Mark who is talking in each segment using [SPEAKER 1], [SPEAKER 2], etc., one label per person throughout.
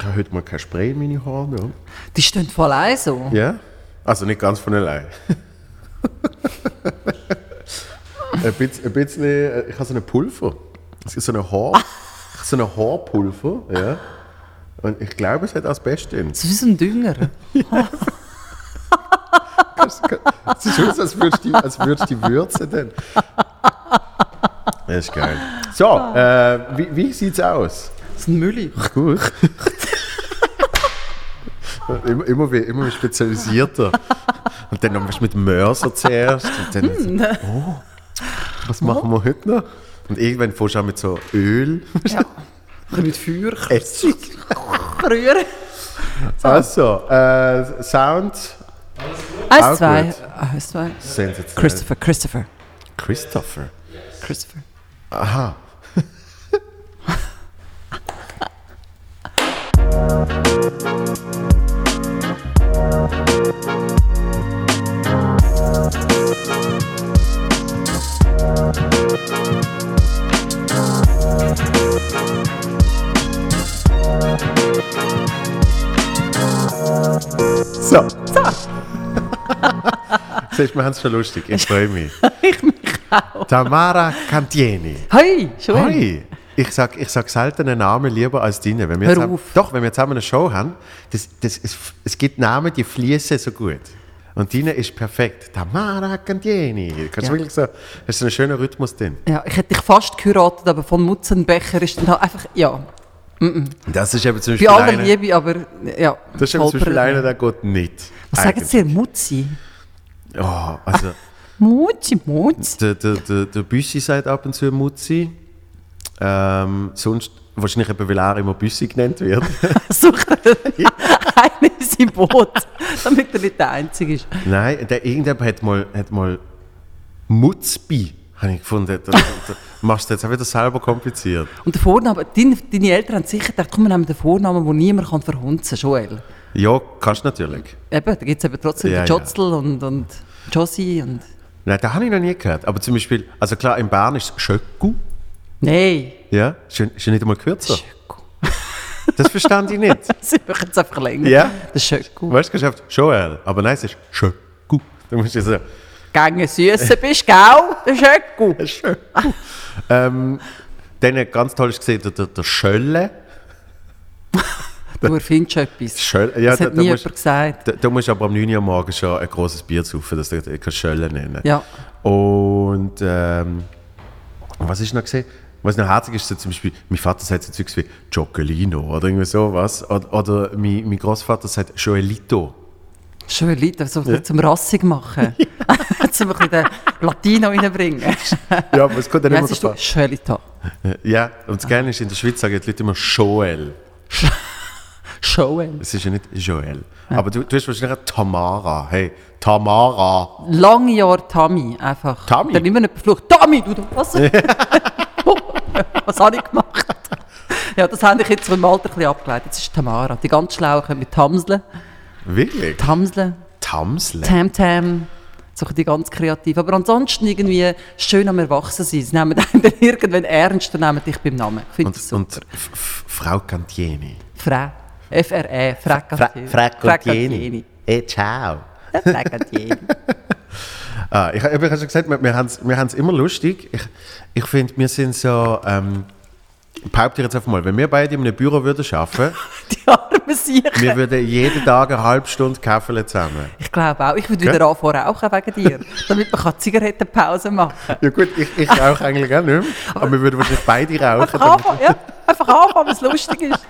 [SPEAKER 1] Ich habe heute mal kein Spray in meine Haare. Ja.
[SPEAKER 2] Die stehen voll ein so.
[SPEAKER 1] ja? Also nicht ganz von allein. ein, bisschen, ein bisschen, äh, ich habe so eine Pulver. Es ist so eine Haar, so eine Haarpulver, ja. Und ich glaube, es hat auch das Beste drin.
[SPEAKER 2] Das ist wie so ein Dünger.
[SPEAKER 1] Es ist aus, als würdest du die, als würdest die würzen dann. Das ist geil. So, äh, wie, wie sieht es aus?
[SPEAKER 2] Das ist ein Mülli.
[SPEAKER 1] Gut. Immer, immer, wie, immer wie spezialisierter. Und dann noch was mit Mörser zuerst. Und dann, oh, was machen wir heute noch? Und irgendwann fährst du auch mit so Öl.
[SPEAKER 2] Ja. Ein bisschen mit Feuer.
[SPEAKER 1] Essig.
[SPEAKER 2] Rühren.
[SPEAKER 1] Also, äh, Sound. Auch
[SPEAKER 2] zwei. Eins, zwei.
[SPEAKER 1] Sensationell.
[SPEAKER 2] Christopher, Christopher.
[SPEAKER 1] Christopher.
[SPEAKER 2] Christopher.
[SPEAKER 1] Aha. So. Siehst du, wir haben es schon lustig. Ich freue mich.
[SPEAKER 2] ich mich auch.
[SPEAKER 1] Tamara Cantieni.
[SPEAKER 2] Hey, schon.
[SPEAKER 1] Hi! Ich sag, ich sag selten einen Namen lieber als deinen. Wenn wir
[SPEAKER 2] Hör auf.
[SPEAKER 1] doch, wenn wir zusammen eine Show haben, das, das, es, es gibt Namen, die fließen so gut. Und deine ist perfekt. Tamara Cantieni. Du kannst
[SPEAKER 2] Ja.
[SPEAKER 1] wirklich so, hast so einen schönen Rhythmus drin.
[SPEAKER 2] Ja, ich hätte dich fast geheiratet, aber von Mutzenbecher ist dann halt einfach, ja,
[SPEAKER 1] Das ist eben zum
[SPEAKER 2] bei
[SPEAKER 1] Beispiel
[SPEAKER 2] aller
[SPEAKER 1] einer,
[SPEAKER 2] Liebe, aber ja.
[SPEAKER 1] das ist eben zum Beispiel einer, der geht nicht.
[SPEAKER 2] Was sagen Sie, Mutzi?
[SPEAKER 1] Oh, also,
[SPEAKER 2] Mutzi, Mutzi.
[SPEAKER 1] der, der, der, der Büssi sagt ab und zu Mutzi. Ähm, sonst wahrscheinlich eben, weil er immer Büssi genannt wird.
[SPEAKER 2] Sucht er einen in seinem Boot, damit er nicht der Einzige ist.
[SPEAKER 1] Nein, der, irgendjemand hat mal, hat mal Mutzbi, habe ich gefunden. Da, da machst du jetzt auch wieder selber kompliziert.
[SPEAKER 2] Und der Vorname, deine, deine Eltern haben sicher gedacht, komm, wir nehmen den Vornamen, den niemand kann verhunzen kann, Joel.
[SPEAKER 1] Ja, kannst du natürlich.
[SPEAKER 2] Eben, da gibt es eben trotzdem
[SPEAKER 1] Ja,
[SPEAKER 2] den
[SPEAKER 1] ja.
[SPEAKER 2] Und, und Josie und...
[SPEAKER 1] Nein, das habe ich noch nie gehört. Aber zum Beispiel, also klar, in Bern ist es Schöcku.
[SPEAKER 2] Nein.
[SPEAKER 1] Ja, ist ja, ist nicht einmal kürzer.
[SPEAKER 2] Schöcku.
[SPEAKER 1] Das verstand ich nicht.
[SPEAKER 2] Sie machen es einfach länger.
[SPEAKER 1] Ja.
[SPEAKER 2] Der Schöcku.
[SPEAKER 1] Weißt du, du hast Joel, aber nein, es ist Schöcku. Du musst ja so,
[SPEAKER 2] Gänge Süße bist, gell? Der Schöcku.
[SPEAKER 1] Schöcku. ähm, dann ganz toll gesehen, der, der, der Schölle.
[SPEAKER 2] Du erfindest etwas.
[SPEAKER 1] Schölle. Ja,
[SPEAKER 2] das
[SPEAKER 1] da,
[SPEAKER 2] hat nie
[SPEAKER 1] musst,
[SPEAKER 2] jemand gesagt.
[SPEAKER 1] da, da musst du aber am 9 Uhr morgens schon ein großes Bier saufen, dass du dich Schölle nennen
[SPEAKER 2] Ja.
[SPEAKER 1] Und ähm, was ist noch gesehen? Was noch herzig ist, so zum Beispiel, mein Vater sagt so Zeugs wie Giocolino oder irgendwie sowas. Oder, oder mein, mein Großvater sagt Joelito.
[SPEAKER 2] Schön Leute, so ja. zum Rassig machen. zum ein bisschen den Latino reinbringen.
[SPEAKER 1] Ja, aber es kommt dann
[SPEAKER 2] Ja,
[SPEAKER 1] immer davon.
[SPEAKER 2] Schölita.
[SPEAKER 1] Ja, und das Geile ist, in der Schweiz sagen die Leute immer Joel.
[SPEAKER 2] Joel.
[SPEAKER 1] Es ist ja nicht Joel. Aber du, du hast wahrscheinlich Tamara. Hey, Tamara.
[SPEAKER 2] Lange Jahre Tammy, einfach.
[SPEAKER 1] Tammy?
[SPEAKER 2] Dann immer nicht beflucht. Tammy, du, du was? was habe ich gemacht? Ja, das habe ich jetzt im Alter ein bisschen abgeleitet. Jetzt ist Tamara. Die ganz Schlauen können mit Tamsle.
[SPEAKER 1] Wirklich?
[SPEAKER 2] Tamsle,
[SPEAKER 1] Tamsle.
[SPEAKER 2] Tam Tam. So die ganz kreativ. Aber ansonsten irgendwie schön am Erwachsensein. Sie nehmen einen dann irgendwann ernst und nehmen dich beim Namen.
[SPEAKER 1] Und, und Frau Cantieni.
[SPEAKER 2] Fra. F-R-E. Fra Cantieni.
[SPEAKER 1] Hey, ciao.
[SPEAKER 2] Fra Cantieni.
[SPEAKER 1] Ah, ich, ich habe schon gesagt, wir, wir haben es immer lustig. Ich, ich finde, wir sind so, ähm, behaupte ich jetzt einfach mal, wenn wir beide in einem Büro würden arbeiten,
[SPEAKER 2] Die Sicher.
[SPEAKER 1] wir würden jeden Tag eine halbe Stunde Kaffee zusammen.
[SPEAKER 2] Ich glaube auch. Ich würde wieder anfangen rauchen wegen dir. Damit man kann Zigarettenpause machen
[SPEAKER 1] Ja gut, ich, ich rauche eigentlich auch nicht mehr, aber wir würden wahrscheinlich beide rauchen.
[SPEAKER 2] Einfach anfangen, ja. Einfach anfangen, was lustig ist.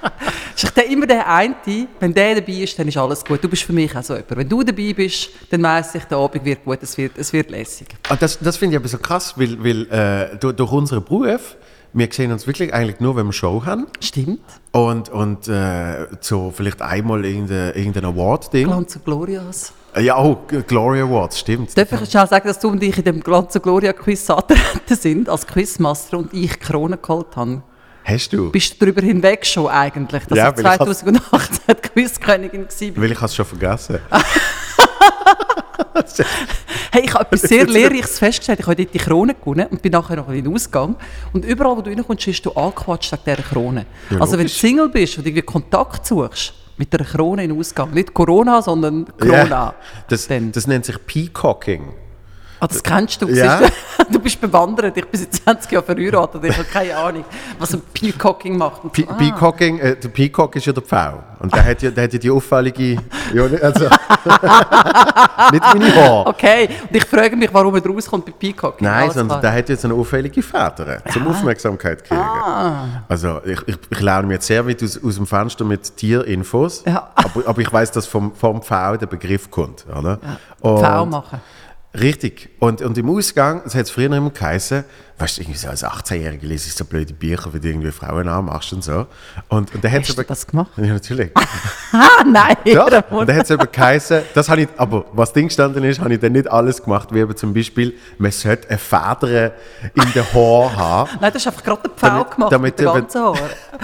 [SPEAKER 2] Ist ich immer der eine, wenn der dabei ist, dann ist alles gut. Du bist für mich auch so jemand. Wenn du dabei bist, dann weiss ich, der Abend wird gut, es wird, es wird lässig.
[SPEAKER 1] Und das, das finde ich aber so krass, weil, weil äh, durch, durch unseren Beruf, wir sehen uns wirklich eigentlich nur, wenn wir Show haben
[SPEAKER 2] Stimmt.
[SPEAKER 1] und, und äh, so vielleicht einmal irgendein, irgendein Award-Ding.
[SPEAKER 2] Glanz und Glorias.
[SPEAKER 1] Ja, oh, G- Glory Awards, stimmt.
[SPEAKER 2] Darf ich schnell sagen, dass du und ich in dem Glanz und Gloria Quiz angetreten sind, als Quizmaster und ich Krone geholt habe?
[SPEAKER 1] Hast du?
[SPEAKER 2] Bist du darüber hinweg schon eigentlich, dass
[SPEAKER 1] Ja,
[SPEAKER 2] ich
[SPEAKER 1] weil ich has-
[SPEAKER 2] 2018 die Quizkönigin war?
[SPEAKER 1] Weil ich es schon vergessen.
[SPEAKER 2] Hey, ich habe etwas sehr Lehrreiches festgestellt. Ich habe dort die Krone gewonnen und bin nachher noch in den Ausgang. Und überall, wo du reinkommst, wirst du angequatscht wegen dieser Krone.
[SPEAKER 1] Ja,
[SPEAKER 2] also wenn du. Single bist und irgendwie Kontakt suchst, mit einer Krone in den Ausgang. Nicht Corona, sondern Corona.
[SPEAKER 1] Ja, das, das nennt sich Peacocking.
[SPEAKER 2] Ah, das kennst du.
[SPEAKER 1] Ja.
[SPEAKER 2] Du, bist bewandert. Ich bin seit 20 Jahren verheiratet. Ich habe keine Ahnung, was ein Peacocking macht.
[SPEAKER 1] Pe
[SPEAKER 2] ah.
[SPEAKER 1] Peacocking, äh, der Peacock ist ja der Pfau. Und der hat ja, der hat ja die auffällige. Ja, nicht- also, nicht meine Haare.
[SPEAKER 2] Okay, und ich frage mich, warum er rauskommt bei Peacocking.
[SPEAKER 1] Nein,
[SPEAKER 2] Alles
[SPEAKER 1] sondern
[SPEAKER 2] klar.
[SPEAKER 1] der hat jetzt eine auffällige Feder zum Aufmerksamkeit kriegen.
[SPEAKER 2] Ah.
[SPEAKER 1] Also ich, ich, ich lerne mir jetzt sehr weit aus, aus dem Fenster mit Tierinfos,
[SPEAKER 2] Ja.
[SPEAKER 1] aber, aber ich weiß, dass vom, vom Pfau der Begriff kommt. Oder? Und-
[SPEAKER 2] Pfau machen.
[SPEAKER 1] Richtig. Und, und im Ausgang, das hat es früher immer geheißen, weißt du, irgendwie so als 18-Jährige lese ich so blöde Bücher, wie du irgendwie Frauen anmachst und so. Und, und dann hat
[SPEAKER 2] Hast
[SPEAKER 1] es
[SPEAKER 2] du
[SPEAKER 1] aber...
[SPEAKER 2] das gemacht?
[SPEAKER 1] Ja, natürlich.
[SPEAKER 2] Ah, nein.
[SPEAKER 1] Ja, und dann hat es eben geheißen, das habe ich, aber was drin gestanden ist, habe ich dann nicht alles gemacht, wie eben zum Beispiel, man sollte eine Feder in den Haaren haben.
[SPEAKER 2] Nein, das ist einfach gerade der Pfau gemacht
[SPEAKER 1] damit
[SPEAKER 2] mit
[SPEAKER 1] eben-
[SPEAKER 2] ganzen Haaren.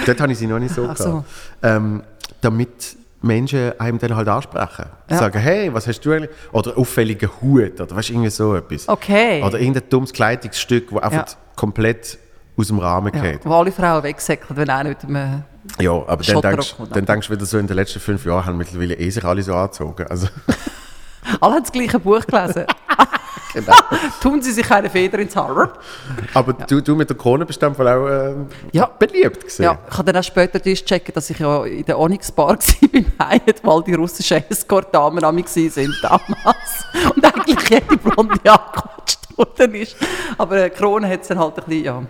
[SPEAKER 1] Dort habe ich sie noch nicht so
[SPEAKER 2] Ach so.
[SPEAKER 1] gehabt. Ähm, damit Menschen einem dann halt ansprechen.
[SPEAKER 2] Ja.
[SPEAKER 1] Sagen, hey, was hast du eigentlich? Oder auffälliger Hut oder weißt irgendwie so etwas.
[SPEAKER 2] Okay.
[SPEAKER 1] Oder irgendein dummes Kleidungsstück, das einfach
[SPEAKER 2] Ja.
[SPEAKER 1] komplett aus dem Rahmen
[SPEAKER 2] Ja,
[SPEAKER 1] geht.
[SPEAKER 2] wo alle Frauen wegsäckeln, wenn einer mit einem...
[SPEAKER 1] Ja, aber dann denkst, dann denkst du wieder so, in den letzten fünf Jahren haben mittlerweile eh sich alle so angezogen. Also,
[SPEAKER 2] Alle haben das gleiche Buch gelesen.
[SPEAKER 1] genau.
[SPEAKER 2] Tun sie sich eine Feder ins Haar.
[SPEAKER 1] Aber du, du mit der Krone bist Fall auch äh,
[SPEAKER 2] Ja.
[SPEAKER 1] beliebt gewesen.
[SPEAKER 2] Ja, ich habe dann auch später checken, dass ich ja in der Onyx Bar war beim Hyatt, weil die russischen Escort-Damen an mich waren damals. Und eigentlich jede Blonde angequatscht worden ist. Aber äh, Krone hat es dann halt ein bisschen, ja,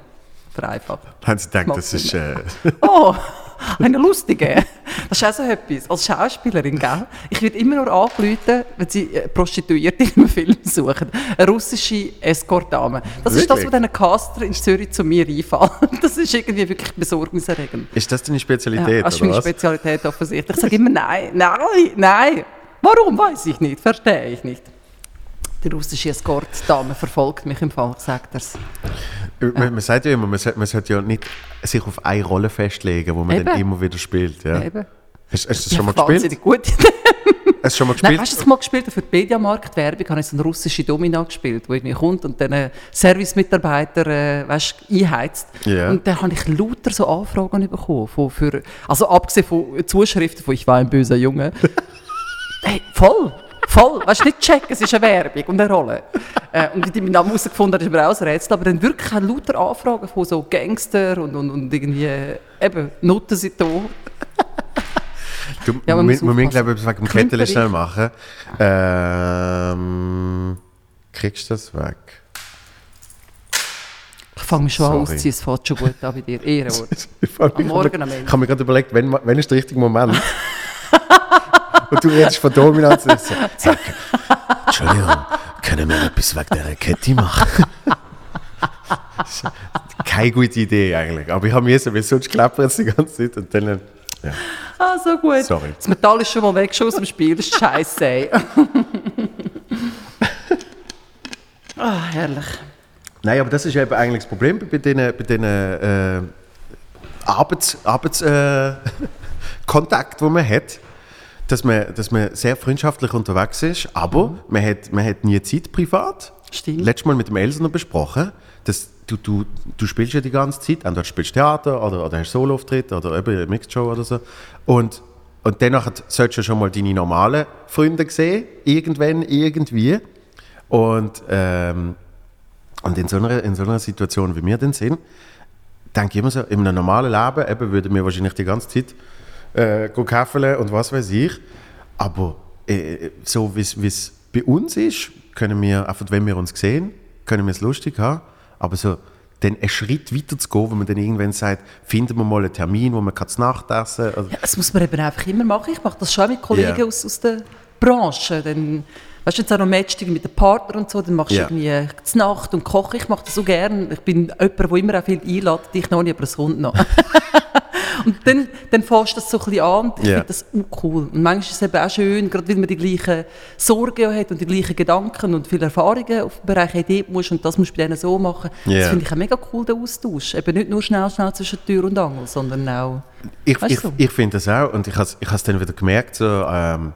[SPEAKER 2] vereinfacht.
[SPEAKER 1] Haben sie gedacht, das ist... Äh,
[SPEAKER 2] Oh, eine lustige. Das ist auch so etwas. Als Schauspielerin, gell? Ich werde immer nur angerufen, wenn sie äh, Prostituierte in einem Film suchen. Eine russische Escort-Dame. Das ist das,
[SPEAKER 1] Wirklich?
[SPEAKER 2] was diesen Caster in Zürich zu mir einfällt. Das ist irgendwie wirklich besorgniserregend.
[SPEAKER 1] ist das deine
[SPEAKER 2] Ja,
[SPEAKER 1] Spezialität,
[SPEAKER 2] das ist meine
[SPEAKER 1] was?
[SPEAKER 2] Spezialität offensichtlich. Ich sage immer nein, nein, nein. Warum, weiß ich nicht, verstehe ich nicht. Die russische Escort-Dame verfolgt mich im Fall, sagt er
[SPEAKER 1] Man, man sagt ja immer, man sollte, man sollte ja nicht sich auf eine Rolle festlegen, wo man dann
[SPEAKER 2] Eben.
[SPEAKER 1] immer wieder spielt. Ja.
[SPEAKER 2] Eben.
[SPEAKER 1] Hast, hast du das schon mal gespielt?
[SPEAKER 2] wahnsinnig gut.
[SPEAKER 1] Hast du schon mal
[SPEAKER 2] Nein,
[SPEAKER 1] gespielt?
[SPEAKER 2] weißt du, was ich mal gespielt? Für die Mediamarkt-Werbung habe ich so eine russische Domina gespielt, wo irgendwie kommt und dann ein Service-Mitarbeiter äh, weißt, einheizt.
[SPEAKER 1] Ja.
[SPEAKER 2] Und dann habe ich lauter so Anfragen bekommen. Von, für, also abgesehen von Zuschriften von «Ich war ein böser Junge». hey, voll! Voll! Weißt du, nicht checken, es ist eine Werbung und eine Rolle. Äh, und die meinen Namen herausgefunden haben, ist mir auch ein Rätsel. Aber dann wirklich lauter Anfragen von so Gangster und, und, und irgendwie, äh, eben, Nutten sind da.
[SPEAKER 1] Du,
[SPEAKER 2] Ja, man
[SPEAKER 1] wir, müssen, glaube ich, etwas wegen dem. Kettel schnell machen. Ähm, kriegst du das weg?
[SPEAKER 2] Ich fange mich schon an
[SPEAKER 1] Sorry.
[SPEAKER 2] auszuziehen, es fährt schon gut an bei dir. Ehrenwort.
[SPEAKER 1] Ich habe
[SPEAKER 2] Am Morgen am Ende.
[SPEAKER 1] ich habe mir gerade überlegt, wenn ist der richtige Moment? Und du redest von Dominanz. und ich so, Sag, Entschuldigung, können wir etwas wegen dieser Kette machen? Keine gute Idee eigentlich. Aber ich habe müssen, weil sonst klappert es die ganze Zeit. Und dann, ja.
[SPEAKER 2] Ah, so gut.
[SPEAKER 1] Sorry.
[SPEAKER 2] Das Metall ist schon mal weg schon aus dem Spiel, das ist scheiße. ah, herrlich.
[SPEAKER 1] Nein, aber das ist eben eigentlich das Problem bei diesen, bei diesen äh, Arbeits, Arbeits äh, die man hat, dass man, dass man sehr freundschaftlich unterwegs ist, aber man, hat, man hat nie Zeit privat.
[SPEAKER 2] Stimmt.
[SPEAKER 1] Letztes Mal mit dem Elsa noch besprochen, dass du, du, du spielst ja die ganze Zeit, entweder spielst du Theater oder, oder hast Soloauftritt oder eben eine Mixed Show oder so. Und, und danach solltest du schon mal deine normalen Freunde sehen, irgendwann, irgendwie. Und, ähm, und in so, einer, in so einer Situation, wie wir dann sind, denke ich immer so, in einem normalen Leben eben würden wir wahrscheinlich die ganze Zeit äh, käfeln und was weiß ich. Aber äh, so wie es bei uns ist, können wir, einfach wenn wir uns sehen, können wir es lustig haben. Aber so dann einen Schritt weiter zu gehen, wo man dann irgendwann sagt, finden wir mal einen Termin, wo man zu Nacht essen kann.
[SPEAKER 2] Ja, das muss man eben einfach immer machen. Ich mache das schon mit Kollegen
[SPEAKER 1] Ja.
[SPEAKER 2] aus, aus der Branche. Dann, weißt du, jetzt auch noch Matching mit dem Partner und so, dann machst du
[SPEAKER 1] Ja.
[SPEAKER 2] irgendwie äh, die Nacht und koche. Ich mache das so gerne. Ich bin jemand, der immer auch viel einlädt, dich noch nicht, aber es kommt noch. und dann, dann fährst du das so ein bisschen an und ich
[SPEAKER 1] Ja.
[SPEAKER 2] finde das auch cool. Und manchmal ist es eben auch schön, gerade weil man die gleichen Sorgen hat und die gleichen Gedanken und viele Erfahrungen auf dem Bereich Idee musst und das musst du bei denen so machen.
[SPEAKER 1] Ja.
[SPEAKER 2] Das finde ich auch mega cool, den Austausch. Eben nicht nur schnell, schnell zwischen Tür und Angel, sondern auch...
[SPEAKER 1] Ich, ich,
[SPEAKER 2] du?
[SPEAKER 1] ich finde das auch und ich habe es dann wieder gemerkt, so, ähm,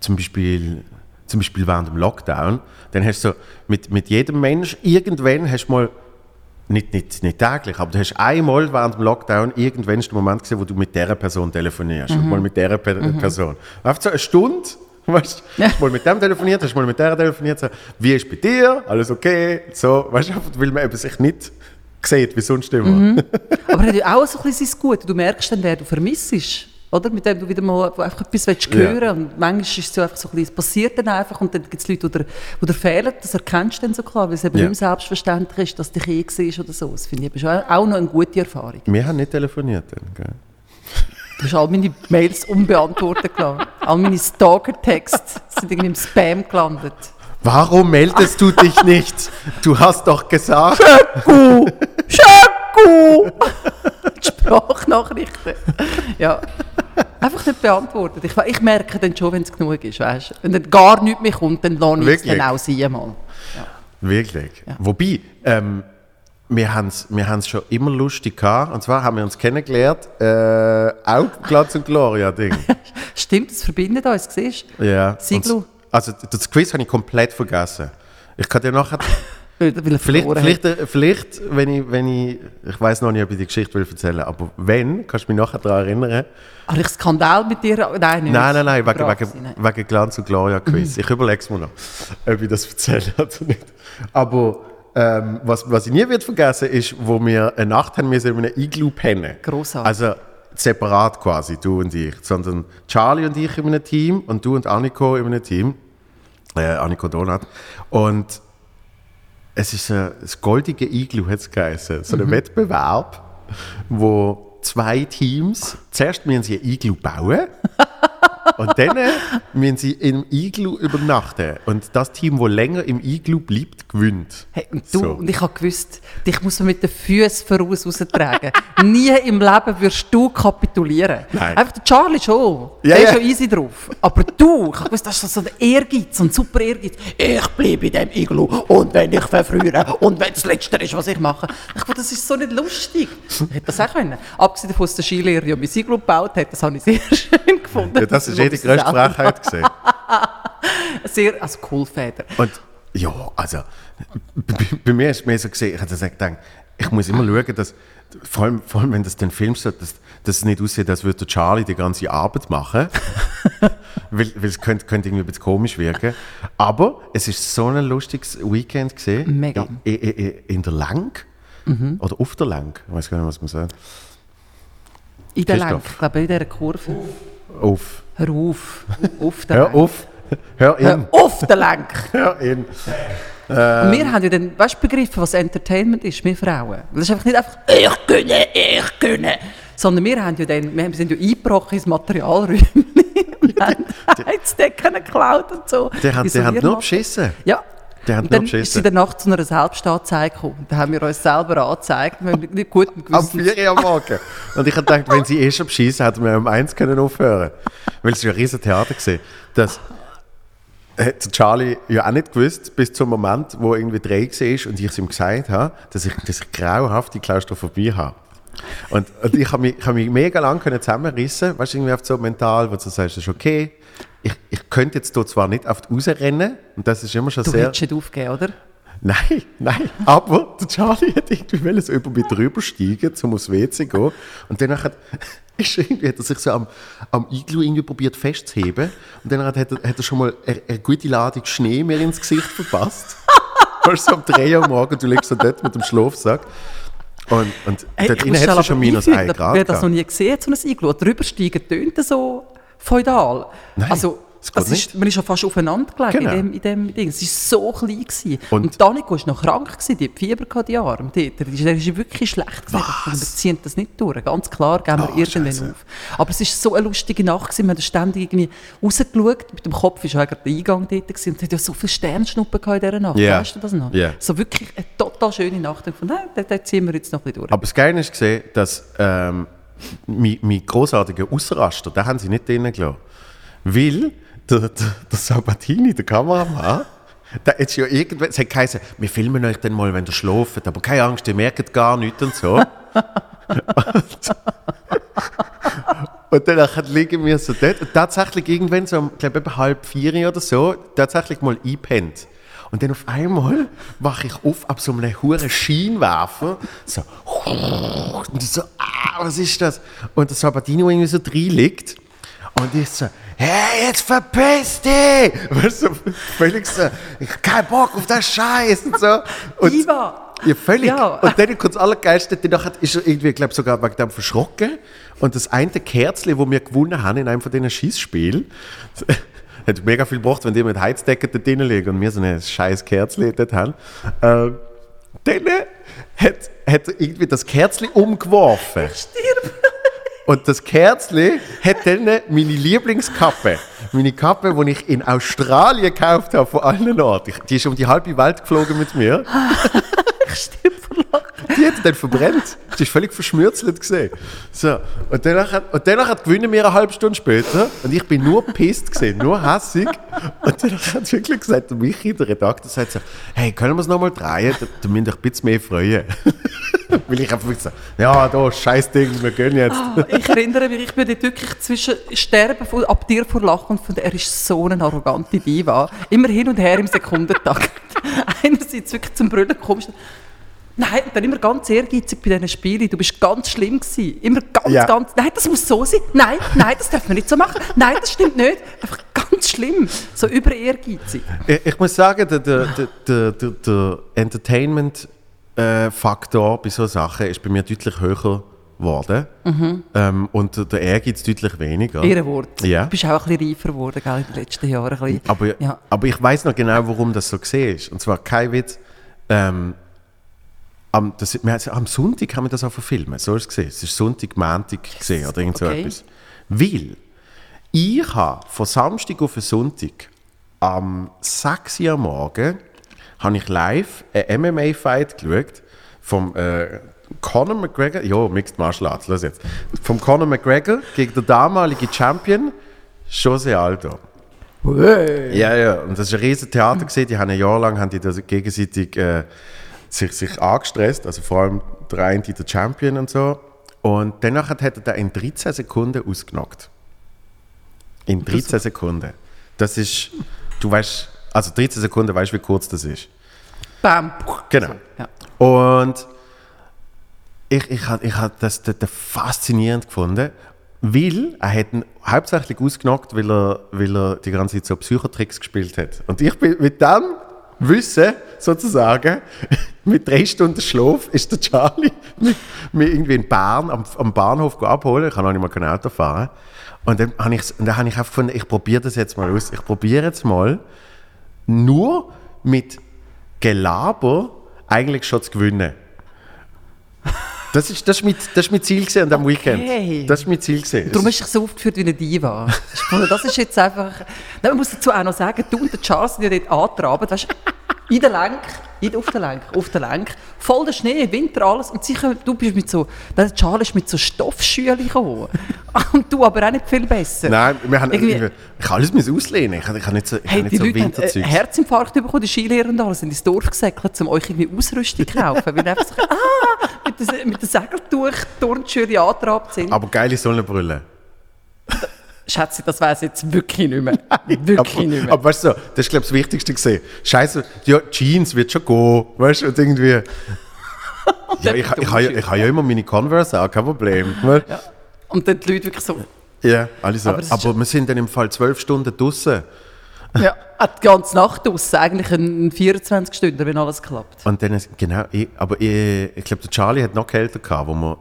[SPEAKER 1] zum Beispiel zum Beispiel während dem Lockdown, dann hast du so mit, mit jedem Mensch, irgendwann hast du mal, nicht, nicht, nicht täglich, aber du hast einmal während dem Lockdown irgendwann den Moment gesehen, wo du mit dieser Person telefonierst. Und mal mit dieser Pe Person. Einfach so eine Stunde. Weißt du,
[SPEAKER 2] Ja.
[SPEAKER 1] mal mit dem telefoniert, hast mal mit der telefoniert, so, wie ist bei dir, alles okay, so, weißt du, weil man eben sich nicht sieht, wie sonst immer.
[SPEAKER 2] Aber er hat ja auch so ein bisschen sein Gut. Du merkst dann, wer du vermisst. Oder? Mit dem du wieder mal einfach etwas willst
[SPEAKER 1] Ja.
[SPEAKER 2] hören Und manchmal ist es so einfach so ein bisschen, es passiert dann einfach und dann gibt es Leute, die dir, die dir fehlen. Das erkennst du dann so klar, weil es eben
[SPEAKER 1] Ja.
[SPEAKER 2] nicht mehr selbstverständlich ist, dass dich eh siehst oder so. Das finde ich schon auch noch eine gute Erfahrung.
[SPEAKER 1] Wir haben nicht telefoniert dann, gell?
[SPEAKER 2] Du hast all meine Mails unbeantwortet gelassen. All meine Stalker-Texte sind irgendwie im Spam gelandet.
[SPEAKER 1] Warum meldest du dich nicht? Du hast doch gesagt.
[SPEAKER 2] Schöcku! Schöcku! Die Sprachnachrichten. Ja. Einfach nicht beantwortet. Ich, ich merke dann schon, wenn es genug ist. Weißt? Wenn dann gar nichts mehr kommt, dann lasse ich es dann auch sein. Mal.
[SPEAKER 1] Wirklich. Wobei, ähm, wir haben es wir haben's schon immer lustig gehabt. Und zwar haben wir uns kennengelernt, äh, auch Glanz und Gloria-Ding.
[SPEAKER 2] Stimmt, das verbindet uns, siehst du?
[SPEAKER 1] ja.
[SPEAKER 2] Siglu.
[SPEAKER 1] Und, also das Quiz habe ich komplett vergessen. Ich kann dir nachher... Vielleicht, vielleicht, vielleicht wenn, ich, wenn ich... Ich weiß noch nicht, ob ich die Geschichte will erzählen aber wenn, kannst du mich nachher daran erinnern?
[SPEAKER 2] Habe ich Skandal mit dir? Nein, nicht.
[SPEAKER 1] Nein, nein, nein, wegen, wegen, wegen Glanz und Gloria Quiz. Ich überlege es mir noch, ob ich das erzähle oder nicht. Aber ähm, was, was ich nie wird vergessen ist, wo wir eine Nacht haben müssen in einem Igloo pennen.
[SPEAKER 2] Grossartig.
[SPEAKER 1] Also separat quasi, du und ich. Sondern Charlie und ich in einem Team und du und Anniko in einem Team. Äh, Anniko Donat. Und es ist ein, das goldige Igloo, hat es geheißen. So ein Wettbewerb, wo zwei Teams, zuerst müssen sie ein Igloo bauen und dann müssen sie im Igloo übernachten. Und das Team, das länger im Igloo bleibt, gewinnt.
[SPEAKER 2] Hey, und du,
[SPEAKER 1] So.
[SPEAKER 2] und ich habe gewusst, dich muss man mit den Füßen voraus raustragen. Nie im Leben wirst du kapitulieren.
[SPEAKER 1] Nein.
[SPEAKER 2] Einfach der Charlie schon.
[SPEAKER 1] Ja,
[SPEAKER 2] der ist
[SPEAKER 1] ja.
[SPEAKER 2] schon easy drauf. Aber du, ich habe gewusst, das ist so ein Ehrgeiz, so ein super Ehrgeiz. Ich bleibe in dem Iglu und wenn ich verfriere und wenn es das Letzte ist, was ich mache. Ich dachte, das ist so nicht lustig. Ich hätte das auch können. Abgesehen davon, dass der Skilehrer ja mein Iglu gebaut hat, das habe ich sehr schön gefunden.
[SPEAKER 1] Ja, das ist die grösste Frechheit gesehen.
[SPEAKER 2] Sehr, also Coolfeder.
[SPEAKER 1] Und ja, also bei, mir ist es mehr so gesehen, ich habe gesagt, gedacht, ich muss immer schauen, dass, vor allem, vor allem wenn das den Film so, dass, dass es nicht aussieht, als würde Charlie die ganze Arbeit machen. weil, weil es könnte, könnte irgendwie ein bisschen komisch wirken. Aber es ist so ein lustiges Weekend gesehen.
[SPEAKER 2] Mega.
[SPEAKER 1] In, in, in der Lang. Oder auf der Lang. Ich weiß gar nicht, was man sagt.
[SPEAKER 2] In der. Lenk, ich glaube, in dieser Kurve.
[SPEAKER 1] Auf.
[SPEAKER 2] Hör auf. Auf der
[SPEAKER 1] Hör
[SPEAKER 2] Lenk.
[SPEAKER 1] auf. Hör in.
[SPEAKER 2] Hör auf der Lenk.
[SPEAKER 1] Hör in.
[SPEAKER 2] Und wir haben ja dann, weißt du, begriffen, was Entertainment ist, wir Frauen. Das ist einfach nicht einfach, ich gönne, ich gönne. Sondern wir haben ja dann, wir sind ja eingebrochen ins Materialräumchen Heizdecken geklaut und so.
[SPEAKER 1] Die haben nur beschissen.
[SPEAKER 2] Ja.
[SPEAKER 1] Die haben
[SPEAKER 2] und dann ist sie danach zu einer Selbstanzeige gekommen. Da haben wir uns selber angezeigt. Wir haben nicht gut
[SPEAKER 1] Am
[SPEAKER 2] gewusst.
[SPEAKER 1] 4 Uhr am Morgen. Und ich habe gedacht, wenn sie eh schon beschissen, hätten wir um 1 können aufhören Weil es ja ein riesen Theater gesehen. Das hat Charlie ja auch nicht gewusst, bis zum Moment, wo irgendwie drei war und ich es ihm gesagt habe, dass ich, dass ich grauhafte Klaustrophobie habe. Und, und ich habe mich, ich hab mich mega lang zusammenrissen, weißt du, irgendwie so mental, wo du sagst, das ist okay. Ich, ich könnte jetzt hier zwar nicht auf die rausrennen, und das ist immer schon
[SPEAKER 2] Du
[SPEAKER 1] sehr.
[SPEAKER 2] hättest nicht aufgegeben, oder?
[SPEAKER 1] Nein, nein, aber der Charlie hat irgendwie wollen so über mich drüber steigen, um aufs WC zu gehen. Und dann hat, ist irgendwie, hat er sich so am, am Iglu irgendwie probiert festzuheben. Und dann hat, hat, er, hat er schon mal eine, eine gute Ladung Schnee mir ins Gesicht verpasst. Weißt du, so um 3 Uhr morgens, du liegst so dort mit dem Schlafsack. Und, und
[SPEAKER 2] Hey,
[SPEAKER 1] dort
[SPEAKER 2] ich
[SPEAKER 1] innen hat es schon minus
[SPEAKER 2] einfügen,
[SPEAKER 1] 1 Grad.
[SPEAKER 2] Wer das noch nie gesehen hat, so ein Iglu, drüber steigen, tönt so feudal.
[SPEAKER 1] Nein,
[SPEAKER 2] also,
[SPEAKER 1] das
[SPEAKER 2] das ist, man ist ja fast aufeinander gelegen
[SPEAKER 1] Genau.
[SPEAKER 2] in, dem, in dem Ding. Es war so klein. Gewesen.
[SPEAKER 1] Und-
[SPEAKER 2] Und, Danico war noch krank, gewesen, die hat Fieber gehabt, die Arme. Die, der, ist wirklich schlecht. gewesen. Wir ziehen das nicht durch. Ganz klar, gehen wir
[SPEAKER 1] Oh,
[SPEAKER 2] irgendwann
[SPEAKER 1] Scheisse.
[SPEAKER 2] auf. Aber es war so eine lustige Nacht. Gewesen. Wir haben ständig irgendwie rausgeschaut. Mit dem Kopf war der Eingang dort. Gewesen. Und es hat ja so viele Sternschnuppen in dieser Nacht.
[SPEAKER 1] Ja.
[SPEAKER 2] Weißt du das noch?
[SPEAKER 1] Ja.
[SPEAKER 2] So wirklich eine total schöne Nacht. Und von nein, da, da ziehen wir jetzt noch ein bisschen durch.
[SPEAKER 1] Aber das Geile ist gesehen, dass ähm, mein, mein großartiger Ausraster, den haben sie nicht drinnen gelassen. Weil der, der, der Sabatini, der Kameramann, der hat ja irgendwann, es hat geheißen, wir filmen euch dann mal, wenn ihr schlaft, aber keine Angst, ihr merkt gar nichts und so. und, Und dann liegen wir so dort und tatsächlich irgendwann so, ich glaube halb vier oder so, tatsächlich mal einpennt. Und dann auf einmal wache ich auf ab so einem hohen Scheinwerfer. So, und ich so, ah, was ist das? Und der Sabatino irgendwie so drin liegt. Und ich so, hey, jetzt verpiss dich! Weißt du, völlig so, ich hab keinen Bock auf das Scheiß und so. Und,
[SPEAKER 2] Iva!
[SPEAKER 1] Ja, völlig.
[SPEAKER 2] Ja.
[SPEAKER 1] Und dann kommt das Allergeilste, danach ist er irgendwie, glaube sogar wegen dem verschrocken. Und das eine Kerzli, wo wir gewonnen haben in einem von diesen Schießspielen, hat mega viel gebracht, wenn die mit Heizdecke da drinnen liegen und wir so ein scheiß Kerzli dort haben. Ähm, dann hat, hat er irgendwie das Kerzli umgeworfen.
[SPEAKER 2] Stirb!
[SPEAKER 1] Und das Kerzli hat dann meine Lieblingskappe. Meine Kappe, die ich in Australien gekauft habe, von allen Orten. Ich- Die ist um die halbe Welt geflogen mit mir.
[SPEAKER 2] Ich stirb.
[SPEAKER 1] Die hat dann verbrennt. Die ist völlig verschmürzelt gesehen. So. Und danach, und danach gewinnen wir eine halbe Stunde später. Und ich bin nur pisst gesehen, nur hässig. Und danach hat wirklich gesagt, der Michi, der Redakteur, sagt so, hey, können wir es nochmal drehen? Da, da müsst euch ein bisschen mehr freuen. Weil ich einfach so, ja, da, scheiß Ding, wir gehen jetzt.
[SPEAKER 2] Ich erinnere mich, ich bin dort wirklich zwischen Sterben von, ab dir vor Lachen und von er ist so eine arrogante Diva. Immer hin und her im Sekundentakt. Einerseits wirklich zum Brüllen kommst. Nein, und dann immer ganz ehrgeizig bei diesen Spielen. Du bist ganz schlimm gewesen. Immer ganz,
[SPEAKER 1] Ja.
[SPEAKER 2] ganz. Nein, das muss so sein. Nein, nein, das darf man nicht so machen. Nein, das stimmt nicht. Einfach ganz schlimm. So über ehrgeizig.
[SPEAKER 1] Ich, ich muss sagen, der, der, der, der, der, Entertainment-Faktor bei solchen Sachen ist bei mir deutlich höher geworden. Ähm, und der- Ehrgeiz deutlich weniger.
[SPEAKER 2] Ehrenwort.
[SPEAKER 1] Ja.
[SPEAKER 2] Du bist auch ein bisschen reifer geworden gell, in den letzten Jahren.
[SPEAKER 1] Aber,
[SPEAKER 2] ja.
[SPEAKER 1] aber ich weiß noch genau, warum das so gesehen ist. Und zwar kein Witz. Ähm, am, das, wir, haben- am Sonntag haben wir das auch verfilmt. So ist es gesehen. Es ist Sonntag, Montag gesehen oder irgend so
[SPEAKER 2] okay.
[SPEAKER 1] etwas. Weil ich habe von Samstag auf Sonntag am 6 Uhr Morgen habe ich live einen MMA-Fight geschaut vom äh, Conor McGregor, ja, Mixed Martial Arts, los jetzt. Vom Conor McGregor gegen den damaligen Champion Jose Aldo. Ja, ja, und das war ein riesen Theater. Gewesen. Die haben ein Jahr lang haben die das gegenseitig äh, sich, sich angestresst, also vor allem der eine, der Champion und so. Und danach hat er den in 13 Sekunden ausgenockt. In 13 Sekunden. Das ist, du weißt, also 13 Sekunden, weißt du, wie kurz das ist?
[SPEAKER 2] Bam.
[SPEAKER 1] Genau.
[SPEAKER 2] Ja.
[SPEAKER 1] Und ich, ich habe ich hab das, das, das faszinierend gefunden, weil er hat ihn hauptsächlich ausgenockt, weil er, weil er die ganze Zeit so Psychotricks gespielt hat. Und ich bin mit dem Wissen, sozusagen, mit drei Stunden Schlaf, ist der Charlie mich irgendwie in Bern am, am Bahnhof abholen. Ich kann auch nicht mal kein Auto fahren. Und dann habe ich, dann habe ich einfach gefunden, ich probiere das jetzt mal aus. Ich probiere jetzt mal, nur mit Gelaber eigentlich schon zu gewinnen. Das ist, das ist, mein, das ist mein Ziel an diesem Weekend. Das ist mein Ziel gewesen.
[SPEAKER 2] Darum hast du dich so aufgeführt wie eine Diva. Das ist jetzt einfach... Nein, man muss dazu auch noch sagen, du und der Charles sind ja dort angetrabt, weißt du, in der Lenk, in, auf der Lenk, auf der Lenk, voll der Schnee, Winter, alles. Und sie kommen, du bist mit so, der Charles ist mit so Stoffschülen gekommen. Und du aber auch nicht viel besser.
[SPEAKER 1] Nein, wir haben
[SPEAKER 2] Irgendwie-
[SPEAKER 1] ich kann alles müssen auslehnen. Ich habe, ich habe nicht so, ich
[SPEAKER 2] Hey, die
[SPEAKER 1] nicht so
[SPEAKER 2] Leute haben äh. Herzinfarkt bekommen, die Skilehrer und alles, sind ins Dorf gesäckelt, um euch irgendwie Ausrüstung zu kaufen. Weil einfach so, ah, mit der, mit der Segeltuch Turnschuhe angetrabt sind.
[SPEAKER 1] Aber geile Sonnenbrille.
[SPEAKER 2] Schätze, das weiß jetzt wirklich nicht mehr. Wirklich
[SPEAKER 1] aber,
[SPEAKER 2] nicht mehr.
[SPEAKER 1] aber weißt du, das ist glaube ich das Wichtigste gesehen. Scheiße, ja, Jeans wird schon gehen, weißt du, und irgendwie. ja, ich, ich, habe ja, ich habe ja immer meine Converse auch, kein Problem. Ja,
[SPEAKER 2] Und dann die Leute wirklich so,
[SPEAKER 1] ja alle so.
[SPEAKER 2] Aber
[SPEAKER 1] Aber,
[SPEAKER 2] schon-
[SPEAKER 1] wir sind dann im Fall zwölf Stunden draußen.
[SPEAKER 2] ja, die ganze Nacht aus, eigentlich ein 24 Stunden, wenn alles klappt.
[SPEAKER 1] Und dann, genau, ich, aber ich, ich glaube, der Charlie hat noch kälter gehabt, wo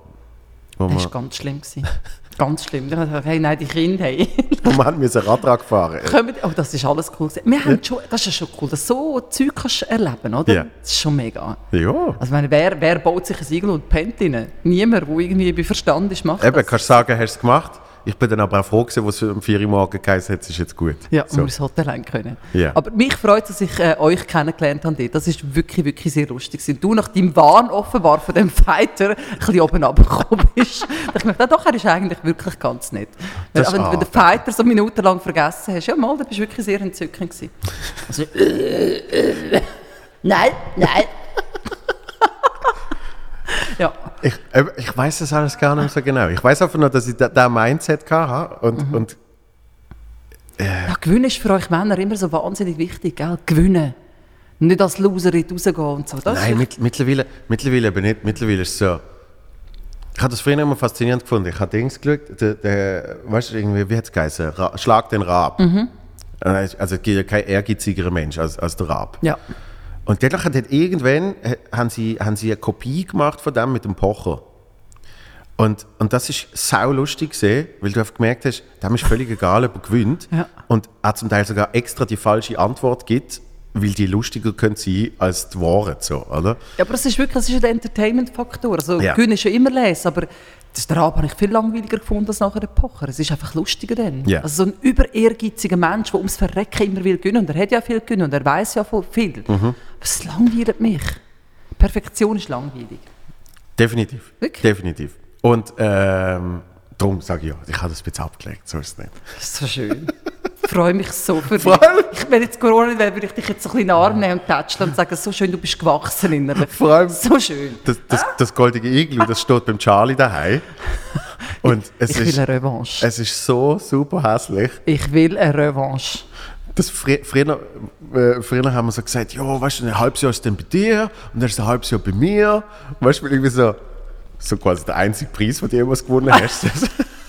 [SPEAKER 1] wo
[SPEAKER 2] Das war ganz schlimm. Gewesen. Ganz schlimm. Dann hat er gesagt, hey, nein, die Kinder, hey.
[SPEAKER 1] wo wir haben müssen Radtrag fahren.
[SPEAKER 2] Kommen, oh, das ist alles cool. Wir haben schon, das ist ja schon cool, dass so Zeug kannst du erleben, oder?
[SPEAKER 1] Ja.
[SPEAKER 2] Das ist schon mega.
[SPEAKER 1] Ja.
[SPEAKER 2] Also, ich meine, wer, wer baut sich ein Igel und pennt rein? Niemand, der irgendwie bei Verstand ist, macht
[SPEAKER 1] Eben,
[SPEAKER 2] das.
[SPEAKER 1] kannst du sagen, hast du es gemacht? Ich bin dann aber auch froh gewesen, was um 4 Uhr morgens geheißen hat, es ist jetzt gut.
[SPEAKER 2] Ja,
[SPEAKER 1] so.
[SPEAKER 2] um ins Hotel rein können.
[SPEAKER 1] Ja.
[SPEAKER 2] Aber mich freut es, dass ich äh, euch kennengelernt habe. Das ist wirklich, wirklich sehr lustig. gewesen. Du nach deinem Wahn offenbar von dem Fighter ein bisschen oben runtergekommen bist. Ich gedacht, doch, er ist eigentlich wirklich ganz nett. Wenn,
[SPEAKER 1] Das ist
[SPEAKER 2] wenn, wenn du den Fighter so minutenlang vergessen hast, ja mal, dann bist du wirklich sehr entzückend gewesen. Also, äh, äh, nein, nein. Ja,
[SPEAKER 1] Ich, äh, ich weiß das alles gar nicht so genau. Ich weiß einfach nur, dass ich da, da Mindset hatte und,
[SPEAKER 2] Mhm.
[SPEAKER 1] und
[SPEAKER 2] Ja, Gewinnen ist für euch Männer immer so wahnsinnig wichtig, gell? Gewinnen. Nicht als Loserin rausgehen und so. Das
[SPEAKER 1] nein, mit, mittlerweile, mittlerweile aber nicht. Mittlerweile ist es so. Ich habe das früher immer faszinierend gefunden. Ich habe Dings geschaut, der, der, weißt du, irgendwie, wie hat es geheißen? Ra Schlag den Rab.
[SPEAKER 2] Mhm.
[SPEAKER 1] Also es gibt ja kein ehrgeiziger Mensch als, als der Rab.
[SPEAKER 2] ja.
[SPEAKER 1] Und danach hat irgendwann äh, haben sie, haben sie eine Kopie gemacht von dem mit dem Pocher. Und, und das ist sau lustig gesehen, weil du einfach gemerkt hast, dem ist völlig egal, ob er gewinnt.
[SPEAKER 2] Ja.
[SPEAKER 1] Und er zum Teil sogar extra die falsche Antwort gibt, weil die lustiger können sein als die Wahrheit, so, oder?
[SPEAKER 2] Ja, aber es ist wirklich das ist der Entertainment-Faktor. Also,
[SPEAKER 1] Ja.
[SPEAKER 2] Gewinnen ist ja immer lesen, aber das der Rab habe ich viel langweiliger gefunden als nachher der Pocher. Es ist einfach lustiger dann.
[SPEAKER 1] Ja.
[SPEAKER 2] Also so ein über ehrgeiziger Mensch, der ums Verrecken immer will gewinnen. Und er hat ja viel gewinnen und er weiß ja viel.
[SPEAKER 1] Mhm.
[SPEAKER 2] Es langweilt mich. Perfektion ist langweilig.
[SPEAKER 1] Definitiv.
[SPEAKER 2] Wirklich?
[SPEAKER 1] Definitiv. Und ähm, darum sage ich ja, ich habe das ein bisschen abgelegt, so ist es nicht.
[SPEAKER 2] Das ist so schön. Ich freue mich so für dich. Ich, wenn jetzt Corona wäre, würde ich dich jetzt so ein bisschen in den Arm nehmen und tätscheln und sagen, so schön, du bist gewachsen innerlich.
[SPEAKER 1] Vor allem-
[SPEAKER 2] So schön.
[SPEAKER 1] Das, das, das goldige Iglu, das steht beim Charlie daheim. Und es
[SPEAKER 2] Ich will
[SPEAKER 1] ist,
[SPEAKER 2] eine Revanche.
[SPEAKER 1] es ist so super hässlich.
[SPEAKER 2] Ich will eine Revanche.
[SPEAKER 1] Das fri früher, äh, früher haben wir so gesagt, ja, weißt du, ein halbes Jahr ist dann bei dir und dann ist ein halbes Jahr bei mir. Weißt du, irgendwie so, so quasi der einzige Preis, den du jemals gewonnen hast.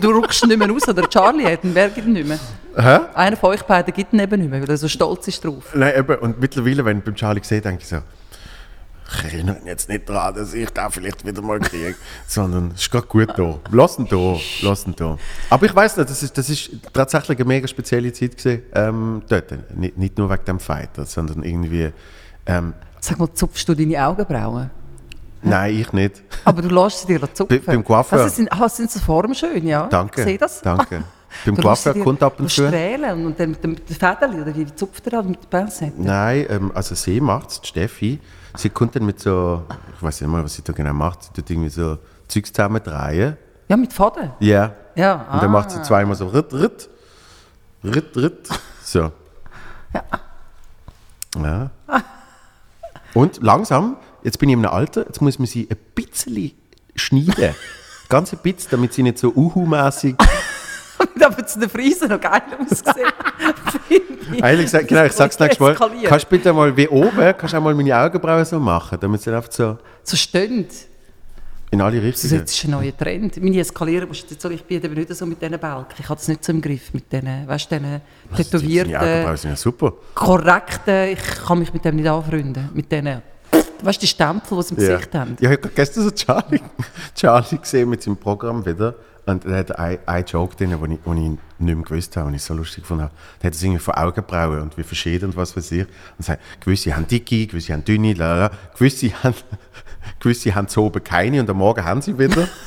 [SPEAKER 2] Du rückst nicht mehr raus, oder Charlie hat ihn, wer gibt ihn nicht mehr?
[SPEAKER 1] Hä?
[SPEAKER 2] Einer von euch beiden gibt ihn eben nicht mehr, weil er so stolz ist drauf.
[SPEAKER 1] Nein, eben, und mittlerweile, wenn ich beim Charlie sehe, denke ich so, ich erinnere mich jetzt nicht daran, dass ich da vielleicht wieder mal kriege, sondern es ist gerade gut da. Lass ihn da, lass ihn da. Aber ich weiß nicht, das ist, das ist tatsächlich eine mega spezielle Zeit gewesen, ähm, dort. Nicht, nicht nur wegen dem Fight, sondern irgendwie, ähm,
[SPEAKER 2] Sag mal, zupfst du deine Augenbrauen?
[SPEAKER 1] nein, ich nicht.
[SPEAKER 2] Aber du lässt sie dir zupfen.
[SPEAKER 1] Bei- beim Coiffeur.
[SPEAKER 2] Also sind, ah, sind so Formen schön, ja?
[SPEAKER 1] Danke,
[SPEAKER 2] Ich sehe das.
[SPEAKER 1] danke. Beim
[SPEAKER 2] sie
[SPEAKER 1] Coiffeur kommt ab und zu.
[SPEAKER 2] Strählen und dann mit dem, Federli, oder wie zupft er das mit der Pinzette?
[SPEAKER 1] Nein, ähm, also sie macht es, Steffi. Sie kommt dann mit so, ich weiß nicht mal, was sie da genau macht. Sie tut irgendwie so Zeugs zusammendrehen.
[SPEAKER 2] Ja, mit Faden.
[SPEAKER 1] Ja.
[SPEAKER 2] Ja,
[SPEAKER 1] Und dann
[SPEAKER 2] ah.
[SPEAKER 1] macht sie zweimal so Ritt, Ritt, Ritt, Ritt. So. Ja. Und langsam, jetzt bin ich in einem Alter, jetzt muss man sie ein bisschen schneiden. Ganz ein bisschen, damit sie nicht so uhu-mässig.
[SPEAKER 2] Aber zu den Friesen noch geil ausgesehen.
[SPEAKER 1] Eigentlich gesagt, genau, ich sag's nächstes Mal. Kannst du bitte mal wie oben, kannst du auch mal meine Augenbrauen so machen, damit sie einfach so
[SPEAKER 2] So stehend.
[SPEAKER 1] in alle
[SPEAKER 2] Das
[SPEAKER 1] Richtungen.
[SPEAKER 2] ist jetzt ein neuer Trend. Meine Eskalieren, musst du jetzt so, ich bin eben nicht so mit diesen Balken. Ich habe das nicht so im Griff mit diesen, weißt du, diesen tätowierten,
[SPEAKER 1] Augenbrauen sind ja super.
[SPEAKER 2] korrekten, ich kann mich mit dem nicht anfreunden. Mit diesen, weißt du, die Stempel, die sie im
[SPEAKER 1] Ja.
[SPEAKER 2] Gesicht haben.
[SPEAKER 1] Ja, ich habe gestern so Charlie, Charlie gesehen mit seinem Programm wieder. Und er hat einen einen Joke drin, den ich, den ich nicht mehr gewusst habe und ich so lustig habe. Der hat es irgendwie von Augenbrauen und wie verschieden und was weiß ich. Und sagt, gewisse haben dicke, gewisse haben dünne, lalala. gewisse haben, gewisse haben so oben keine und am Morgen haben sie wieder.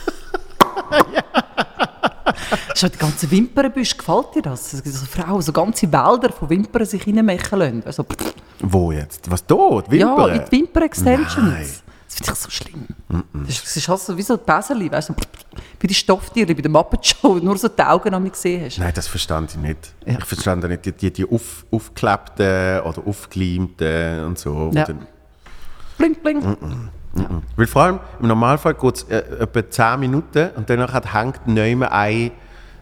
[SPEAKER 2] Schon die ganzen Wimpernbüsche, gefällt dir das? Es gibt so Frauen, so ganze Wälder von Wimpern sich reinmachen lassen. Also, pff,
[SPEAKER 1] Wo jetzt? Was da? Die
[SPEAKER 2] ja,
[SPEAKER 1] Wimpern?
[SPEAKER 2] in die Wimpern-Extensions.
[SPEAKER 1] Nein.
[SPEAKER 2] Das finde ich so schlimm. Das ist, das ist halt so wie so ein Päserli, weißt du, wie die Stofftiere bei der Muppet Show, nur so die Augen an mich gesehen hast.
[SPEAKER 1] Nein, das verstand ich nicht.
[SPEAKER 2] Ja.
[SPEAKER 1] Ich verstand nicht die, die, die auf, aufgeklebten oder aufgeleimten und so.
[SPEAKER 2] Ja.
[SPEAKER 1] Und dann,
[SPEAKER 2] Blink, blink.
[SPEAKER 1] Weil vor allem im Normalfall geht es äh, etwa 10 Minuten und danach hat- hängt neu ein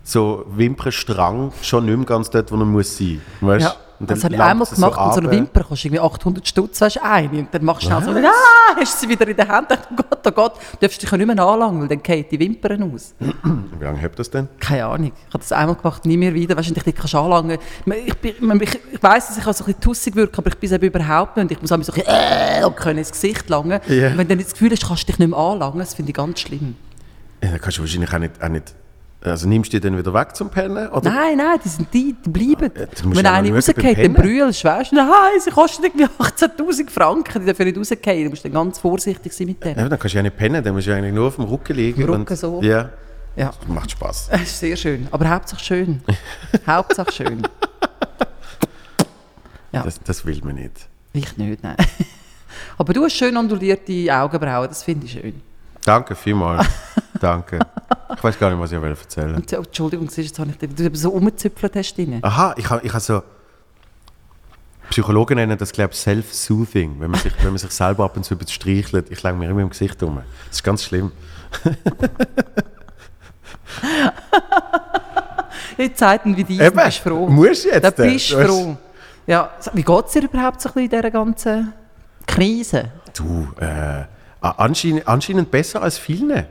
[SPEAKER 1] so Wimpernstrang schon nicht mehr ganz dort, wo er muss sein. Weißt?
[SPEAKER 2] Ja,
[SPEAKER 1] Und
[SPEAKER 2] das habe ich einmal
[SPEAKER 1] es so
[SPEAKER 2] gemacht. mit so
[SPEAKER 1] runter.
[SPEAKER 2] Wimper kostet irgendwie 800 Stutz, weißt du, eine. Und dann machst du schnell so, ah, hast du sie wieder in der Hand. Oh Gott, oh Gott, du darfst dich ja nicht mehr anlangen, weil dann fallen die Wimpern aus.
[SPEAKER 1] Wie lange habt ihr das denn?
[SPEAKER 2] Keine Ahnung. Ich habe das einmal gemacht, nie mehr wieder. Weißt du, und ich dich kannst anlangen. Ich, bin- ich, ich weiss, dass ich auch so ein bisschen tussig wirke, aber ich bin es eben überhaupt nicht. Und ich muss auch so ein bisschen, äh, und können ins Gesicht langen.
[SPEAKER 1] Ja.
[SPEAKER 2] Und wenn du dann das Gefühl hast, kannst du dich nicht mehr anlangen, das finde ich ganz schlimm.
[SPEAKER 1] Ja, dann kannst du wahrscheinlich auch nicht, auch nicht also nimmst du die dann wieder weg zum Pennen? Oder?
[SPEAKER 2] Nein, nein, die sind die, die bleiben.
[SPEAKER 1] Ja,
[SPEAKER 2] wenn eine rausgeht, dann brüllst du, weißt du, nein, sie kostet irgendwie 18'000 Franken, die dürfen nicht rausgehen. Du musst dann ganz vorsichtig sein mit denen.
[SPEAKER 1] Ja, dann kannst du ja nicht pennen, dann musst du eigentlich nur auf dem Rücken liegen.
[SPEAKER 2] Rücken
[SPEAKER 1] und,
[SPEAKER 2] so.
[SPEAKER 1] Ja,
[SPEAKER 2] Ja,
[SPEAKER 1] macht Spaß.
[SPEAKER 2] es ist sehr schön. Aber Hauptsache schön. Hauptsache schön. Ja.
[SPEAKER 1] Das, das will man nicht.
[SPEAKER 2] Ich nicht, nein. Aber du hast schön ondulierte Augenbrauen, das finde ich schön.
[SPEAKER 1] Danke vielmals. Danke. Ich weiß gar nicht, was ich erzählen.
[SPEAKER 2] Und, oh, Entschuldigung, jetzt habe ich dich, du so umgezüpfelt hast. Drin.
[SPEAKER 1] Aha, ich habe ich ha so. Psychologen nennen das, glaube ich, Self-Soothing, wenn, man sich, wenn man sich selber ab und zu streichelt. Ich lege mir immer im Gesicht um. Das ist ganz schlimm.
[SPEAKER 2] In Zeiten wie diesen
[SPEAKER 1] Eben,
[SPEAKER 2] bist du froh.
[SPEAKER 1] musst jetzt,
[SPEAKER 2] Da bist du froh. Ja, wie geht es dir überhaupt so ein bisschen in dieser ganzen Krise?
[SPEAKER 1] Du, äh, anscheinend, anscheinend besser als vielen.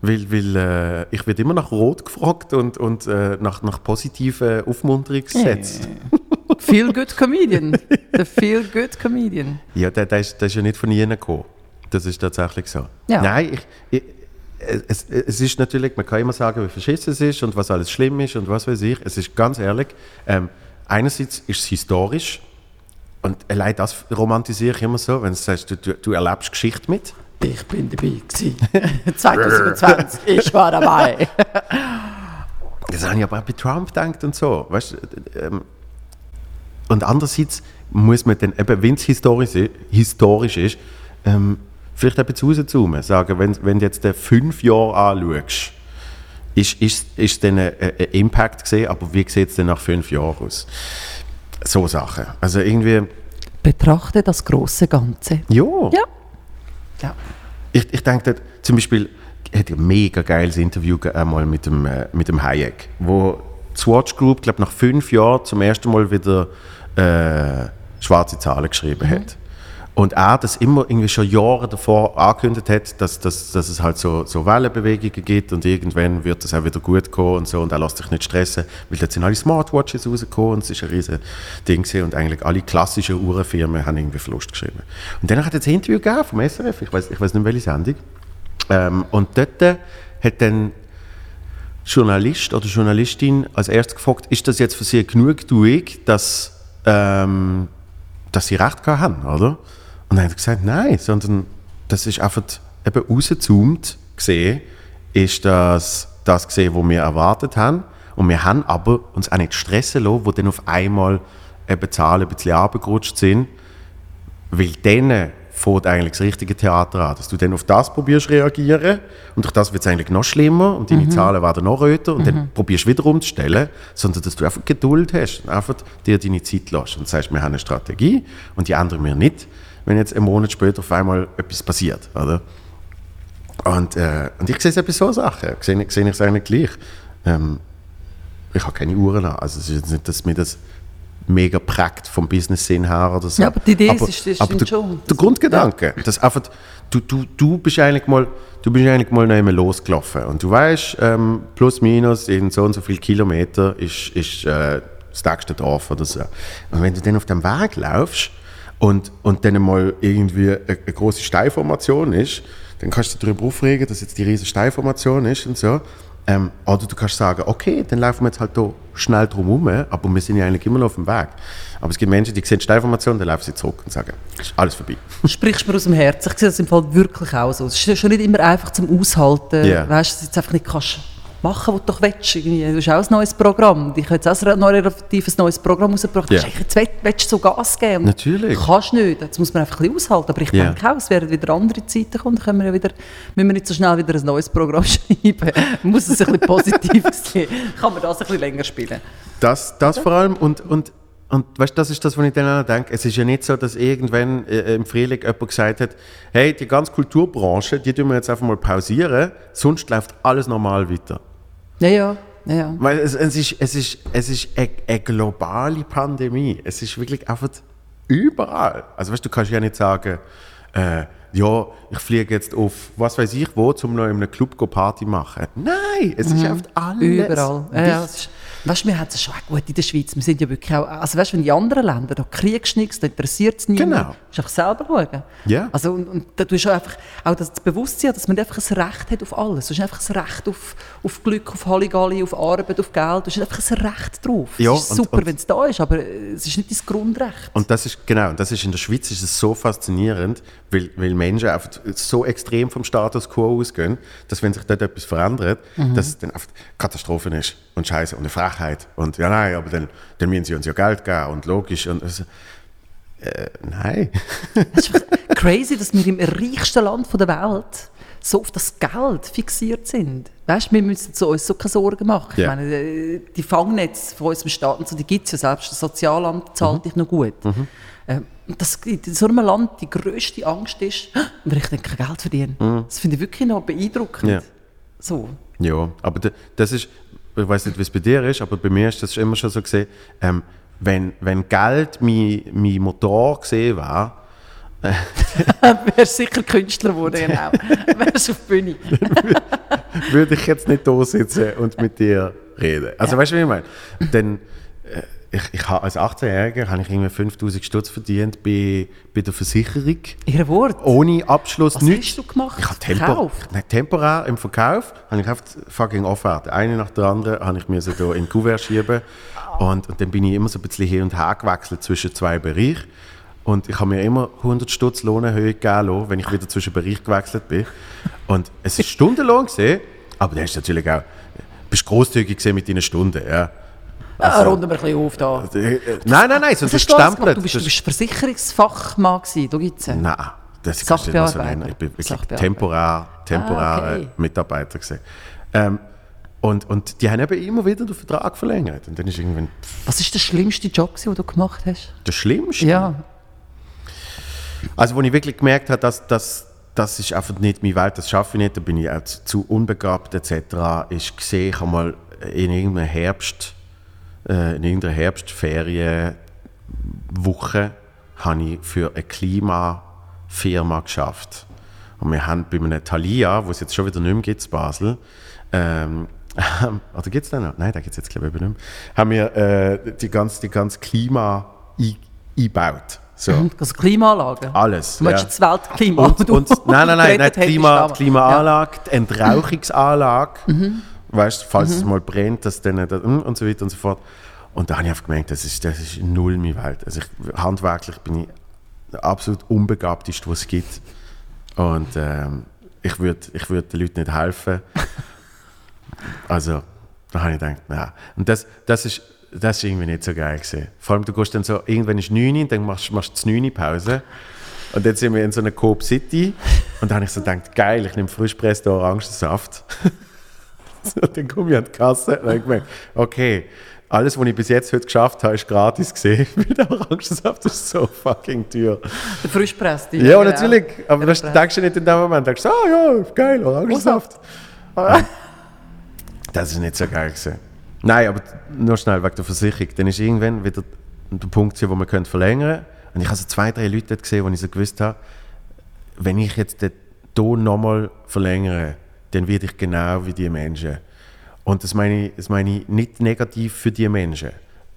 [SPEAKER 1] Weil, weil äh, ich werde immer nach Rot gefragt und, und äh, nach, nach positiven Aufmunterungssätzen.
[SPEAKER 2] Feel Good Comedian. Der Feel Good Comedian.
[SPEAKER 1] Ja, der, der, ist, der ist ja nicht von ihnen gekommen. Das ist tatsächlich so.
[SPEAKER 2] Ja.
[SPEAKER 1] Nein, ich, ich, es, es ist natürlich, man kann immer sagen, wie verschissen es ist und was alles schlimm ist und was weiß ich. Es ist ganz ehrlich, ähm, einerseits ist es historisch und allein das romantisiere ich immer so, wenn du sagst, du, du, du erlebst Geschichte mit.
[SPEAKER 2] Ich bin dabei gewesen. 2020, ich war dabei.
[SPEAKER 1] Das habe ich aber auch bei Trump gedacht und so. Weißt, du, ähm, und andererseits muss man dann, eben, wenn es historisch, historisch ist, ähm, vielleicht ein bisschen rauszoomen. Sagen, wenn, wenn du jetzt den fünf Jahre anschaust, ist, ist, ist dann ein, ein Impact gesehen, aber wie sieht es denn nach fünf Jahren aus? So Sachen. Also irgendwie,
[SPEAKER 2] Betrachte das große Ganze.
[SPEAKER 1] ja.
[SPEAKER 2] Ja. Ja.
[SPEAKER 1] Ich, ich denke, zum Beispiel, ich hatte ein mega geiles Interview einmal mit dem, äh, mit dem Hayek, wo die Swatch Group, glaube nach fünf Jahren zum ersten Mal wieder äh, schwarze Zahlen geschrieben hat. Und er das immer irgendwie schon Jahre davor angekündigt hat, dass, dass, dass es halt so, so Wellenbewegungen gibt und irgendwann wird das auch wieder gut kommen und so und er lässt sich nicht stressen, weil jetzt sind alle Smartwatches rausgekommen und es ist ein riesen Ding und eigentlich alle klassischen Uhrenfirmen haben irgendwie Verlust geschrieben. Und dann hat er das Interview gegeben vom SRF, ich weiß ich weiß nicht welche Sendung, ähm, und dort hat dann Journalist oder Journalistin als erstes gefragt, ist das jetzt für Sie Genugtuung, dass, ähm, dass Sie recht gehabt haben, oder? Und dann hat er gesagt, nein, sondern das ist einfach eben rausgezoomt gesehen, ist das das gesehen, was wir erwartet haben. Und wir haben aber uns auch nicht stressen lassen, wo dann auf einmal eben Zahlen ein bisschen runtergerutscht sind, weil dann fängt eigentlich das richtige Theater an, dass du dann auf das probierst reagieren. Und durch das wird es eigentlich noch schlimmer und deine Zahlen werden noch röter und dann probierst du wieder umzustellen, sondern dass du einfach Geduld hast und einfach dir deine Zeit lässt. Und sagst, wir haben eine Strategie und die ändern wir nicht, wenn jetzt einen Monat später auf einmal etwas passiert, oder? Und, äh, und ich sehe es eben so Sachen, sehe, sehe ich es eigentlich gleich. Ähm, ich habe keine Uhren an, also es ist jetzt nicht, dass mir das mega prägt vom Business-Sinn her oder so.
[SPEAKER 2] Ja, aber die Idee ist- ist- das
[SPEAKER 1] aber der,
[SPEAKER 2] schon.
[SPEAKER 1] Der Grundgedanke, dass einfach, du, du, du bist eigentlich mal, du bist eigentlich mal noch losgelaufen und du weißt, ähm, plus minus in so und so viele Kilometer ist, ist äh, das nächste Dorf oder so. Und wenn du dann auf dem Weg laufst und, und dann mal irgendwie eine, eine große Steinformation ist, dann kannst du darüber aufregen, dass jetzt die riesige Steinformation ist und so. Ähm, oder du kannst sagen, okay, dann laufen wir jetzt halt da schnell drum herum, aber wir sind ja eigentlich immer noch auf dem Weg. Aber es gibt Menschen, die sehen die Steinformation, dann laufen sie zurück und sagen, ist alles vorbei.
[SPEAKER 2] Sprichst mir aus dem Herzen. Ich sehe das im Fall wirklich auch so. Es ist schon nicht immer einfach zum Aushalten.
[SPEAKER 1] Ja.
[SPEAKER 2] Weißt du, dass du jetzt einfach nicht kannst machen, was du doch willst. Du hast auch ein neues Programm. Ich habe jetzt auch ein relatives neues Programm rausgebracht. Yeah. Jetzt willst, willst du so Gas geben.
[SPEAKER 1] Natürlich.
[SPEAKER 2] Kannst nicht. Jetzt muss man einfach ein bisschen aushalten. Aber ich
[SPEAKER 1] Ja.
[SPEAKER 2] denke auch, es werden wieder andere Zeiten kommen. Dann können wir ja wieder, müssen wir nicht so schnell wieder ein neues Programm schreiben. Man muss es ein bisschen positiv sehen. Kann man das ein bisschen länger spielen.
[SPEAKER 1] Das, das vor allem und, und, und weißt, das ist das, was ich dann auch denke. Es ist ja nicht so, dass irgendwann äh, im Frühling jemand gesagt hat, hey, die ganze Kulturbranche, die tun wir jetzt einfach mal pausieren, sonst läuft alles normal weiter.
[SPEAKER 2] Ja, ja. ja.
[SPEAKER 1] Weil es, es ist, es ist, es ist eine, eine globale Pandemie. Es ist wirklich einfach überall. Also weißt, du kannst ja nicht sagen, äh, ja, ich fliege jetzt auf, was weiß ich wo, um noch in einem Club Party machen. Nein, es ist einfach alles.
[SPEAKER 2] Überall. Ja, ja, es ist, weißt, wir haben es schon gut in der Schweiz. Wir sind ja wirklich auch, also weißt, wenn die anderen Länder, da kriegst du nichts, da interessiert es niemand.
[SPEAKER 1] Genau.
[SPEAKER 2] Du musst einfach selber schauen.
[SPEAKER 1] Ja.
[SPEAKER 2] Also, und, und da tust du einfach auch das Bewusstsein, dass man einfach ein Recht hat auf alles. Du hast einfach ein Recht auf, auf Glück, auf Halligalli, auf Arbeit, auf Geld. Du hast einfach ein Recht drauf.
[SPEAKER 1] Ja,
[SPEAKER 2] es ist
[SPEAKER 1] und-
[SPEAKER 2] super, wenn es da ist, aber äh, es ist nicht dein Grundrecht.
[SPEAKER 1] Und das ist, genau, und das ist in der Schweiz ist es so faszinierend, weil, weil Menschen einfach so extrem vom Status quo ausgehen, dass wenn sich dort etwas verändert, dass es dann einfach Katastrophen ist und Scheiße und eine Frechheit. Und ja, nein, aber dann, dann müssen sie uns ja Geld geben und logisch. Und also, äh, nein.
[SPEAKER 2] Es ist crazy, dass wir im reichsten Land der Welt so auf das Geld fixiert sind. Weißt, wir müssen so, uns so keine Sorgen machen.
[SPEAKER 1] Ja.
[SPEAKER 2] Ich meine, äh, die Fangnetze von unserem Staat, so, die gibt es ja selbst, das Sozialamt zahlt dich noch gut. Ähm, und das in so einem Land die grösste Angst ist, wenn ich dann kein Geld verdiene. Das finde ich wirklich noch beeindruckend.
[SPEAKER 1] Ja.
[SPEAKER 2] So.
[SPEAKER 1] Ja, aber da- das ist, ich weiß nicht, wie es bei dir ist, aber bei mir ist das immer schon so gesehen, ähm, wenn, wenn Geld mein, mein Motor gesehen war,
[SPEAKER 2] Wärst sicher Künstler geworden, genau. Wärst auf Bühne.
[SPEAKER 1] würde ich jetzt nicht da sitzen und mit dir reden. Also weißt du, wie ich meine? Denn äh, ich, ich habe als 18-Jähriger habe ich irgendwie 5000 Stutz verdient bei, bei der Versicherung.
[SPEAKER 2] Ihr Wort.
[SPEAKER 1] Ohne Abschluss,
[SPEAKER 2] Was
[SPEAKER 1] nichts.
[SPEAKER 2] hast du gemacht?
[SPEAKER 1] Ich habe Tempo, nein, temporär im Verkauf habe ich einfach fucking Offerte. Eine nach der anderen habe ich mir so da in den Kuvert schieben. Und, und dann bin ich immer so ein bisschen hin und her gewechselt zwischen zwei Bereichen. Und ich habe mir immer 100 Stutz Lohnerhöhung gegeben, lassen, wenn ich wieder zwischen Bereich gewechselt bin. Und es ist Stundenlohn gesehen, aber der ist natürlich auch, bist großzügig mit deinen Stunden, ja.
[SPEAKER 2] Ah, runden wir ein bisschen auf da.
[SPEAKER 1] Äh, äh, Nein, nein, nein, sonst ist
[SPEAKER 2] du
[SPEAKER 1] gestempelt.
[SPEAKER 2] Du bist,
[SPEAKER 1] Das
[SPEAKER 2] du
[SPEAKER 1] ist-
[SPEAKER 2] bist Versicherungsfachmann gewesen, da gibt es
[SPEAKER 1] Nein, das kannst du nicht so nennen. Ich bin wirklich temporär, temporär
[SPEAKER 2] Ah, okay.
[SPEAKER 1] äh, Mitarbeiter gewesen. Ähm, und, und die haben eben immer wieder den Vertrag verlängert. Und dann ist irgendwann
[SPEAKER 2] Was ist der schlimmste Job, gewesen, den du gemacht hast?
[SPEAKER 1] der Schlimmste.
[SPEAKER 2] Ja.
[SPEAKER 1] Also, wo ich wirklich gemerkt habe, dass, dass das ist einfach nicht meine Welt, das schaffe ich nicht, da bin ich auch zu, zu unbegabt etc., ist gesehen, ich habe mal in irgendeinem Herbst, äh, in irgendeiner Herbstferienwoche habe ich für eine Klimafirma geschafft. Und wir haben bei einem Thalia, wo es jetzt schon wieder nicht mehr gibt, in Basel, ähm, oder gibt es den noch? Nein, da gibt es jetzt glaube ich nicht mehr. Haben wir äh, die ganze, die ganze Klima ein- eingebaut. So.
[SPEAKER 2] Also Klimaanlagen.
[SPEAKER 1] Alles.
[SPEAKER 2] Du
[SPEAKER 1] ja.
[SPEAKER 2] jetzt das Weltklima?
[SPEAKER 1] Und, und, nein, nein, nein,
[SPEAKER 2] hättest
[SPEAKER 1] Klima. Klimaanlage, die Entrauchungsanlage.
[SPEAKER 2] Mhm.
[SPEAKER 1] Weißt du, falls es mal brennt, dass dann nicht- und so weiter und so fort. Und da habe ich einfach gemerkt, das ist, das ist null meine Welt. Also ich, handwerklich bin ich der absolut unbegabteste, was es gibt. Und ähm, ich würde ich würd den Leuten nicht helfen. Also, da habe ich gedacht, nein. Und das, das, ist, das ist irgendwie nicht so geil gewesen. Vor allem, du gehst dann so, irgendwann ist 9 Uhr, dann machst du 9 Uhr Pause. Und jetzt sind wir in so einer Coop City. Und da habe ich so gedacht, geil, ich nehme frisch pressten Orangensaft. dann ich an die Kasse und habe gemerkt, okay, alles, was ich bis jetzt heute geschafft habe, ist gratis gesehen. Weil der Orangensaft ist so fucking teuer.
[SPEAKER 2] Der Frischpresste.
[SPEAKER 1] Ja,
[SPEAKER 2] genau.
[SPEAKER 1] natürlich. Aber das denkst du nicht in dem Moment. Du denkst, ah ja, geil, Orangensaft. Das ist nicht so geil gewesen. Nein, aber nur schnell wegen der Versicherung. Dann ist irgendwann wieder der Punkt, wo man könnte verlängern könnte. Und ich habe so zwei, drei Leute dort gesehen, wo ich so gewusst habe, wenn ich jetzt den Ton nochmal verlängere, dann werde ich genau wie die Menschen. Und das meine, ich, das meine ich nicht negativ für die Menschen.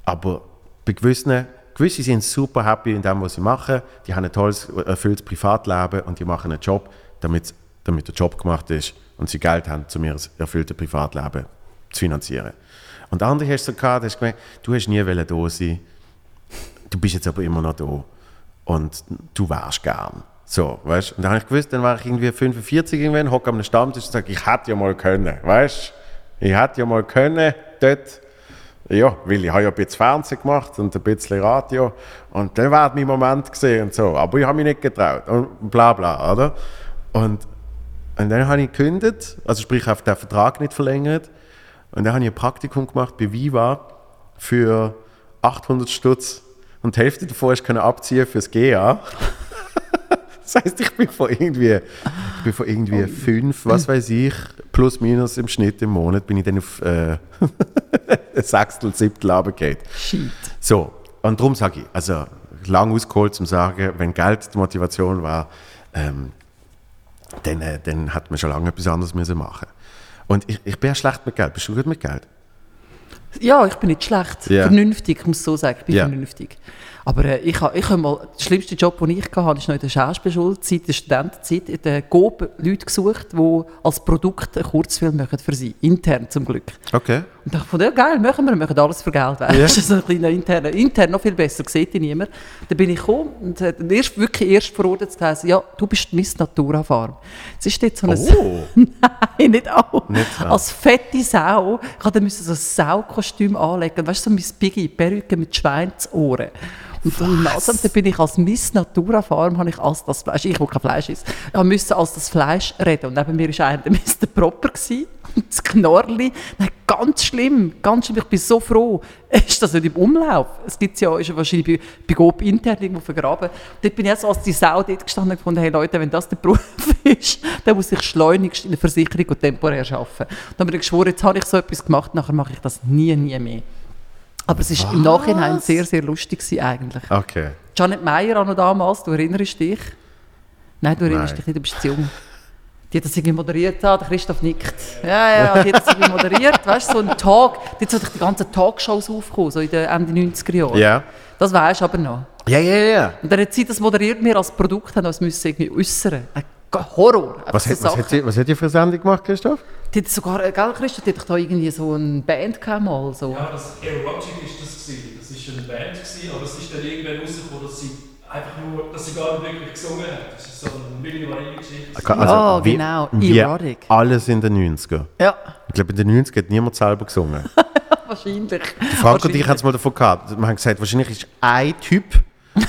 [SPEAKER 1] Aber bei gewissen, gewisse sind super happy in dem, was sie machen. Die haben ein tolles, erfülltes Privatleben und die machen einen Job, damit, damit der Job gemacht ist und sie Geld haben, um ihr erfülltes Privatleben zu finanzieren. Und andere hast du so gehabt, hast gemerkt, du hast nie da sein du bist jetzt aber immer noch da und du wärst gern. So, weißt Und dann habe ich gewusst, dann war ich irgendwie 45 irgendwann, hocke am Stammtisch und sage, ich hätte ja mal können, weißt Ich hätte ja mal können dort, ja, weil ich habe ja ein bisschen Fernsehen gemacht und ein bisschen Radio. Und dann wäre mein Moment gesehen und so, aber ich habe mich nicht getraut. Und bla bla, oder? Und, und dann habe ich gekündigt, also sprich, auf den Vertrag nicht verlängert. Und dann habe ich ein Praktikum gemacht bei Viva für 800 Stutz. Und die Hälfte davon können abziehen fürs GA. Das heißt, ich bin von irgendwie, ich bin von irgendwie fünf, was weiß ich, plus minus im Schnitt im Monat, bin ich dann auf äh, ein Sechstel, Siebtel runtergefallen.
[SPEAKER 2] Shit.
[SPEAKER 1] So, und darum sage ich, also lang ausgeholt zum sagen, wenn Geld die Motivation war, ähm, dann, äh, dann hat man schon lange etwas anderes müssen machen Und ich, ich bin ja schlecht mit Geld. Bist du gut mit Geld?
[SPEAKER 2] Ja, ich bin nicht schlecht.
[SPEAKER 1] Ja.
[SPEAKER 2] Vernünftig, ich muss so sagen. Ich bin
[SPEAKER 1] Ja.
[SPEAKER 2] vernünftig. Aber äh, ich habe ich mal, der schlimmste Job, den ich hatte, ist noch in der Schauspielschulzeit, der Studentenzeit, in der GOB Leute gesucht, die als Produkt einen Kurzfilm machen für sie. Intern zum Glück.
[SPEAKER 1] Okay.
[SPEAKER 2] Und dachte von ja geil, machen wir, wir machen alles für Geld. Weißt?
[SPEAKER 1] Ja.
[SPEAKER 2] Das ist so ein kleiner interner, intern noch viel besser, sieht ihn niemand. Dann bin ich gekommen und hat erst, wirklich erst verordnet zu heißen, ja, du bist Miss Natura Farm. Jetzt ist dort so ein,
[SPEAKER 1] Oh,
[SPEAKER 2] Nein, nicht auch.
[SPEAKER 1] Nicht auch.
[SPEAKER 2] Als fette Sau. Ich musste so ein Saukostüm anlegen. Weißt du, so mein Biggie, Perücke mit Schweinsohren. Und im Ausland da bin ich als Miss Natura Farm, habe ich als das Fleisch, ich, wo kein Fleisch ist, ich musste als das Fleisch reden. Und neben mir war einer der Mr. Proper gewesen. und das Knorrli. Nein, ganz schlimm, ganz schlimm. Ich bin so froh, ist das nicht im Umlauf. Es gibt ja, ist ja wahrscheinlich bei, bei GoP intern irgendwo vergraben. Dort bin ich jetzt als die Sau dort gestanden und gefunden, hey Leute, wenn das der Beruf ist, dann muss ich schleunigst in der Versicherung und temporär arbeiten. Und dann habe ich geschworen, jetzt habe ich so etwas gemacht, nachher mache ich das nie, nie mehr. Aber es war im Nachhinein sehr, sehr lustig gewesen, eigentlich.
[SPEAKER 1] Okay.
[SPEAKER 2] Janet Meyer auch noch damals, du erinnerst dich? Nein, du erinnerst
[SPEAKER 1] Nein.
[SPEAKER 2] dich nicht, du bist zu jung. Die hat das irgendwie moderiert, ah, der Christoph nickt. Ja, ja, die hat das irgendwie moderiert, weißt du, so ein Talk. Die sind so die ganzen Talkshows aufgekommen, so in den Ende 90er Jahren.
[SPEAKER 1] Ja.
[SPEAKER 2] Das weisst du aber noch.
[SPEAKER 1] Ja, ja, ja.
[SPEAKER 2] Und dann hat sie das moderiert, wir als Produkt haben uns müssen irgendwie äußern. Horror.
[SPEAKER 1] Was, hat, was, hat die, was hat die für eine Sendung gemacht, Christoph?
[SPEAKER 2] Die hat sogar, äh, gell, Christoph, die hat da irgendwie so eine Band gehabt mal, so.
[SPEAKER 3] Ja, das Erotic ist das gewesen. Das ist eine Band gewesen, aber es ist dann irgendwann rausgekommen, dass sie einfach nur, dass sie gar nicht wirklich gesungen hat. Das ist so eine millivarige Geschichte.
[SPEAKER 2] Ja, genau.
[SPEAKER 1] Wie
[SPEAKER 2] Erotic.
[SPEAKER 1] alles in den 90er.
[SPEAKER 2] Ja,
[SPEAKER 1] Ich glaube, in den 90er hat niemand selber gesungen.
[SPEAKER 2] wahrscheinlich.
[SPEAKER 1] Frank und ich haben es mal davon gehabt. Wir haben gesagt, wahrscheinlich ist ein Typ.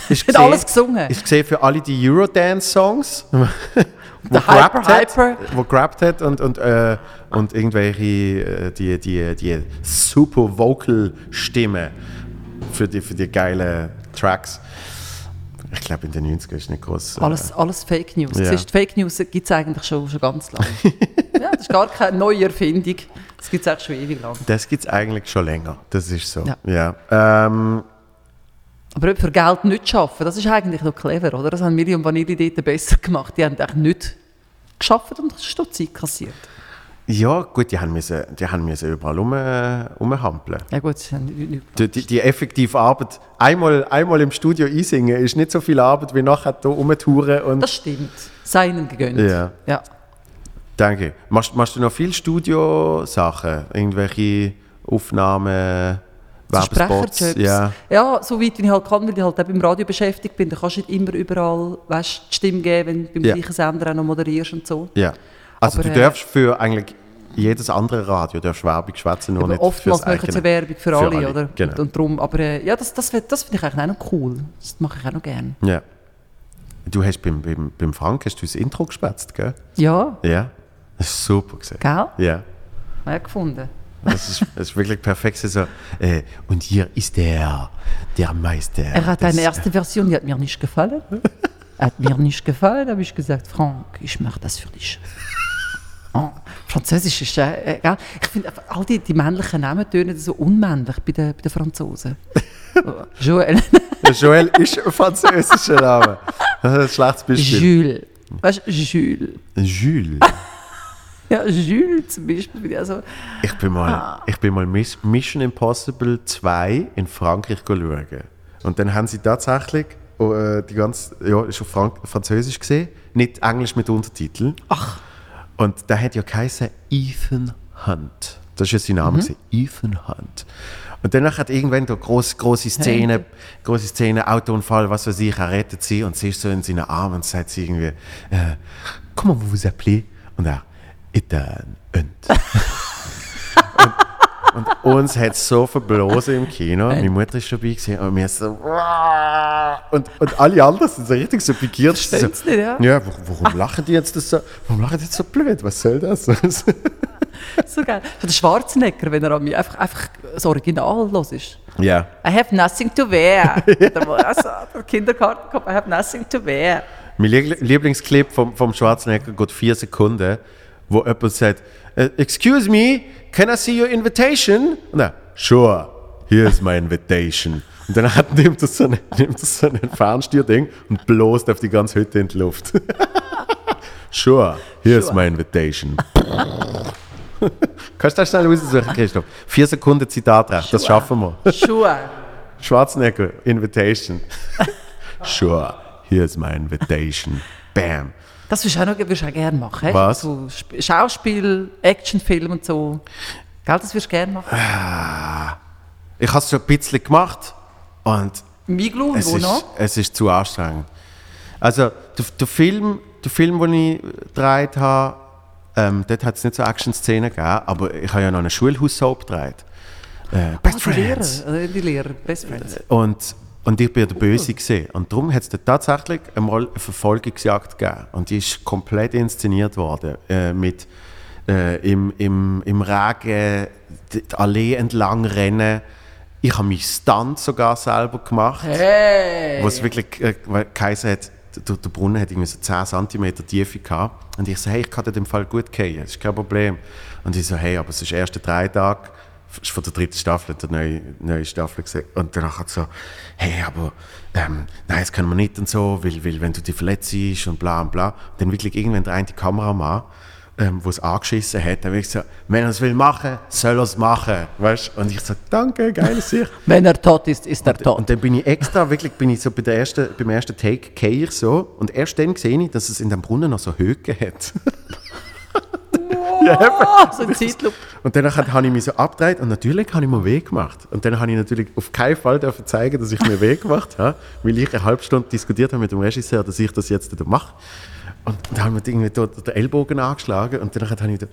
[SPEAKER 1] Ist
[SPEAKER 2] Hat alles gesungen.
[SPEAKER 1] Ist gesehen für alle die Eurodance-Songs. wo gerappt hat. Wo gerappt hat und, und, äh, und irgendwelche äh, die, die, die super Vocal-Stimmen für die, für die geilen Tracks. Ich glaube, in den 90er ist nicht groß. Äh,
[SPEAKER 2] Alles, alles Fake News.
[SPEAKER 1] Ja.
[SPEAKER 2] Siehst, Fake News gibt es eigentlich schon, schon ganz lange. ja, das ist gar keine neue Erfindung. Das gibt es eigentlich schon ewig lang.
[SPEAKER 1] das gibt es eigentlich schon länger. Das ist so.
[SPEAKER 2] Ja.
[SPEAKER 1] Ja. Ähm,
[SPEAKER 2] Aber für Geld nicht arbeiten, das ist eigentlich noch clever, oder? Das haben und Vanilli dort besser gemacht. Die haben eigentlich nicht geschafft und das ist Zeit kassiert.
[SPEAKER 1] ja, gut, die haben, müssen, die haben müssen überall rum, rumhampeln.
[SPEAKER 2] Ja gut, das haben nicht, nicht
[SPEAKER 1] Die, die, die effektive Arbeit, einmal, einmal im Studio einsingen, ist nicht so viel Arbeit wie nachher hier rumtouren und...
[SPEAKER 2] Das stimmt. Sei ihnen gegönnt.
[SPEAKER 1] Ja.
[SPEAKER 2] ja.
[SPEAKER 1] Danke. Machst, machst du noch viel Studiosachen? Irgendwelche Aufnahmen, Werbespots?
[SPEAKER 2] Sprecherjobs.
[SPEAKER 1] Ja.
[SPEAKER 2] ja, so weit wie ich halt kann, weil ich halt auch beim Radio beschäftigt bin. Da kannst du nicht immer überall weißt, die Stimme geben, wenn du beim
[SPEAKER 1] Ja.
[SPEAKER 2] gleichen Sender auch noch moderierst und so.
[SPEAKER 1] ja. Also
[SPEAKER 2] Aber,
[SPEAKER 1] du
[SPEAKER 2] äh,
[SPEAKER 1] darfst für eigentlich jedes andere Radio darfst Werbung schwätzen, nur nicht
[SPEAKER 2] oftmals machen sie. Werbung für, alle, oder?
[SPEAKER 1] Genau.
[SPEAKER 2] Und, und drum, aber äh, ja, das, das, das finde ich eigentlich auch noch cool. Das mache ich auch noch gerne.
[SPEAKER 1] ja. Du hast beim, beim, beim Frank hast du das Intro gespetzt, gell?
[SPEAKER 2] Ja,
[SPEAKER 1] Ja. Das ist super gesehen.
[SPEAKER 2] gell?
[SPEAKER 1] Ja.
[SPEAKER 2] Ja, gefunden.
[SPEAKER 1] Das ist, das ist wirklich perfekt. So, äh, und hier ist der, der Meister.
[SPEAKER 2] Er hat eine erste Version, die hat mir nicht gefallen. hat mir nicht gefallen, habe ich gesagt, Frank, ich mache das für dich. Oh, Französisch ist, äh, äh, gell? ich finde, all die, die männlichen Namen tönen so unmännlich bei den, bei den Franzosen. Joël,
[SPEAKER 1] Der Joel ist ein französischer Name. Das ist ein schlechtes Beispiel.
[SPEAKER 2] Jules. Weißt du, Jules.
[SPEAKER 1] Jules.
[SPEAKER 2] Ja, Jules zum Beispiel. ich Also,
[SPEAKER 1] Ich bin mal,
[SPEAKER 2] Ah.
[SPEAKER 1] ich bin mal Miss- Mission Impossible 2 in Frankreich schauen. Und dann haben sie tatsächlich oh, äh, die ganze, ja, ist auf Frank Französisch gesehen, nicht Englisch mit Untertiteln.
[SPEAKER 2] ach,
[SPEAKER 1] Und da hat ja geheißen Ethan Hunt. Das ist ja sein Name, gewesen, Ethan Hunt. Und danach hat irgendwann da große, große Szene, große Szene, Autounfall, was weiß ich, er rettet sie und sie ist so in seinen Armen und sagt sie irgendwie, äh, comment vous vous appelez? Und er, Ethan Hunt. und, und uns hat es so verblosen im Kino. Meine Mutter ist dabei gewesen, und wir so, und, und alle anderen sind so richtig so pikiert. So,
[SPEAKER 2] nicht, ja?
[SPEAKER 1] ja, wa- warum lachen die jetzt das so? Warum lachen die jetzt so blöd? Was soll das?
[SPEAKER 2] so geil. Der Schwarzenegger, wenn er an mich einfach, einfach das Original los ist.
[SPEAKER 1] ja.
[SPEAKER 2] I have nothing to wear. Der, also, der Kindergarten kommt, I have nothing to wear.
[SPEAKER 1] Mein Lie- Lieblingsclip vom, vom Schwarzenegger geht vier Sekunden, wo jemand sagt, "Äh, Excuse me, can I see your invitation? Und er, sure, here's my invitation. Und dann hat, nimmt er so ein, nimmt so ein Fernsteuerding und bloßt auf die ganze Hütte in die Luft. sure, here's
[SPEAKER 2] Sure.
[SPEAKER 1] my invitation. Kannst du das schnell raussuchen, Christoph? Vier Sekunden Zitatrecht, das
[SPEAKER 2] Sure.
[SPEAKER 1] schaffen wir.
[SPEAKER 2] Schuhe.
[SPEAKER 1] Schwarzenegger, Invitation. sure, here's my invitation. Bam.
[SPEAKER 2] Das würdest du auch, noch, würdest du auch gerne machen.
[SPEAKER 1] Was?
[SPEAKER 2] So Sp- Schauspiel, Actionfilm und so. Gell, das würdest du gerne machen.
[SPEAKER 1] Ich habe es schon ein bisschen gemacht und
[SPEAKER 2] Miglu,
[SPEAKER 1] es
[SPEAKER 2] wo
[SPEAKER 1] ist,
[SPEAKER 2] noch?
[SPEAKER 1] es ist zu anstrengend. Also, der, der Film, der Film, den ich gedreht habe, ähm, dort hat es nicht so Action-Szenen gegeben, aber ich habe ja noch eine Schulhaussoap gedreht. Äh, Best
[SPEAKER 2] Ah, die
[SPEAKER 1] Friends.
[SPEAKER 2] Lehrer, äh, die Lehrer, Best Friends.
[SPEAKER 1] Und, Und ich bin der Böse gesehen. Und darum hat es tatsächlich einmal eine Verfolgungsjagd gegeben. Und die ist komplett inszeniert worden. Äh, mit äh, im, im, im Regen die Allee entlang rennen. Ich habe meinen Stunt sogar selber gemacht.
[SPEAKER 2] Hey!
[SPEAKER 1] Wo es wirklich äh, Kaiser hat, der, der Brunnen hat irgendwie so 10 cm Tiefe gehabt. Und ich so, hey, ich kann in dem Fall gut gehen, das ist kein Problem. Und ich so, hey, aber es ist erste drei Tage, von der dritten Staffel, der neue, neue Staffel gesehen. Und danach hat so, hey, aber ähm, nein, das können wir nicht und so, weil, weil wenn du dich verletzt und bla und bla. Und dann wirklich irgendwann der eine Kameramann, ähm, wo es angeschissen hat, dann habe ich gesagt, wenn er es will machen, soll er es machen. Weißt? Und ich so, danke, geile Sicht.
[SPEAKER 2] Wenn er tot ist, ist er tot.
[SPEAKER 1] Und dann bin ich extra, wirklich bin ich so bei der ersten, beim ersten Take, gehe ich so und erst dann sehe ich, dass es in dem Brunnen noch so Höhe hat.
[SPEAKER 2] Oh, so ein Zeitlupe.
[SPEAKER 1] Und dann habe ich mich so abgedreht und natürlich habe ich mir Weh gemacht. Und dann habe ich natürlich auf keinen Fall dürfen zeigen, dass ich mir Weh gemacht habe, weil ich eine halbe Stunde diskutiert habe mit dem Regisseur, dass ich das jetzt mache. Und dann haben wir irgendwie dort den Ellbogen angeschlagen und dann habe ich da,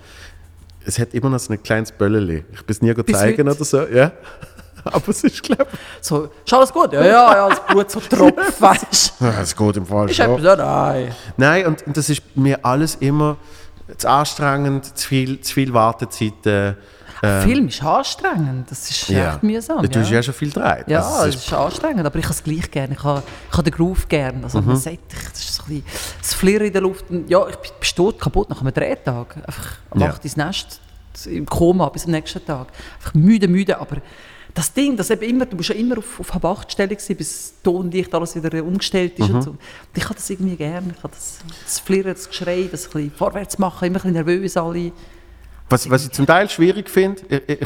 [SPEAKER 1] es hat immer noch so ein kleines Bölleli. Ich bin es nie zeigen
[SPEAKER 2] heute?
[SPEAKER 1] oder so, ja. Aber es ist, glaube
[SPEAKER 2] So, ist alles gut? Ja, ja, ja, das Blut so tropft, weißt
[SPEAKER 1] ich, ja, es geht im Fall
[SPEAKER 2] Ist
[SPEAKER 1] schon.
[SPEAKER 2] etwas, ja, nein.
[SPEAKER 1] Nein, und, und das ist mir alles immer zu anstrengend, zu viel, zu viel Wartezeiten.
[SPEAKER 2] Film ist anstrengend, das ist echt mühsam.
[SPEAKER 1] Du hast
[SPEAKER 2] ja.
[SPEAKER 1] ja schon viel gedreht.
[SPEAKER 2] Ja,
[SPEAKER 1] Also,
[SPEAKER 2] es ist anstrengend, aber ich habe es gleich gerne. Ich habe, ich habe den Groove gerne. Also
[SPEAKER 1] Mhm.
[SPEAKER 2] man sagt, das ist so ein bisschen das Flirren in der Luft. Ja, ich bin bin tot kaputt nach einem Drehtag. Einfach am
[SPEAKER 1] Ja.
[SPEAKER 2] 8. ins Nest, im Koma bis am nächsten Tag. Einfach müde, müde, aber das Ding, das eben immer, du bist ja immer auf, auf halb acht Stelle gewesen, bis Tonlicht alles wieder umgestellt ist
[SPEAKER 1] Mhm.
[SPEAKER 2] und so. Und ich habe das irgendwie gerne. Ich habe das, das Flirren, das Geschrei, das ein bisschen vorwärts machen, immer ein bisschen nervös alle.
[SPEAKER 1] Was, was ich zum Teil schwierig finde, ich,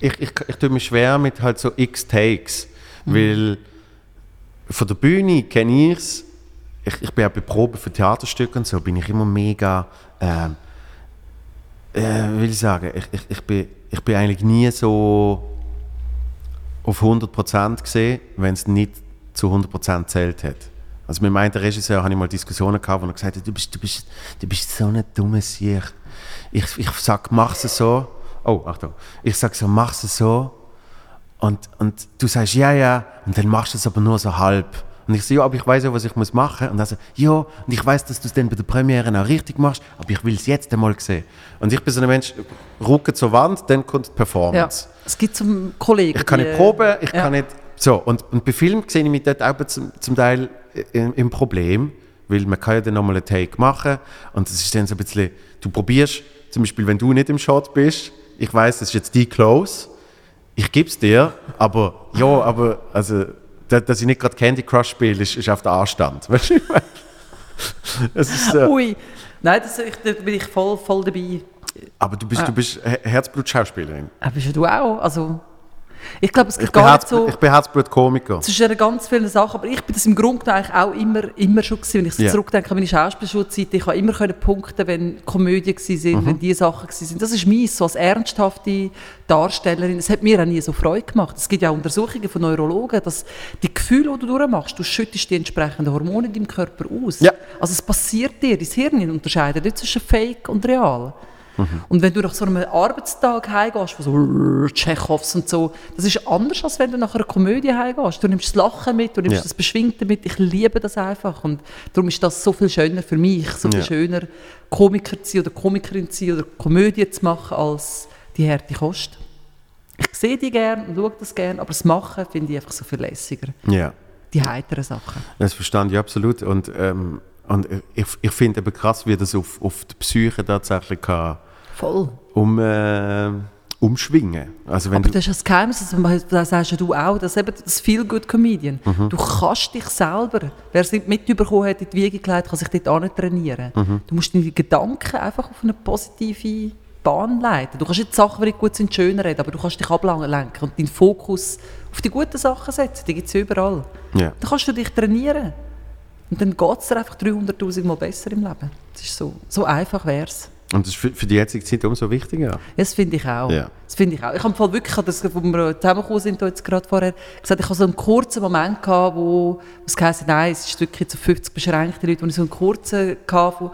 [SPEAKER 1] ich, ich, ich, tue mich schwer mit halt so X-Takes, weil von der Bühne kenne ich es, ich, ich bin auch bei Proben für Theaterstücke und so, bin ich immer mega, ähm, äh, will ich sagen, ich, ich, ich, bin, ich bin eigentlich nie so auf 100% gesehen, wenn es nicht zu 100% zählt hat. Also mit meinem Regisseur hatte ich mal Diskussionen gehabt, wo er gesagt hat, du bist, du bist, du bist so ein dummes Sieg. Ich, ich sag, mach's so. Oh, Achtung. Ich sag so, mach's so. Und, und du sagst, ja, ja. Und dann machst du es aber nur so halb. Und ich so, ja, aber ich weiß ja, was ich muss machen. Und er so, ja, und ich weiß, dass du es dann bei der Premiere auch richtig machst, aber ich will es jetzt einmal sehen. Und ich bin so ein Mensch, Rücken zur Wand, dann kommt die
[SPEAKER 2] Ja.
[SPEAKER 1] Performance.
[SPEAKER 2] Es gibt zum Kollegen.
[SPEAKER 1] Ich kann nicht
[SPEAKER 2] äh,
[SPEAKER 1] proben, ich
[SPEAKER 2] ja.
[SPEAKER 1] kann nicht. So, und, und bei Film sehe ich mich dort auch zum, zum Teil im, im Problem, weil man kann ja dann nochmal einen Take machen und es ist dann so ein bisschen, du probierst, zum Beispiel, wenn du nicht im Shot bist, ich weiß, das ist jetzt die Close, ich gebe es dir, aber ja, aber also, dass ich nicht gerade Candy Crush spiele, ist, ist auf der Anstand. Weißt du? Es ist, äh,
[SPEAKER 2] Ui. Nein, das, ich, da bin ich voll, voll dabei.
[SPEAKER 1] aber du bist, du bist Her- Herzblut-Schauspielerin.
[SPEAKER 2] Aber bist du auch? Also, ich glaube, es
[SPEAKER 1] bin,
[SPEAKER 2] gar nicht so
[SPEAKER 1] ich bin Herzblut-Komiker.
[SPEAKER 2] zwischen ganz vielen Sachen, aber ich bin das im Grunde genommen eigentlich auch immer, immer schon gewesen. Wenn ich so
[SPEAKER 1] Ja.
[SPEAKER 2] zurückdenke an meine Schauspielschulzeit, ich habe immer können punkten, wenn Komödien sind,
[SPEAKER 1] Mhm.
[SPEAKER 2] wenn die Sachen sind. Das ist meins, so als ernsthafte Darstellerin. Es hat mir auch nie so Freude gemacht. Es gibt ja auch Untersuchungen von Neurologen, dass die Gefühle, die du durchmachst, du schüttest die entsprechenden Hormone in deinem Körper aus.
[SPEAKER 1] Ja.
[SPEAKER 2] Also es passiert dir, dein Hirn unterscheidet nicht zwischen Fake und Real.
[SPEAKER 1] Mhm.
[SPEAKER 2] Und wenn du nach so einem Arbeitstag heimgehst, wo so Tschechows und so, das ist anders, als wenn du nach einer Komödie heimgehst. Du nimmst das Lachen mit, du nimmst
[SPEAKER 1] Ja.
[SPEAKER 2] das Beschwingte mit. Ich liebe das einfach. Und darum ist das so viel schöner für mich, so viel
[SPEAKER 1] Ja.
[SPEAKER 2] schöner, Komiker zu sein oder Komikerin zu sein oder Komödie zu machen, als die harte Kost. Ich sehe die gerne und schaue das gerne, aber das Machen finde ich einfach so viel lässiger.
[SPEAKER 1] Ja.
[SPEAKER 2] Die heiteren Sachen.
[SPEAKER 1] Das verstand ich absolut. Und, ähm, und ich, ich finde eben krass, wie das auf, auf die Psyche tatsächlich kann
[SPEAKER 2] Voll.
[SPEAKER 1] um, äh, umschwingen. Also wenn
[SPEAKER 2] Aber
[SPEAKER 1] du,
[SPEAKER 2] das ist das Geheimnis, das, das sagst du auch, das, eben das Feel-Good-Comedian.
[SPEAKER 1] Mhm.
[SPEAKER 2] Du kannst dich selber, wer es mitbekommen hat, in die Wiege gelegt, kann sich dort auch nicht trainieren.
[SPEAKER 1] Mhm.
[SPEAKER 2] Du musst deine Gedanken einfach auf eine positive Bahn leiten. Du kannst nicht Sachen, die gut sind, schöner reden, aber du kannst dich ablenken und deinen Fokus auf die guten Sachen setzen. Die gibt es überall.
[SPEAKER 1] ja.
[SPEAKER 2] Dann kannst du dich trainieren. Und dann geht es dir einfach 300'000 Mal besser im Leben. Das ist so, so einfach wäre es.
[SPEAKER 1] Und das ist für, für die jetzige Zeit umso wichtiger.
[SPEAKER 2] Das finde ich auch.
[SPEAKER 1] Ja.
[SPEAKER 2] Das finde ich auch. Ich habe Fall wirklich, das, wo wir zusammengekommen sind, jetzt gerade vorher, gesagt, ich habe so einen kurzen Moment gehabt, wo es heisst, nein, es ist wirklich zu 50 beschränkte Leute, wo ich so einen kurzen gehabt, wo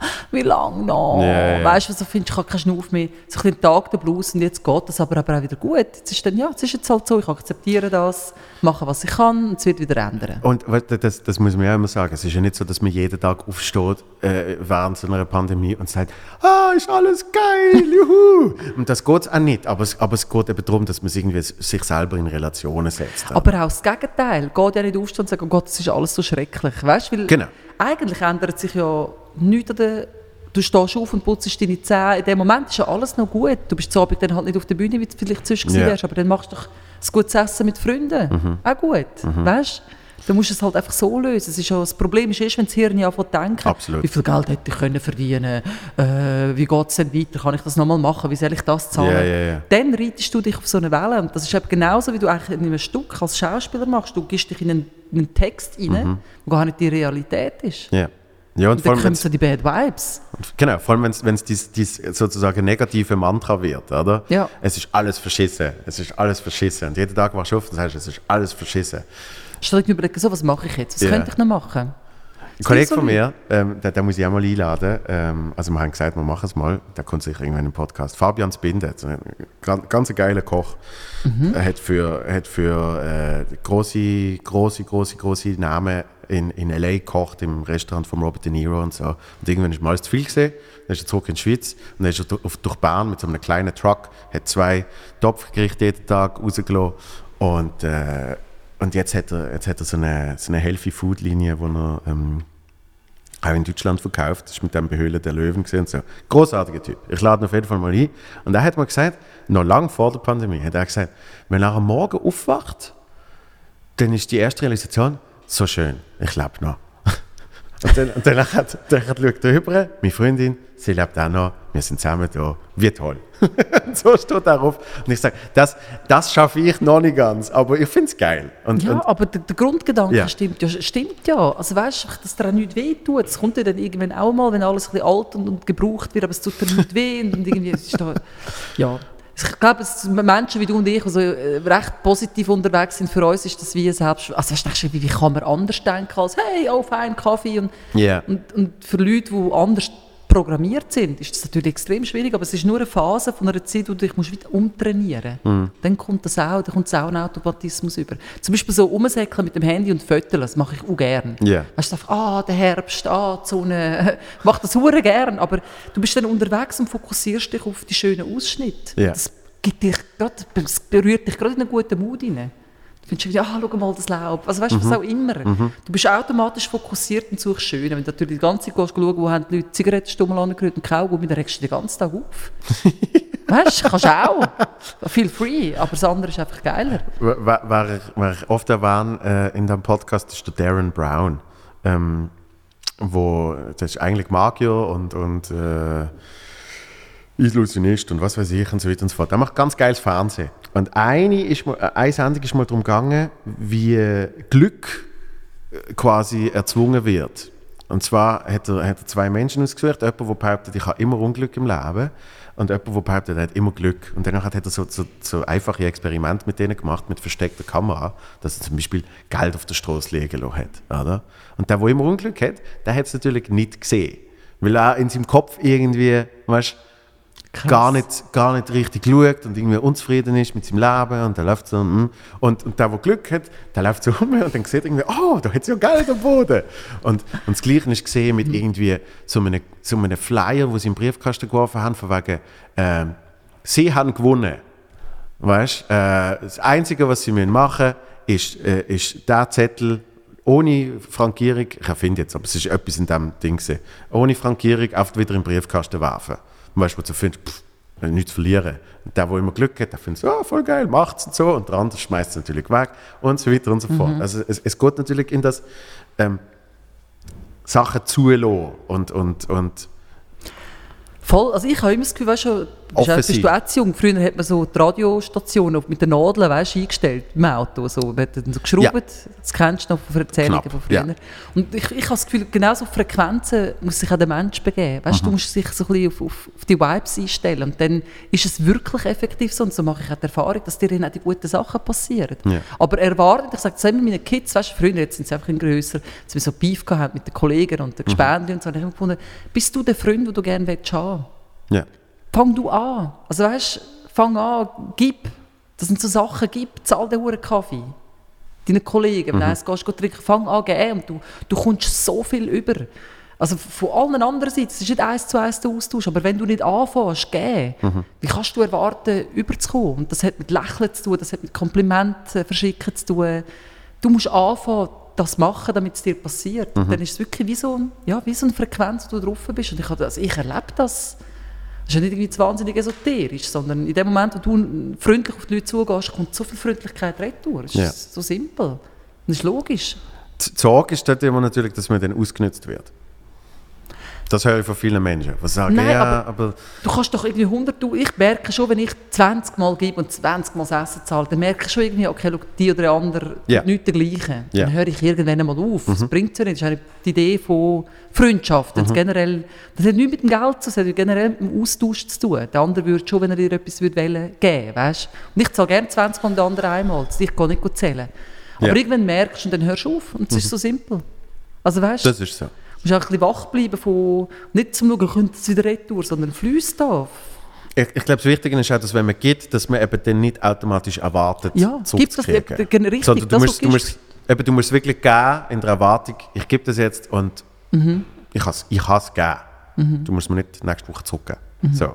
[SPEAKER 2] wie lange noch?
[SPEAKER 1] Ja.
[SPEAKER 2] Weißt du, so findest, ich habe keinen Schnuff mehr. So ein Tag der Blues und jetzt geht das aber, aber auch wieder gut. Jetzt ist dann, ja, jetzt ist jetzt halt so, ich akzeptiere das, mache was ich kann und es wird wieder ändern.
[SPEAKER 1] Und du, das, das muss man ja immer sagen. Es ist ja nicht so, dass man jeden Tag aufsteht äh, während so einer Pandemie und sagt, ah, ist alles geil, juhu. und das geht auch nicht. Aber es, aber es geht eben darum, dass man sich irgendwie sich selber in Relationen setzt.
[SPEAKER 2] Aber auch das Gegenteil. Geht ja nicht aufstehen und sagen, oh Gott, das ist alles so schrecklich. Weißt, weil
[SPEAKER 1] Genau.
[SPEAKER 2] eigentlich ändert sich ja nichts an der... Du stehst auf und putzt deine Zähne. In dem Moment ist ja alles noch gut. Du bist zu Abend dann halt nicht auf der Bühne, wie du vielleicht sonst gewesen
[SPEAKER 1] Ja.
[SPEAKER 2] wärst, aber dann machst du doch ein gutes Essen mit Freunden.
[SPEAKER 1] Mhm.
[SPEAKER 2] Auch gut. Weißt du? musst es halt einfach so lösen. Es ist ja, das Problem ist erst, wenn das Hirn anfängt zu denken,
[SPEAKER 1] Absolut.
[SPEAKER 2] wie viel Geld hätte ich können verdienen äh, wie geht es denn weiter, kann ich das nochmal machen, wie soll ich das zahlen?
[SPEAKER 1] Ja, ja, ja.
[SPEAKER 2] Dann reitest du dich auf so eine Welle. Und das ist eben genauso, wie du eigentlich in einem Stück als Schauspieler machst. Du gibst dich in einen, in einen Text rein,
[SPEAKER 1] Mhm.
[SPEAKER 2] wo gar nicht die Realität ist.
[SPEAKER 1] Ja. Ja, und
[SPEAKER 2] Und
[SPEAKER 1] vor
[SPEAKER 2] dann
[SPEAKER 1] wenn's,
[SPEAKER 2] so die Bad Vibes.
[SPEAKER 1] genau, vor allem, wenn es dies, dies sozusagen negative Mantra wird, oder?
[SPEAKER 2] Ja.
[SPEAKER 1] Es ist alles verschissen. Es ist alles verschissen. Und jeden Tag wachst du auf und sagst, es ist alles verschissen.
[SPEAKER 2] Statt mir überlegen, so, was mache ich jetzt? Was
[SPEAKER 1] Ja.
[SPEAKER 2] könnte ich noch machen?
[SPEAKER 1] Ein Kollege
[SPEAKER 2] so
[SPEAKER 1] von mir, ähm, den, den muss ich auch mal einladen. Ähm, also wir haben gesagt, wir machen es mal. Der kommt sicher irgendwann im Podcast. Fabian Spinde, so ein ganz, ganz geiler Koch.
[SPEAKER 2] Mhm.
[SPEAKER 1] Er hat für, hat für äh, große, große, große, große Namen in, in L.A. gekocht, im Restaurant von Robert De Niro und so. Und irgendwann ist mal alles zu viel gesehen. Dann ist er zurück in die Schweiz und dann ist er durch, durch Bern mit so einem kleinen Truck, hat zwei Topfgerichte jeden Tag rausgelassen und äh, und jetzt hat er, jetzt hat er so eine, so eine Healthy Food Linie, wo er ähm, auch in Deutschland verkauft. Das ist mit dem Behöhlen der Löwen gesehen so. Großartiger Typ. Ich lade ihn auf jeden Fall mal ein. Und er hat mir gesagt, noch lange vor der Pandemie, hat er gesagt, wenn er am Morgen aufwacht, dann ist die erste Realisation, so schön, ich lebe noch. Und dann, und dann, hat, dann schaut er rüber, meine Freundin, sie lebt auch noch, wir sind zusammen da, wie toll. und so steht er auf. Und ich sage, das, das schaffe ich noch nicht ganz, aber ich finde es geil. Und,
[SPEAKER 2] Ja,
[SPEAKER 1] und,
[SPEAKER 2] aber der, der Grundgedanke
[SPEAKER 1] Ja.
[SPEAKER 2] stimmt ja. Stimmt ja. Also weißt du, dass dir auch nichts weh tut. Es kommt ja dann irgendwann auch mal, wenn alles ein bisschen alt und, und gebraucht wird, aber es tut dir nicht weh. Und, und irgendwie, es ist da, ja. Ich glaube, sind Menschen wie du und ich, die so äh, recht positiv unterwegs sind, für uns ist das wie ein Selbst... Also weißt du, wie, kann man anders denken als «Hey, oh, fein, Kaffee» und,
[SPEAKER 1] Ja.
[SPEAKER 2] und, und für Leute, die anders programmiert sind, ist das natürlich extrem schwierig, aber es ist nur eine Phase von einer Zeit, wo du dich musst wieder umtrainieren musst. Dann kommt das auch, dann kommt auch ein Automatismus über. Zum Beispiel so umsäckeln mit dem Handy und Fotos, das mache ich auch gerne.
[SPEAKER 1] Ja.
[SPEAKER 2] Weißt du, einfach, ah, der Herbst, ah, die Sonne, ich mache das hure gern, aber du bist dann unterwegs und fokussierst dich auf die schönen Ausschnitte.
[SPEAKER 1] Ja.
[SPEAKER 2] Das, gibt dich grad, das berührt dich gerade in einen guten Mut hinein. Du findest, ja, schau mal das Laub. Also weißt du, was auch immer. Du bist automatisch fokussiert und suchst schön. Wenn du natürlich die ganze Zeit gehst, schauen, wo haben die Leute Zigarettenstummel angerührt und Kaugummi, dann regst du den ganzen Tag auf. weißt du, kannst du auch. Feel free, aber das andere ist einfach geiler.
[SPEAKER 1] Wer, wer, ich- wer ich oft erwähne äh, in diesem Podcast, ist der Darren Brown. Ähm, wo, das ist eigentlich Magier und, und äh, Illusionist und was weiß ich und so weiter und so fort. Er macht ganz geiles Fernsehen. Und eine, ist mal, äh, eine Sendung ist mal darum gegangen, wie Glück äh, quasi erzwungen wird. Und zwar hat er, hat er zwei Menschen ausgesucht, jemand, der behauptet, ich habe immer Unglück im Leben und jemand, der behauptet, er hat immer Glück. Und danach hat er so, so, so einfache Experimente mit denen gemacht, mit versteckter Kamera, dass er zum Beispiel Geld auf der Straße liegen lassen hat. Oder? Und der, der immer Unglück hat, der hat es natürlich nicht gesehen. Weil er in seinem Kopf irgendwie, weißt gar nicht, gar nicht richtig schaut und irgendwie unzufrieden ist mit seinem Leben und der läuft so mm. und, und der, der Glück hat, der läuft so rum und dann sieht irgendwie, oh, da hat ja Geld am Boden. Und, und das Gleiche ist gesehen mit irgendwie so einem, so einem Flyer, wo sie im Briefkasten geworfen haben, von wegen, ähm, sie haben gewonnen. Weißt, äh, das Einzige, was sie müssen machen müssen, ist, äh, ist der Zettel ohne Frankierung, ich erfinde jetzt, aber es ist etwas in diesem Ding, gewesen, ohne Frankierung einfach wieder in den Briefkasten werfen. Und weißt du, wo du findest, pff, nichts verlieren. Und der, der immer Glück hat, der findet, oh, voll geil, macht's und so. Und der andere schmeißt es natürlich weg und so weiter und so fort. Also es, es geht natürlich in das ähm, Sachen zulassen und, und, und
[SPEAKER 2] Voll, also ich habe immer das Gefühl, weißt du, Auch, bist du auch zu jung? Früher hat man so die Radiostationen mit den Nadeln weißt, eingestellt im Auto. So. Man hat dann so geschraubt.
[SPEAKER 1] Ja.
[SPEAKER 2] Das kennst du noch von Erzählungen
[SPEAKER 1] Knapp,
[SPEAKER 2] von früher.
[SPEAKER 1] ja.
[SPEAKER 2] Und ich, ich habe das Gefühl, genau so Frequenzen muss sich auch der Mensch begeben. Weißt,
[SPEAKER 1] Mhm.
[SPEAKER 2] Du musst sich so ein bisschen auf, auf, auf die Vibes einstellen. Und dann ist es wirklich effektiv so. Und so mache ich auch die Erfahrung, dass dir dann auch die guten Sachen passieren.
[SPEAKER 1] Ja.
[SPEAKER 2] Aber erwartet, ich sage das immer meinen Kids, weißt, früher jetzt sind sie einfach in grösser, dass wir so Beef gehabt mit den Kollegen und den
[SPEAKER 1] Mhm.
[SPEAKER 2] Gespendli und so. Und ich habe gefunden, bist du der Freund, den du gerne willst haben
[SPEAKER 1] Ja.
[SPEAKER 2] Fang du an. Also weißt, fang an, gib. Das sind so Sachen, gib, zahl den Huren Kaffee. Deinen Kollegen, wenn du gehst, geh trinken, fang an, geben. Und du, du kommst so viel über. Also von allen anderen Seiten, es ist nicht eins zu eins der Austausch, aber wenn du nicht anfängst, geben, wie kannst du erwarten, überzukommen? Und das hat mit Lächeln zu tun, das hat mit Komplimenten verschicken zu tun. Du musst anfangen, das machen, damit es dir passiert. Und dann ist es wirklich wie so, ein- ja, wie so eine Frequenz, wo du drauf bist. Und ich, das, ich erlebe das. Das ist ja nicht irgendwie wahnsinnig esoterisch, sondern in dem Moment, wo du freundlich auf die Leute zugehst, kommt so viel Freundlichkeit retour. Es ist
[SPEAKER 1] Ja.
[SPEAKER 2] so simpel. Das ist logisch.
[SPEAKER 1] Die Sorge ist dort immer natürlich, dass man dann ausgenutzt wird. Das höre ich von vielen Menschen. Die sagen,
[SPEAKER 2] Nein,
[SPEAKER 1] ja,
[SPEAKER 2] aber-
[SPEAKER 1] aber,
[SPEAKER 2] Du kannst doch irgendwie 100, du- ich merke schon, wenn ich 20 Mal gebe und 20 Mal das Essen zahle, dann merke ich schon irgendwie, okay, schau, die oder der andere tut nicht dergleichen.
[SPEAKER 1] Ja. Mhm.
[SPEAKER 2] Dann höre ich irgendwann einmal auf. Das bringt ja nicht. Das ist die Idee von Freundschaft. Das, generell, das hat nichts mit dem Geld zu tun, das hat generell mit dem Austausch zu tun. Der andere würde schon, wenn er dir etwas würde wollen, geben weißt? Und ich zahle gerne 20 Mal und der andere einmal. Das- Ich kann nicht gut zählen. Aber
[SPEAKER 1] Ja.
[SPEAKER 2] irgendwann merkst du und dann hörst du auf. Und es ist so simpel. Also weißt
[SPEAKER 1] das ist so.
[SPEAKER 2] Du musst auch ein bisschen wach bleiben von, nicht zum Schauen, kommt es wieder retour, sondern fließt da.
[SPEAKER 1] Ich, ich glaube, das Wichtige ist auch, dass wenn man gibt, dass man eben dann nicht automatisch erwartet,
[SPEAKER 2] Ja, gibt das richtig,
[SPEAKER 1] Sondern du
[SPEAKER 2] das,
[SPEAKER 1] musst, du, musst, eben, du musst wirklich geben in der Erwartung, ich gebe das jetzt und
[SPEAKER 2] Mhm.
[SPEAKER 1] ich habe es ich has gegeben. Du musst mir nicht nächste Woche zurückgeben. So.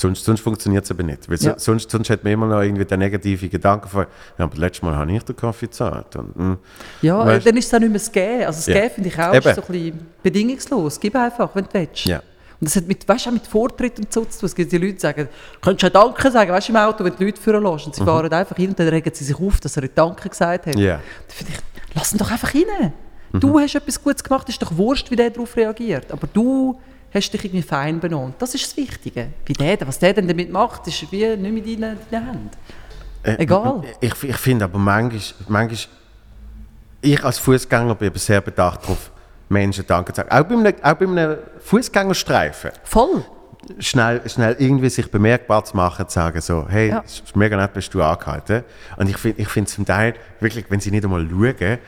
[SPEAKER 1] Sonst, sonst funktioniert es eben nicht. Weil
[SPEAKER 2] Mhm. Ja.
[SPEAKER 1] sonst, sonst hat man immer noch irgendwie den negativen Gedanken von, ja, aber letztes Mal habe ich den Kaffee gezahlt. Und, mm.
[SPEAKER 2] Ja,
[SPEAKER 1] Weißt-
[SPEAKER 2] dann ist es auch nicht mehr das Geben. Also das
[SPEAKER 1] Ja.
[SPEAKER 2] Geben finde ich auch so ein bisschen bedingungslos. Gib einfach, wenn du willst.
[SPEAKER 1] Ja.
[SPEAKER 2] Und das hat mit, weißt, auch mit Vortritt und so zu tun. Es gibt die Leute, die sagen, könntest du Danke sagen, weißt du, im Auto, wenn die Leute führen lässt. Und sie fahren einfach hin und dann regen sie sich auf, dass er Danke gesagt hat.
[SPEAKER 1] Mhm. Ja.
[SPEAKER 2] Dann finde ich, lass ihn doch einfach rein. Du hast etwas Gutes gemacht, ist doch wurscht, wie der darauf reagiert. Aber du hast dich irgendwie fein benommen. Das ist das Wichtige. Wie der, was der denn damit macht, ist wie nicht mit deinen, deinen Händen.
[SPEAKER 1] Äh,
[SPEAKER 2] Egal.
[SPEAKER 1] Ich, ich finde aber manchmal, manchmal, ich als Fußgänger bin sehr bedacht darauf, Menschen Danke zu sagen. Auch bei einem, auch bei einem Fußgängerstreifen.
[SPEAKER 2] Voll.
[SPEAKER 1] Schnell, schnell irgendwie sich bemerkbar zu machen, zu sagen so, hey,
[SPEAKER 2] Ja.
[SPEAKER 1] es ist mega nett, bist du angehalten. Und ich finde ich find zum Teil, wirklich, wenn sie nicht einmal schauen,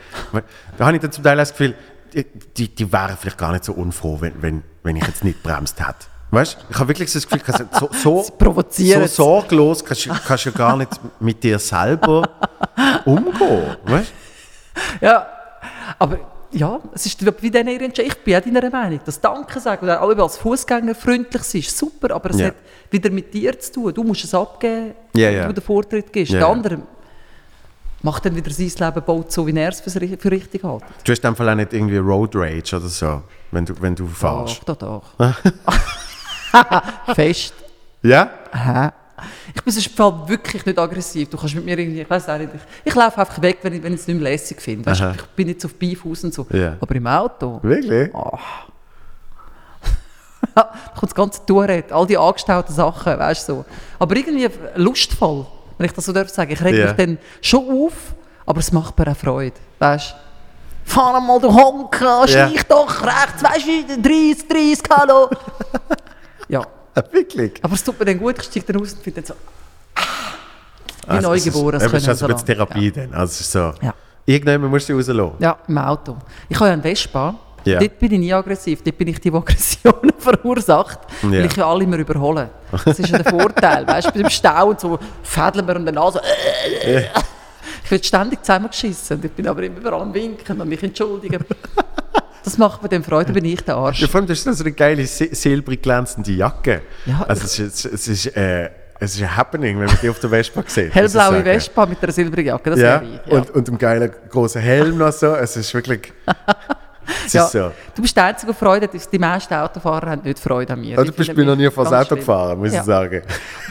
[SPEAKER 1] da habe ich dann zum Teil das Gefühl, die, die, die wären vielleicht gar nicht so unfroh, wenn, wenn, wenn ich jetzt nicht bremst hätte. Weißt du, ich habe wirklich so das Gefühl, so, so, so sorglos kannst du kannst du ja gar nicht mit dir selber umgehen. Weißt?
[SPEAKER 2] Ja, aber ja, es ist wie ihre Entscheidung. Ich bin auch deiner Meinung. Das Danke sagen, oder auch als Fußgänger freundlich sein, ist super, aber es
[SPEAKER 1] Ja.
[SPEAKER 2] hat wieder mit dir zu tun. Du musst es abgeben,
[SPEAKER 1] Ja,
[SPEAKER 2] wenn
[SPEAKER 1] ja.
[SPEAKER 2] du den Vortritt gibst.
[SPEAKER 1] Ja,
[SPEAKER 2] Der andere macht dann wieder sein Leben baut so, wie er es für, richtig hält.
[SPEAKER 1] Du hast in dem Fall auch nicht irgendwie Road Rage oder so, wenn du, wenn du fährst.
[SPEAKER 2] Doch, doch, doch. Fest.
[SPEAKER 1] Ja?
[SPEAKER 2] Hä? Ich bin sonst Fall wirklich nicht aggressiv. Du kannst mit mir irgendwie, ich weiß auch nicht, ich, ich laufe einfach weg, wenn ich, wenn ich es nicht mehr lässig finde. Weißt,
[SPEAKER 1] Aha.
[SPEAKER 2] ich bin nicht so auf Beef aus und so.
[SPEAKER 1] Ja.
[SPEAKER 2] Aber im Auto,
[SPEAKER 1] Wirklich?
[SPEAKER 2] da kommt das ganze Tourette, all die angestauten Sachen, weißt du so. Aber irgendwie lustvoll, wenn ich das so darf sagen. Ich reg
[SPEAKER 1] Ja.
[SPEAKER 2] mich dann schon auf, aber es macht mir auch Freude, weißt. Fahr mal, du Honker,
[SPEAKER 1] Ja.
[SPEAKER 2] schleich doch rechts, weißt du, 30, 30, hallo. ja,
[SPEAKER 1] Ah, Wirklich?
[SPEAKER 2] aber es tut mir dann gut, ich steige dann aus und finde dann so, ah, wie
[SPEAKER 1] Also,
[SPEAKER 2] neugeboren.
[SPEAKER 1] Es ist also ein bisschen. Therapie dann. Also so,
[SPEAKER 2] Ja.
[SPEAKER 1] irgendwann musst du rauslassen.
[SPEAKER 2] Ja, im Auto. Ich habe ja einen Vespa.
[SPEAKER 1] Ja.
[SPEAKER 2] Dort bin ich nie aggressiv. Dort bin ich die, die Aggressionen verursacht. Weil
[SPEAKER 1] Ja.
[SPEAKER 2] ich ja alle immer überhole. Das ist ja der Vorteil. Weißt du, beim Stau und so fädeln wir und dann also. Ich werde ständig zusammengeschissen. Ich bin aber immer überall am Winken und mich entschuldigen. Das macht mir dann Freude, bin ich der Arsch.
[SPEAKER 1] Ja, vor allem, das ist so eine geile, sil- silbrig glänzende Jacke.
[SPEAKER 2] Ja,
[SPEAKER 1] also es ist, es ist, äh, es ist ein Happening, wenn man die auf der Vespa sieht.
[SPEAKER 2] Hellblaue. Vespa mit einer silbrigen Jacke, das
[SPEAKER 1] Ja,
[SPEAKER 2] wäre ich. Ja.
[SPEAKER 1] Und, und einem geilen großen Helm noch so. Es ist wirklich...
[SPEAKER 2] Ja,
[SPEAKER 1] ist so.
[SPEAKER 2] Du bist der einzige, Freude. Die meisten Autofahrer haben nicht Freude an mir.
[SPEAKER 1] Also,
[SPEAKER 2] Die
[SPEAKER 1] du bist mir noch nie
[SPEAKER 2] ganz
[SPEAKER 1] Auto
[SPEAKER 2] schlimm.
[SPEAKER 1] gefahren, muss
[SPEAKER 2] Ja.
[SPEAKER 1] ich sagen.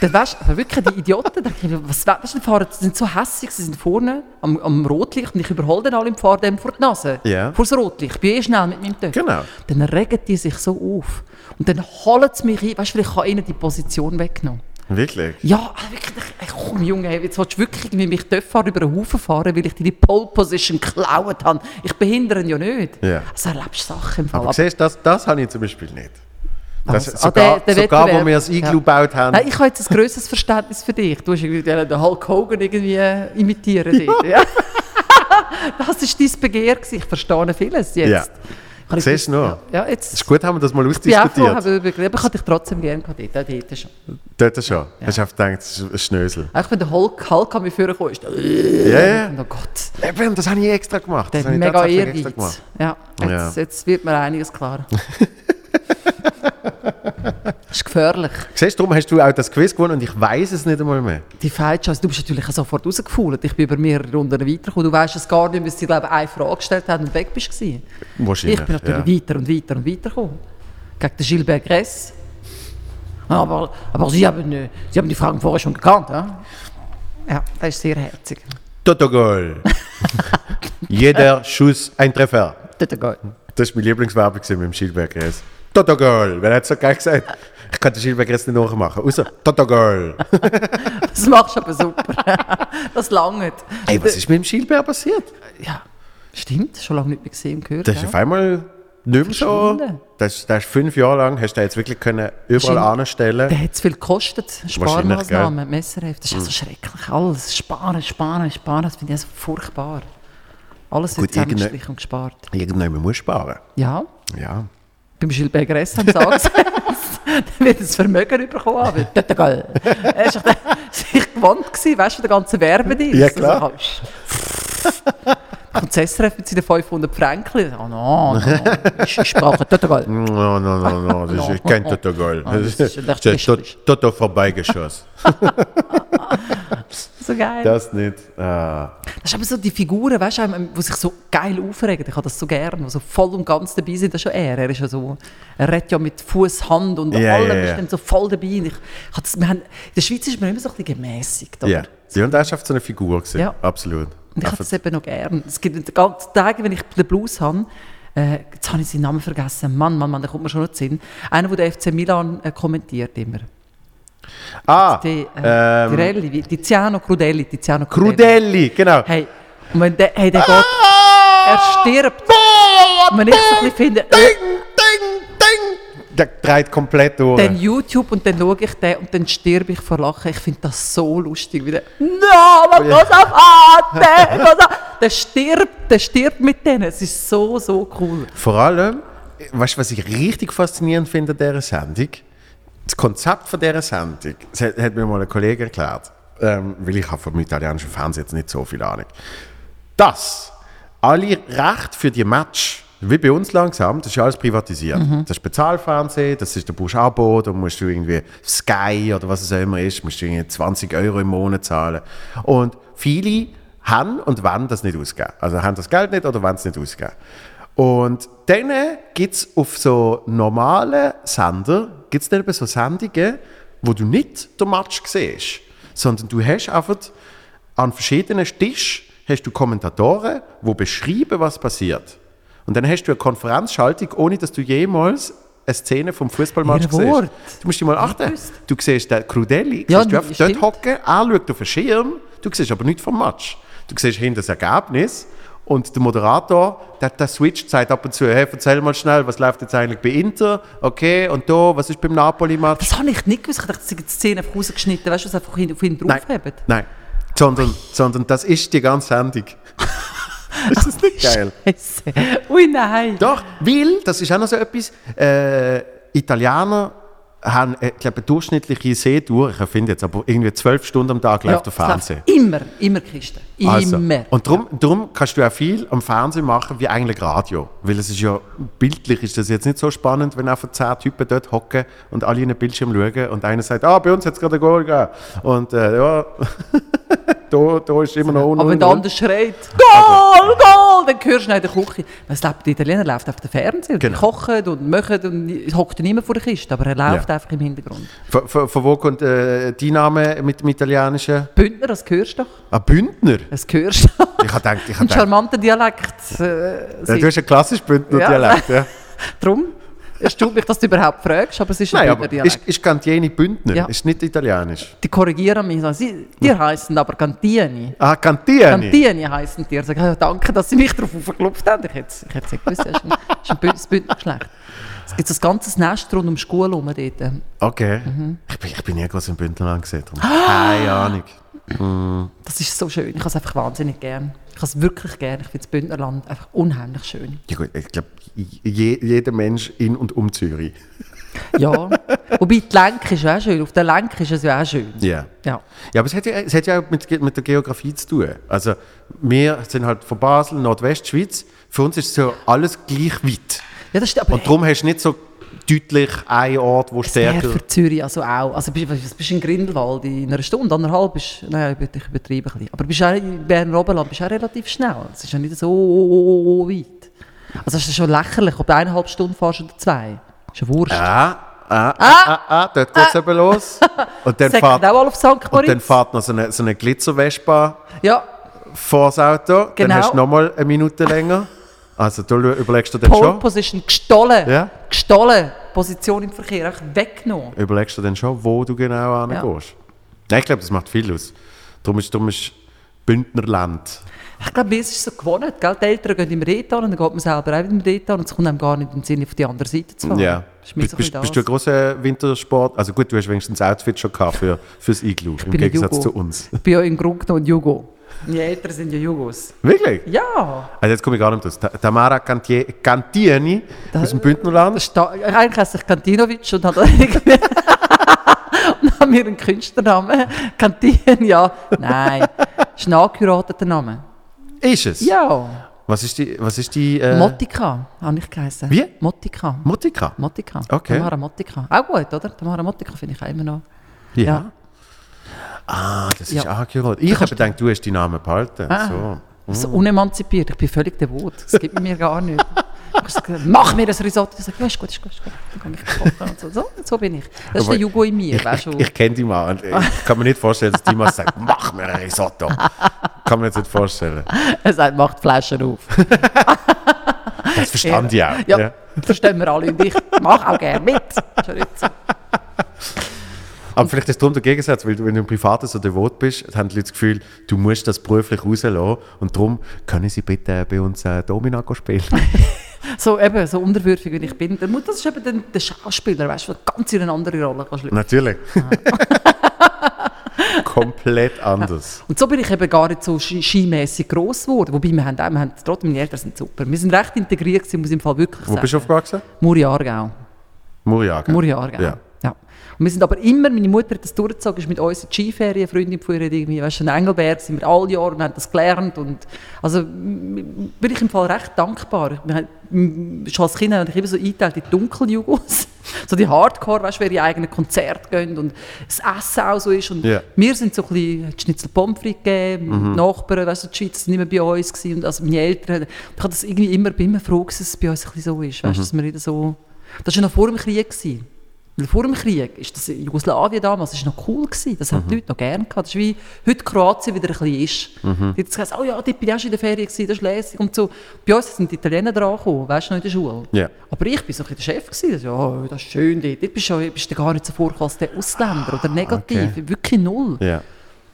[SPEAKER 2] Dann weißt, aber wirklich, die Idioten, denke ich, was weißt du, die sind so hässlich, sie sind vorne am, am Rotlicht und ich überhole dann alle im Fahren dem vor die Nase,
[SPEAKER 1] Ja.
[SPEAKER 2] vor das Rotlicht. Ich bin eh schnell mit meinem Töchter.
[SPEAKER 1] Genau.
[SPEAKER 2] Dann regen die sich so auf. Und dann holen sie mich ein, weißt du, vielleicht kann ihnen die Position weggenommen.
[SPEAKER 1] Wirklich?
[SPEAKER 2] Ja, also wirklich, ey, komm Junge, jetzt willst du wirklich irgendwie mich dort über den Haufen fahren, weil ich die Pole Position geklaut habe. Ich behindere ihn ja nicht.
[SPEAKER 1] Ja.
[SPEAKER 2] Also erlebst du Sachen im Fall.
[SPEAKER 1] Aber siehst du, das, das habe ich zum Beispiel nicht. Das,
[SPEAKER 2] Also, ah,
[SPEAKER 1] sogar,
[SPEAKER 2] der- der
[SPEAKER 1] sogar wo wir das Iglu
[SPEAKER 2] Ja.
[SPEAKER 1] gebaut haben.
[SPEAKER 2] Nein, ich habe jetzt ein grösseres Verständnis für dich. Du hast irgendwie den Hulk Hogan irgendwie äh, imitieren dort. Ja. das war dein Begehr. Ich verstehe vieles jetzt.
[SPEAKER 1] Ja.
[SPEAKER 2] Kann ich
[SPEAKER 1] Siehst du noch?
[SPEAKER 2] Ja,
[SPEAKER 1] Es
[SPEAKER 2] jetzt
[SPEAKER 1] ist gut, haben wir das mal
[SPEAKER 2] ich
[SPEAKER 1] ausdiskutiert.
[SPEAKER 2] aber aber ich hatte dich trotzdem gerne gehabt dort. Ja, dort schon.
[SPEAKER 1] Dort schon. Hast du einfach gedacht, das ist ein Schnösel.
[SPEAKER 2] Auch wenn der Hulk, Hulk an mich vorgekommen ist.
[SPEAKER 1] Ja, ja.
[SPEAKER 2] Oh Gott,
[SPEAKER 1] Eben, das habe ich extra gemacht. Das habe ich
[SPEAKER 2] mega Ehrgeiz.
[SPEAKER 1] gemacht.
[SPEAKER 2] Ja, jetzt,
[SPEAKER 1] Ja.
[SPEAKER 2] jetzt wird mir einiges klar. das ist gefährlich.
[SPEAKER 1] Siehst du, darum hast du auch das Quiz gewonnen und ich weiß es nicht einmal mehr.
[SPEAKER 2] Die falsche, also du bist natürlich sofort rausgefault. Ich bin über mehrere Runden weitergekommen. Du weißt es gar nicht, bis sie glaube eine Frage gestellt haben und weg bist.
[SPEAKER 1] Wahrscheinlich.
[SPEAKER 2] Ich bin natürlich weiter und weiter und weiter gekommen. Gegen den Gilbert Gress. Aber, aber Sie, haben, äh, Sie haben die Fragen vorher schon gekannt, ja? Ja, das ist sehr herzig.
[SPEAKER 1] Totogol. Jeder Schuss ein Treffer.
[SPEAKER 2] Das ist geil.
[SPEAKER 1] Das war meine Lieblingswerbung mit dem Schilberg Gräs. Totogol. Wer hat so geil gesagt? Ich kann den Schilberg Gräs nicht nachmachen. Außer Totogol.
[SPEAKER 2] Das machst du aber super. das langt.
[SPEAKER 1] Ey, was ist mit dem Schilberg passiert?
[SPEAKER 2] Ja, stimmt. Schon lange nicht mehr gesehen und gehört.
[SPEAKER 1] Das ist
[SPEAKER 2] ja.
[SPEAKER 1] auf einmal nicht mehr so. Das, das ist fünf Jahre lang, hast du jetzt wirklich können überall anstellen
[SPEAKER 2] Der hat zu viel gekostet. Sparmaßnahmen, Messerheft. Das ist also schrecklich. Alles sparen, sparen, sparen. Das finde ich so furchtbar. Alles wird zusammengestrichen und gespart.
[SPEAKER 1] Irgendjemand muss sparen.
[SPEAKER 2] Ja,
[SPEAKER 1] Ja.
[SPEAKER 2] Beim Gilbert Gress haben sie angesetzt. Dann wird das Vermögen bekommen ist geil. Er war sich gewohnt, gewesen, weißt du, der ganze Werbedienst.
[SPEAKER 1] Ja, klar.
[SPEAKER 2] Und das mit seinen 500 Franken. Oh no, no, no. Ich, das ist geil.
[SPEAKER 1] No, no, no, no, das ist kein Totogol.
[SPEAKER 2] Ah, das ist
[SPEAKER 1] Das Toto vorbeigeschossen.
[SPEAKER 2] So geil. Das,
[SPEAKER 1] Das nicht. Ah.
[SPEAKER 2] ist aber so die Figuren, weißt du, die sich so geil aufregen. Ich habe das so gern, die so voll und ganz dabei sind. Das ist schon er. Er ist ja so, er redet ja mit Fuß, Hand und
[SPEAKER 1] Ja,
[SPEAKER 2] allem
[SPEAKER 1] ja,
[SPEAKER 2] ist dann so voll dabei. Und ich, ich das, wir haben, in der Schweiz ist man immer so ein bisschen gemäßigt.
[SPEAKER 1] Ja. Sie und er ist auf so eine Figur gewesen.
[SPEAKER 2] Ja.
[SPEAKER 1] Absolut.
[SPEAKER 2] Und ich habe das eben noch gern. Es gibt den ganzen Tag, wenn ich den Blues habe, äh, jetzt habe ich seinen Namen vergessen. Mann, Mann, Mann, der kommt mir schon noch zu Sinn. Einer, der den FC Milan äh, kommentiert immer.
[SPEAKER 1] Ah,
[SPEAKER 2] Die, äh,
[SPEAKER 1] ähm,
[SPEAKER 2] Tirelli, Tiziano Crudelli. Tiziano Crudelli.
[SPEAKER 1] Crudelli, genau.
[SPEAKER 2] Hey, und wenn der, hey, der geht, er stirbt. Wenn ich so ein bisschen finde, äh,
[SPEAKER 1] Ding, ding, ding. Der dreht komplett durch.
[SPEAKER 2] dann YouTube und dann schaue ich den und dann stirb ich vor Lachen. Ich finde das so lustig. Wie der, no, cosa fate? Cosa? Der stirbt, der stirbt mit denen. Es ist so, so cool.
[SPEAKER 1] Vor allem, weißt du, was ich richtig faszinierend finde an dieser Sendung? Das Konzept von dieser Sendung, das hat, hat mir mal ein Kollege erklärt, ähm, weil ich habe vom italienischen Fernsehen jetzt nicht so viel Ahnung, dass alle Rechte für die Match, wie bei uns langsam, das ist alles privatisiert. Das ist Bezahlfernsehen, das ist der Busch Abo, da musst du irgendwie Sky oder was es auch immer ist, musst du irgendwie 20 Euro im Monat zahlen. Und viele haben und wollen das nicht ausgeben. Also haben das Geld nicht oder wollen es nicht ausgeben. Und dann gibt es auf so normalen Sender, gibt es dann eben so Sendungen, wo du nicht den Match siehst, sondern du hast einfach an verschiedenen Tischen hast du Kommentatoren, die beschreiben, was passiert. Und dann hast du eine Konferenzschaltung, ohne dass du jemals eine Szene vom Fußballmatch siehst. Du musst dich mal achten. Du siehst den Crudelli,
[SPEAKER 2] Ja,
[SPEAKER 1] siehst du einfach dort
[SPEAKER 2] stimmt.
[SPEAKER 1] hocken, er schaut auf den Schirm, du siehst aber nichts vom Match. Du siehst hinter das Ergebnis und der Moderator, der, der switcht sagt ab und zu, hey, erzähl mal schnell, was läuft jetzt eigentlich bei Inter, okay, und da, was ist beim Napoli-Match?
[SPEAKER 2] Das habe ich nicht gewusst. Ich dachte, sind die Szene einfach rausgeschnitten, weißt du, was einfach auf ihn
[SPEAKER 1] Nein,
[SPEAKER 2] draufheben.
[SPEAKER 1] nein. Sondern, sondern das ist die ganze Sendung. ist das nicht geil?
[SPEAKER 2] Scheiße. Ui, nein.
[SPEAKER 1] Doch, weil, das ist auch noch so etwas, äh, Italiener haben, äh, ich glaube, eine durchschnittliche Sehtour, ich finde jetzt, aber irgendwie zwölf Stunden am Tag läuft der Fernsehen.
[SPEAKER 2] Immer, immer Kiste. Immer.
[SPEAKER 1] Also, und darum, darum kannst du auch viel am Fernsehen machen wie eigentlich Radio. Weil es ist ja, bildlich ist das jetzt nicht so spannend, wenn einfach zehn Typen dort hocken und alle in den Bildschirm schauen und einer sagt, ah, bei uns hat es gerade ein Goal gegeben. Und äh, ja, da, da ist immer noch unten.
[SPEAKER 2] Aber wenn der andere schreit, Goal, Goal, dann hörst du in der Küche. Was lebt der Italiener läuft auf und die
[SPEAKER 1] Genau.
[SPEAKER 2] kochen und machen und hockt niemand vor der Kiste, aber er läuft
[SPEAKER 1] Ja.
[SPEAKER 2] einfach im Hintergrund.
[SPEAKER 1] Von, von, von wo kommt äh, dein Name mit dem italienischen?
[SPEAKER 2] Bündner, das hörst du doch.
[SPEAKER 1] Ah, Bündner?
[SPEAKER 2] Das hörst du.
[SPEAKER 1] Ich habe gedacht, ich habe
[SPEAKER 2] Ein charmanter Dialekt. Äh,
[SPEAKER 1] ja, du hast einen klassisch Bündner. Dialekt. Ja.
[SPEAKER 2] Drum. Es tut mich, dass du überhaupt fragst, aber es ist ein
[SPEAKER 1] Nein, aber
[SPEAKER 2] Bündnerdialekt.
[SPEAKER 1] ist, ist Cantieni Bündner?
[SPEAKER 2] Ja.
[SPEAKER 1] Ist nicht italienisch?
[SPEAKER 2] Die korrigieren mich. sagen, Sie, die heißen aber Cantieni.
[SPEAKER 1] Ah, Cantieni.
[SPEAKER 2] Cantieni heißen die. Ich sage, danke, dass Sie mich darauf aufgeklopft haben. Ich hätte es ich hätte es nicht gewusst. Das ist ein, ein Bündnergeschlecht. Es gibt ein ganzes Nest rund um die Schule herum dort.
[SPEAKER 1] Okay.
[SPEAKER 2] Mhm.
[SPEAKER 1] Ich, bin, ich bin groß im Bündnerland gesehen. darum Keine Ahnung.
[SPEAKER 2] Das ist so schön. Ich habe es einfach wahnsinnig gern. Ich habe es wirklich gern. Ich finde das Bündnerland einfach unheimlich schön.
[SPEAKER 1] Ja, gut, ich glaube, je, jeder Mensch in und um Zürich.
[SPEAKER 2] Ja. Wobei die Lenk ist auch schön. Auf der Lenk ist es ja auch schön.
[SPEAKER 1] Ja.
[SPEAKER 2] Ja.
[SPEAKER 1] Ja, aber es hat ja, es hat ja auch mit, mit der Geografie zu tun. Also, wir sind halt von Basel, Nordwestschweiz. Für uns ist so alles gleich weit.
[SPEAKER 2] Ja, das stimmt. Aber
[SPEAKER 1] Und darum hast du nicht so deutlich einen Ort, wo
[SPEAKER 2] es
[SPEAKER 1] stärker.
[SPEAKER 2] für Zürich also auch. Also bist, bist, bist in Grindelwald in einer Stunde, anderthalb bist Nein, ich übertreibe ein bisschen. Aber bist auch in Berner Oberland bist auch relativ schnell. Es ist ja nicht so weit. Also es ist schon lächerlich, ob du eineinhalb Stunden fährst oder zwei. Ist ja wurscht.
[SPEAKER 1] Ah, ah, ah, ah, ah, dort geht es eben los. Und dann, fährt,
[SPEAKER 2] auch alle auf St.
[SPEAKER 1] und dann fährt noch so eine, so eine Glitzer-Vespa
[SPEAKER 2] Ja,
[SPEAKER 1] vor das Auto. Dann
[SPEAKER 2] Genau.
[SPEAKER 1] hast du nochmal eine Minute länger. Also, du überlegst du dann
[SPEAKER 2] Pole
[SPEAKER 1] schon.
[SPEAKER 2] Position gestohlen.
[SPEAKER 1] Ja.
[SPEAKER 2] Gestohlen. Position im Verkehr, einfach weggenommen.
[SPEAKER 1] Überlegst du dann schon, wo du genau hingehst. Nein, ich glaube, das macht viel aus. Darum ist, darum ist Bündnerland.
[SPEAKER 2] Ich glaube, mir ist es so gewohnt. Gell? Die Eltern gehen immer dort an und dann geht man selber auch wieder dort an und es kommt einem gar nicht in den Sinn, auf die andere Seite zu fahren.
[SPEAKER 1] Ja. Bist,
[SPEAKER 2] so
[SPEAKER 1] bist, bist du ein großer Wintersport? Also gut, du hast wenigstens ein Outfit schon gehabt für, fürs Iglu, im Gegensatz
[SPEAKER 2] Jugo.
[SPEAKER 1] zu uns.
[SPEAKER 2] Ich bin ja im Grunde genommen Jugo. Meine Eltern sind ja Jugos.
[SPEAKER 1] Wirklich?
[SPEAKER 2] Ja.
[SPEAKER 1] Also jetzt komme ich gar nicht aus. Ta- Tamara Cantie- Cantieni aus dem Bündnerland.
[SPEAKER 2] Sta- eigentlich heiße ich Kantinovic und habe und habe mir einen Künstlernamen. Kantin, ja. Nein. Ist ein angeheirateter Name.
[SPEAKER 1] Ist es?
[SPEAKER 2] Ja.
[SPEAKER 1] Was ist die, was ist die äh,
[SPEAKER 2] Motika habe ich geheißen.
[SPEAKER 1] Wie?
[SPEAKER 2] Motika.
[SPEAKER 1] Motika?
[SPEAKER 2] Motika.
[SPEAKER 1] Okay.
[SPEAKER 2] Tamara Motika. Auch gut, oder? Tamara Motika finde ich auch immer noch.
[SPEAKER 1] Ja.
[SPEAKER 2] Ja.
[SPEAKER 1] Ah, das ist
[SPEAKER 2] Ja.
[SPEAKER 1] angehört. Ich habe gedacht, du hast die Namen behalten.
[SPEAKER 2] Ah.
[SPEAKER 1] So.
[SPEAKER 2] So unemanzipiert. Ich bin völlig devot. Das gibt mir gar nicht. Ich sage, mach mir das Risotto. Ich sage, ja, ist gut, ist gut, ist gut. Dann kann ich kochen so. so. So bin ich. Das ist
[SPEAKER 1] Aber
[SPEAKER 2] der Jugo in mir.
[SPEAKER 1] Ich,
[SPEAKER 2] weißt
[SPEAKER 1] ich,
[SPEAKER 2] du?
[SPEAKER 1] ich kenne die mal. Und ich kann mir nicht vorstellen, dass die mal sagt, mach mir ein Risotto. Kann mir jetzt nicht vorstellen.
[SPEAKER 2] Er sagt, macht die Flaschen auf.
[SPEAKER 1] Das verstand ich auch.
[SPEAKER 2] Ja,
[SPEAKER 1] Ja.
[SPEAKER 2] verstehen wir alle. Und ich mache auch gerne mit. Schon nicht so.
[SPEAKER 1] Aber vielleicht ist es darum der Gegensatz, weil du, wenn du im Privaten so devot bist, haben die Leute das Gefühl, du musst das beruflich rauslassen und darum können sie bitte bei uns äh, Domina spielen.
[SPEAKER 2] So, eben, so unterwürfig wie ich bin. Mutter, das ist eben der, der Schauspieler, weißt du, der ganz in eine andere Rolle kann schlüpfen.
[SPEAKER 1] Natürlich. Komplett anders.
[SPEAKER 2] Und so bin ich eben gar nicht so ski- skimässig gross geworden. Wobei, wir haben, auch, wir haben trotzdem, meine Eltern sind super. Wir sind recht integriert gewesen, muss ich im Fall wirklich
[SPEAKER 1] Wo
[SPEAKER 2] sagen.
[SPEAKER 1] bist du aufgewachsen?
[SPEAKER 2] Muri Aargau.
[SPEAKER 1] Muriaga.
[SPEAKER 2] Muri Aargau.
[SPEAKER 1] Ja.
[SPEAKER 2] Und wir sind aber immer, meine Mutter hat das durchgezogen, ist mit uns Skiferien, Freundin von ihr irgendwie, weißt du, in Engelberg sind wir alle Jahre und haben das gelernt und also bin ich im Fall recht dankbar. Wir haben, schon als Kind habe ich immer so eingeteilt in die Dunkeljugos, so die Hardcore, weißt du, wer in eigene Konzerte gehen und das Essen auch so ist und
[SPEAKER 1] Ja.
[SPEAKER 2] wir sind so ein bisschen, Schnitzel Pommes frites gegeben, die Nachbarn, weißt du, die Schweiz sind nicht mehr bei uns gewesen und also meine Eltern, ich habe das irgendwie immer, bin immer froh, dass es bei uns ein bisschen so ist, weißt du, dass wir nicht so, das war ja noch vor dem Krieg gewesen. Weil vor dem Krieg ist das Jugoslawien damals ist noch cool gewesen. Das haben die Leute noch gerne gehabt. Das ist wie heute Kroatien wieder ein bisschen ist. Die hat gesagt, oh ja, dort bin ich auch schon in der Ferien gewesen, das ist lässig und so. Bei uns sind die Italiener dran gekommen, weißt du, noch in der Schule.
[SPEAKER 1] Ja.
[SPEAKER 2] Aber ich bin so ein der Chef gewesen. Das, ja, oh, das ist schön dort. Dort bist du, bist du gar nicht so vorgekommen als der Ausländer oder negativ.
[SPEAKER 1] Okay.
[SPEAKER 2] Wirklich null.
[SPEAKER 1] Ja.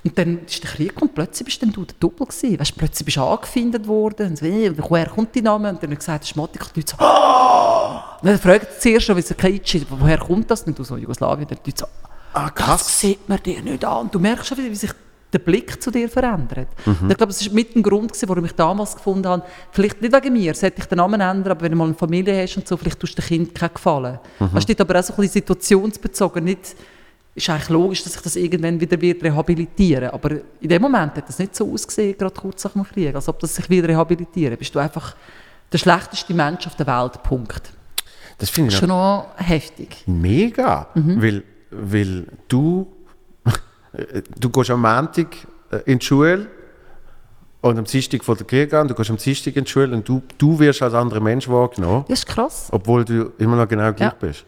[SPEAKER 2] Und dann ist der Krieg und plötzlich bist dann du der Doppel gewesen. Weißt, plötzlich bist du angefindet worden. Und so, hey, woher kommt dein Name? Und dann hat er gesagt, das ist Matik. Und die Leute so, oh! Und dann fragt er zuerst schon, wie es kein woher kommt das? Und du so, Jugoslawien. Und die Leute so,
[SPEAKER 1] Ah,
[SPEAKER 2] das sieht man dir nicht an. Und du merkst schon, wie sich der Blick zu dir verändert.
[SPEAKER 1] Mhm.
[SPEAKER 2] Ich glaube, das ist mit ein Grund, gewesen, warum ich damals gefunden habe, vielleicht nicht wegen mir, sollte ich den Namen ändern, aber wenn du mal eine Familie hast und so, vielleicht tust du dem Kind keinen Gefallen.
[SPEAKER 1] Mhm.
[SPEAKER 2] Weißt du, aber auch so ein bisschen situationsbezogen, nicht ist eigentlich logisch, dass ich das irgendwann wieder wird rehabilitieren Aber in dem Moment hat das nicht so ausgesehen, gerade kurz nach dem Krieg, als ob das sich wieder rehabilitieren. Bist du einfach der schlechteste Mensch auf der Welt, Punkt.
[SPEAKER 1] Das finde ich
[SPEAKER 2] Schon noch heftig.
[SPEAKER 1] mega.
[SPEAKER 2] Mhm.
[SPEAKER 1] Weil, weil du, du gehst am Montag äh, in die Schule und am Dienstag von der Krieg an, du gehst am Dienstag in die Schule und du, du wirst als anderer Mensch wahrgenommen,
[SPEAKER 2] Das ist krass.
[SPEAKER 1] obwohl du immer noch genau gleich
[SPEAKER 2] Ja.
[SPEAKER 1] bist.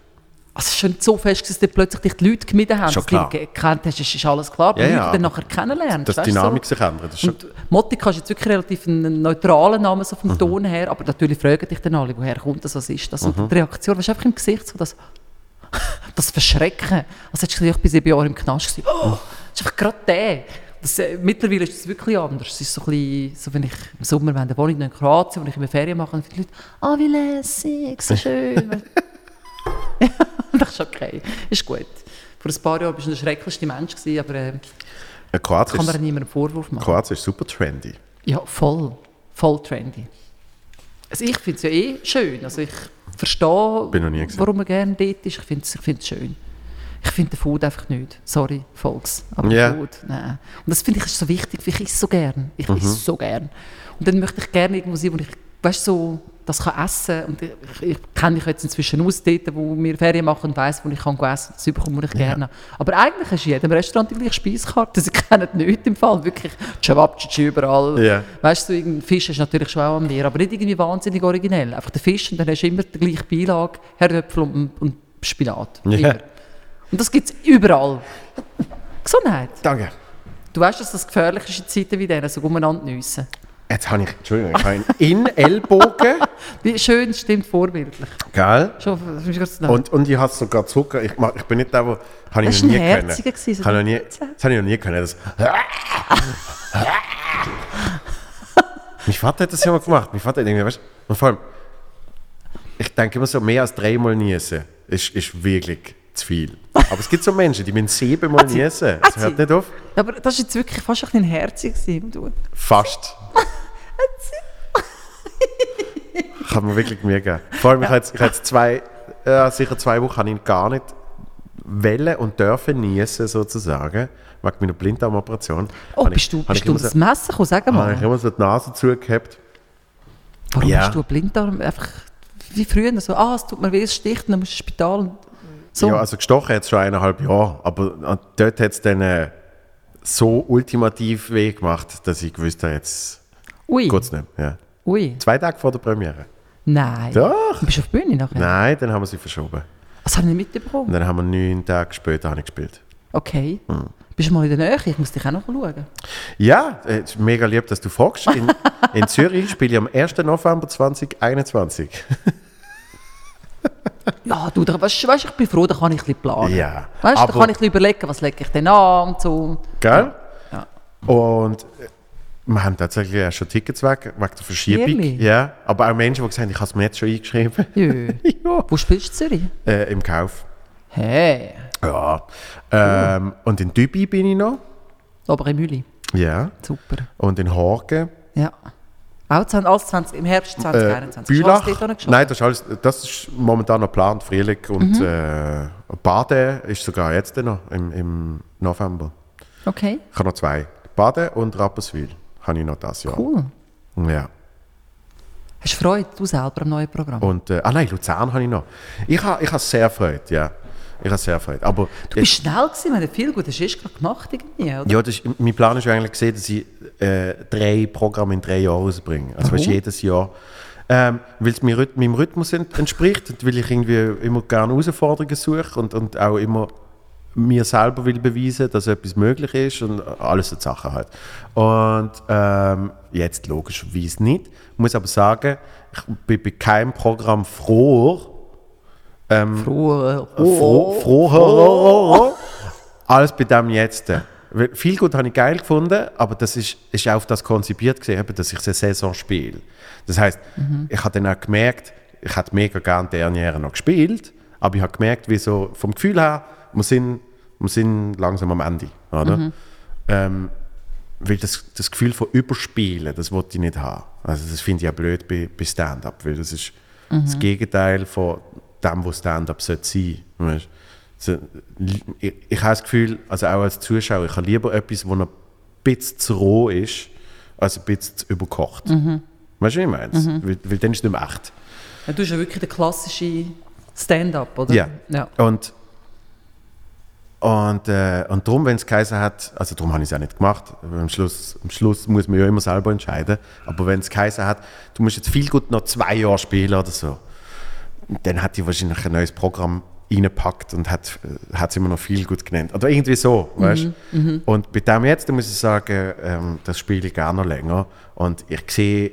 [SPEAKER 2] Also es ist schon so fest, dass dort plötzlich dich die Leute gemieden haben,
[SPEAKER 1] Schon klar.
[SPEAKER 2] die gekannt hast, ist, ist alles klar. Aber
[SPEAKER 1] Ja,
[SPEAKER 2] ja, dann nachher kennenlernen.
[SPEAKER 1] Dass die Dynamik
[SPEAKER 2] so.
[SPEAKER 1] sich ändert. Das
[SPEAKER 2] Und Motika ist jetzt wirklich relativ ein neutraler Name so
[SPEAKER 1] Mhm.
[SPEAKER 2] vom Ton her, aber natürlich fragen dich dann alle, woher kommt das, was ist das?
[SPEAKER 1] Mhm.
[SPEAKER 2] Und die Reaktion, du, einfach im Gesicht so das, das Verschrecken. Also hättest du gesagt, ich bin sieben Jahre im Knast gewesen. Oh, das ist einfach gerade der. Das, äh, mittlerweile ist es wirklich anders. Es ist so ein bisschen, so wenn ich im Sommer, wenn ich wohne in Kroatien, wo ich immer Ferien mache, dann finden die Leute, ah, wie lässig, so schön. ja, das ist okay, ist gut. Vor ein paar Jahren warst du der schrecklichste Mensch, gewesen, aber äh,
[SPEAKER 1] äh, Kroatien,
[SPEAKER 2] kann man
[SPEAKER 1] ist,
[SPEAKER 2] niemandem einen Vorwurf machen.
[SPEAKER 1] Kroatien ist super trendy.
[SPEAKER 2] Ja, voll. Voll trendy. Also ich finde es ja eh schön. Also ich verstehe, warum man gerne dort ist. Ich finde es ich find's schön. Ich finde den Food einfach nicht. Sorry, Volks. Aber
[SPEAKER 1] Ja.
[SPEAKER 2] Food, nein. Und das finde ich ist so wichtig, weil ich esse so gern. Ich
[SPEAKER 1] Mhm.
[SPEAKER 2] esse so gern. Und dann möchte ich gerne irgendwo sein, wo ich, weißt so, das kann essen. Und ich, ich kenne mich jetzt inzwischen aus dort, wo wir Ferien machen und weiss, wo ich kann essen. Das bekomme ich gerne. habe. Aber eigentlich ist in jedem Restaurant die gleiche Speiskarte. Sie kennen nicht im Fall. Wirklich Cevapcici überall.
[SPEAKER 1] Ja.
[SPEAKER 2] Weißt du, so Fisch ist natürlich schon auch am Meer, aber nicht irgendwie wahnsinnig originell. Einfach der Fisch und dann hast du immer die gleiche Beilage, Herdöpfel und, und Spinat.
[SPEAKER 1] Ja.
[SPEAKER 2] Und das gibt es überall. Gesundheit.
[SPEAKER 1] Danke.
[SPEAKER 2] Du weißt, dass das gefährlich ist in Zeiten wie diesen, so umeinander nüssen.
[SPEAKER 1] Jetzt habe ich, Entschuldigung, ich habe einen In-Ellbogen,
[SPEAKER 2] Wie schön, stimmt vorbildlich.
[SPEAKER 1] gell?
[SPEAKER 2] Schon, das.
[SPEAKER 1] Und, und ich habe sogar Zucker. Ich, mach, ich bin nicht der, der. Habe ich
[SPEAKER 2] Das
[SPEAKER 1] noch
[SPEAKER 2] war
[SPEAKER 1] nie
[SPEAKER 2] ein
[SPEAKER 1] können.
[SPEAKER 2] herziger gewesen, so
[SPEAKER 1] habe nie, das habe ich noch nie können. Das mein Vater hat das ja mal gemacht. Mein Vater hat irgendwie, weißt und vor allem, ich denke immer so, mehr als dreimal niesen ist, ist wirklich zu viel. Aber es gibt so Menschen, die müssen siebenmal niesen. Das hört nicht auf.
[SPEAKER 2] aber das ist jetzt wirklich fast ein bisschen herzig.
[SPEAKER 1] Fast. Kann man wirklich mir geben. Vor allem, ich habe jetzt, ich habe jetzt zwei, äh, sicher zwei Wochen habe ich gar nicht wollen und dürfen niesen, sozusagen, wegen meiner Blinddarmoperation.
[SPEAKER 2] Oh,
[SPEAKER 1] Habe ich-
[SPEAKER 2] bist du,
[SPEAKER 1] habe
[SPEAKER 2] bist
[SPEAKER 1] ich
[SPEAKER 2] du das
[SPEAKER 1] so-
[SPEAKER 2] Messer gekommen? Sag
[SPEAKER 1] Habe
[SPEAKER 2] mal.
[SPEAKER 1] ich immer so die Nase zugehabt.
[SPEAKER 2] Warum
[SPEAKER 1] Ja.
[SPEAKER 2] hast du Blinddarm? Einfach wie früher, so, ah, es tut mir weh, es sticht, und dann musst du ins Spital. So.
[SPEAKER 1] Ja, also gestochen hat es schon eineinhalb Jahre, aber äh, dort hat es dann äh, so ultimativ weh gemacht, dass ich gewusst habe, jetzt
[SPEAKER 2] Ui,
[SPEAKER 1] geht es nicht. Ja.
[SPEAKER 2] ui.
[SPEAKER 1] Zwei Tage vor der Premiere.
[SPEAKER 2] Nein.
[SPEAKER 1] Doch.
[SPEAKER 2] Du bist auf die Bühne nachher?
[SPEAKER 1] Nein, dann haben wir sie verschoben.
[SPEAKER 2] Das habe ich nicht mitbekommen.
[SPEAKER 1] Und dann haben wir neun Tage später habe ich gespielt.
[SPEAKER 2] Okay.
[SPEAKER 1] Hm.
[SPEAKER 2] Bist du mal in der Nähe? Ich muss dich auch noch schauen.
[SPEAKER 1] Ja, äh, es ist mega lieb, dass du fragst. In, in Zürich spiele ich am 1. November 2021.
[SPEAKER 2] Ja, du, da, weißt, weißt, ich bin froh, da kann ich ein bisschen planen.
[SPEAKER 1] Ja,
[SPEAKER 2] Weißt, da kann ich ein bisschen überlegen, was lege ich denn an und so.
[SPEAKER 1] Gell?
[SPEAKER 2] Ja.
[SPEAKER 1] Und äh, wir haben tatsächlich auch schon Tickets weg, wegen der Verschiebung. Ja, aber auch Menschen, die gesagt haben, ich habe es mir jetzt schon eingeschrieben.
[SPEAKER 2] Jö.
[SPEAKER 1] ja.
[SPEAKER 2] Wo spielst du in Zürich?
[SPEAKER 1] Äh, Im Kauf.
[SPEAKER 2] Hey,
[SPEAKER 1] Ja. Ähm, und in Dübi bin ich noch.
[SPEAKER 2] Oberimüli.
[SPEAKER 1] Ja.
[SPEAKER 2] Super.
[SPEAKER 1] Und in Horgen.
[SPEAKER 2] Ja. Auch 20, alles 20, im Herbst
[SPEAKER 1] Äh,
[SPEAKER 2] 2021.
[SPEAKER 1] Bülach.
[SPEAKER 2] Hast du dort noch
[SPEAKER 1] Nein, das ist, alles, das ist momentan noch geplant, Frühling. Und
[SPEAKER 2] Mhm.
[SPEAKER 1] äh, Baden ist sogar jetzt noch, im, im November.
[SPEAKER 2] Okay,
[SPEAKER 1] Ich habe noch zwei. Baden und Rapperswil habe ich noch das Jahr.
[SPEAKER 2] cool.
[SPEAKER 1] Ja.
[SPEAKER 2] Hast du Freude, du selber am neuen Programm?
[SPEAKER 1] Und, äh, ah nein, Luzern habe ich noch. Ich habe ich ha sehr Freude, ja. Ich habe sehr Freude. Aber
[SPEAKER 2] du bist schnell gewesen, wir haben viel gut, hast du erst gerade gemacht irgendwie, oder?
[SPEAKER 1] ja, das ist, mein Plan ist eigentlich gesehen, dass ich äh, drei Programme in drei Jahren rausbringe. Also weißt, jedes Jahr. Ähm, weil es meinem Rhythmus ent entspricht und weil ich irgendwie immer gerne Herausforderungen suche und, und auch immer mir selber will beweisen, dass etwas möglich ist und alles so Sachen halt. Und ähm, jetzt logischerweise nicht. Ich muss aber sagen, ich bin bei keinem Programm froher,
[SPEAKER 2] Froh,
[SPEAKER 1] froh, froher, alles bei dem jetzt. Weil Viel gut habe ich geil gefunden, aber das ist, ist auch auf das konzipiert gewesen, eben, dass ich eine Saison spiele. Das heißt, ich habe dann auch gemerkt, ich hätte mega gerne die Derniere noch gespielt, aber ich habe gemerkt, wie so vom Gefühl her, wir sind, wir sind langsam am Ende. Oder? Ähm, weil das, das Gefühl von Überspielen, das wollte ich nicht haben. Also das finde ich ja blöd bei, bei Stand-up, weil das ist das Gegenteil von dem, was Stand-up sollte sein. Weißt? So, ich, ich habe das Gefühl, also auch als Zuschauer, ich habe lieber etwas, das ein bisschen zu roh ist, als ein bisschen zu überkocht. Weißt du, was ich meine? Weil, weil dann ist es nicht mehr echt.
[SPEAKER 2] Ja, du bist ja wirklich der klassische Stand-up, oder?
[SPEAKER 1] Ja.
[SPEAKER 2] ja.
[SPEAKER 1] Und, und, äh, und darum, wenn es geheißen hat, also darum habe ich es auch nicht gemacht, am Schluss, am Schluss muss man ja immer selber entscheiden, aber wenn es geheißen hat, du musst jetzt viel gut noch zwei Jahre spielen oder so, dann hätte ich wahrscheinlich ein neues Programm reingepackt und hat es immer noch viel gut genannt. Oder irgendwie so, weißt? Und bei dem jetzt, da muss ich sagen, ähm, das spiele ich gerne noch länger. Und ich sehe,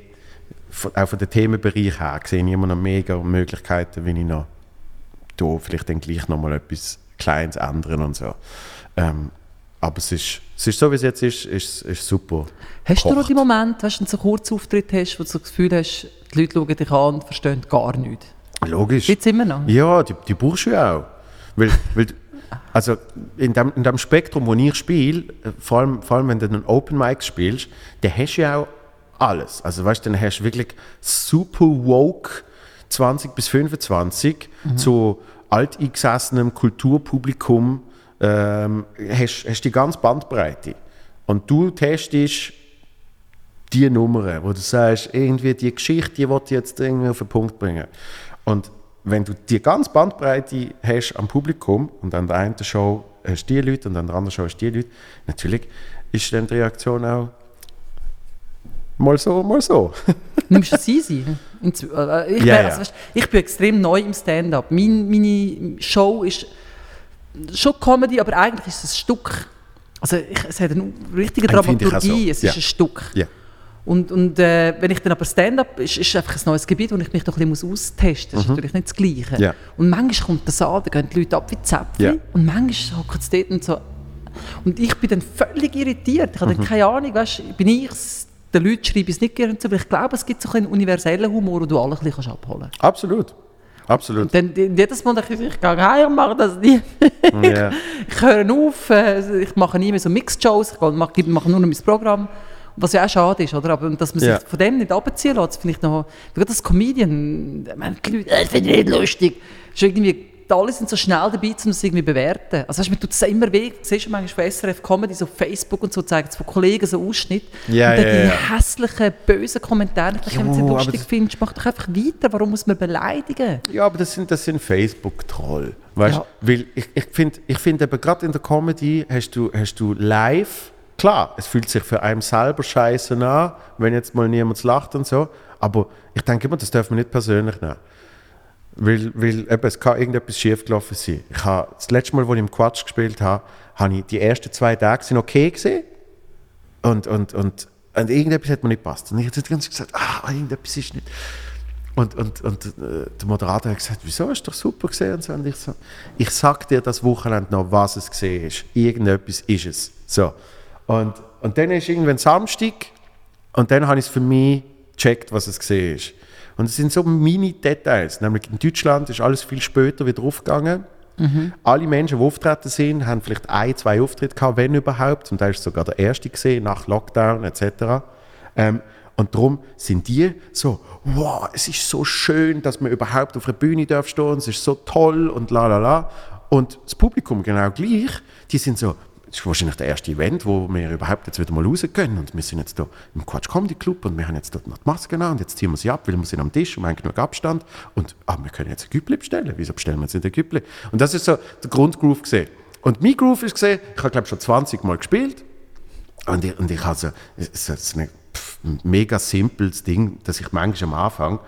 [SPEAKER 1] auch von den Themenbereich her, sehe ich immer noch mega Möglichkeiten, wie ich noch da vielleicht dann gleich nochmal etwas Kleines ändern und so. Ähm, aber es ist, es ist so, wie es jetzt ist, ist, ist super.
[SPEAKER 2] Hast du noch
[SPEAKER 1] gekocht.
[SPEAKER 2] die Momente, weißt, wenn du so einen Kurzauftritt hast, wo du das Gefühl hast, die Leute schauen dich an und verstehen gar nichts?
[SPEAKER 1] Logisch.
[SPEAKER 2] Gibt es immer noch?
[SPEAKER 1] Ja, die, die brauchst du ja auch. Weil, weil, also in dem, in dem Spektrum, wo ich spiele, vor allem, vor allem wenn du einen Open Mic spielst, dann hast du ja auch alles. Also weißt du, dann hast du wirklich super woke 20 bis 25 zu alteingesessenem Kulturpublikum ähm, hast, hast die ganze Bandbreite. Und du testest die Nummern, wo du sagst, irgendwie die Geschichte, die ich jetzt irgendwie auf den Punkt bringen. Und wenn du die ganze Bandbreite hast am Publikum und an der einen Show hast du die Leute und an der anderen Show hast du die Leute, natürlich ist dann die Reaktion auch mal so, mal so.
[SPEAKER 2] Nimmst du das easy? Inzw- äh, Ich, wär-
[SPEAKER 1] ja.
[SPEAKER 2] also, weisst, ich bin extrem neu im Stand-up. Mein, meine Show ist schon Comedy, aber eigentlich ist es ein Stück. Also ich, es hat eine richtige
[SPEAKER 1] auch
[SPEAKER 2] Dramaturgie,
[SPEAKER 1] so.
[SPEAKER 2] es
[SPEAKER 1] Ja.
[SPEAKER 2] ist ein Stück.
[SPEAKER 1] Ja.
[SPEAKER 2] Und, und äh, wenn ich dann aber Stand-up, ist, ist einfach ein neues Gebiet, wo ich mich doch ein bisschen austesten muss. Das ist natürlich nicht das Gleiche.
[SPEAKER 1] Mhm. Ja.
[SPEAKER 2] Und manchmal kommt das an, da gehen die Leute ab wie Zäpfchen. Und manchmal hocken sie dort und so. Und ich bin dann völlig irritiert. Ich habe
[SPEAKER 1] Mhm.
[SPEAKER 2] dann keine Ahnung, weißt, bin ich den Leuten schreibe ich es nicht gerne zu, aber ich glaube, es gibt so einen universellen Humor, den du alle ein bisschen abholen kannst.
[SPEAKER 1] Absolut. Absolut.
[SPEAKER 2] Und dann jedes Mal denke ich, ich gehe heim und mache das nie.
[SPEAKER 1] Ja.
[SPEAKER 2] ich höre auf, äh, ich mache nie mehr so Mixed-Shows, ich mache, mache nur noch mein Programm. Was ja auch schade ist, oder? Aber dass man sich
[SPEAKER 1] Ja.
[SPEAKER 2] von dem nicht abziehen lässt, das finde ich noch... Gerade als Comedian, ich meine, die Leute, äh, das finde ich nicht lustig. Ist irgendwie, alle sind so schnell dabei, um das irgendwie zu bewerten. Also weißt, du, mir tut es immer weh, du siehst manchmal von SRF Comedy, so auf Facebook und so, zeigen es von Kollegen so Ausschnitt.
[SPEAKER 1] Ja,
[SPEAKER 2] und dann
[SPEAKER 1] ja,
[SPEAKER 2] die
[SPEAKER 1] ja.
[SPEAKER 2] hässlichen, bösen Kommentare, ich wenn du lustig findest, mach doch einfach weiter, warum muss man beleidigen?
[SPEAKER 1] Ja, aber das sind, das sind Facebook-Troll. Weißt
[SPEAKER 2] Ja.
[SPEAKER 1] Weil ich, ich finde ich find eben gerade in der Comedy hast du, hast du live, klar, es fühlt sich für einen selber scheiße an, wenn jetzt mal niemand lacht und so, aber ich denke immer, das darf man nicht persönlich nehmen. Weil, weil eben, es kann irgendetwas schiefgelaufen sein. Ich habe, das letzte Mal, als ich im Quatsch gespielt habe, habe ich die ersten zwei Tage sind okay gesehen und, und, und, und irgendetwas hat mir nicht gepasst. Und ich habe die gesagt, ah, irgendetwas ist nicht. Und, und, und äh, der Moderator hat gesagt, wieso, ist doch super gesehen. Und, so. und ich so, ich sag dir das Wochenende noch, was es gesehen ist. Irgendetwas ist es. So. Und, und dann ist irgendwann Samstag und dann habe ich es für mich gecheckt, was es gesehen ist. Und es sind so Mini-Details. Nämlich in Deutschland ist alles viel später wieder aufgegangen. Alle Menschen, die auftreten sind, haben vielleicht ein, zwei Auftritte gehabt, wenn überhaupt. Und da ist sogar der erste gesehen, nach Lockdown etc. Ähm, und darum sind die so, wow, es ist so schön, dass man überhaupt auf einer Bühne darf stehen, es ist so toll und la la la. Und das Publikum genau gleich, die sind so, das ist wahrscheinlich der erste Event, wo wir überhaupt jetzt wieder mal rausgehen und wir sind jetzt da im Quatsch Comedy Club und wir haben jetzt dort noch die Masken an und jetzt ziehen wir sie ab, weil wir sind am Tisch und wir haben genug Abstand und ah, wir können jetzt ein Güppli bestellen. Wieso bestellen wir jetzt nicht ein Güppli? Und das ist so der Grundgroove gesehen. Und mein Groove ist gesehen, ich habe glaube schon 20 Mal gespielt und ich, und ich habe so, es ist ein mega simples Ding, dass ich manchmal am Anfang,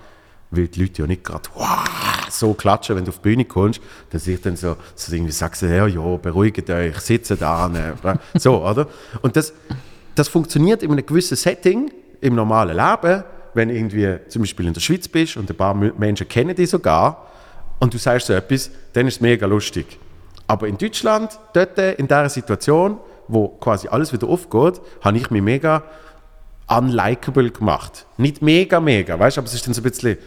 [SPEAKER 1] weil die Leute ja nicht gerade wow, so klatschen, wenn du auf die Bühne kommst, dass ich dann so, so irgendwie sage, so, ja, ja, beruhigt euch, sitzt da, ne, so, oder? Und das, das funktioniert in einem gewissen Setting, im normalen Leben, wenn irgendwie zum Beispiel in der Schweiz bist und ein paar Menschen kennen dich sogar und du sagst so etwas, dann ist es mega lustig. Aber in Deutschland, dort in dieser Situation, wo quasi alles wieder aufgeht, habe ich mich mega unlikable gemacht. Nicht mega, mega, weißt du, aber es ist dann so ein bisschen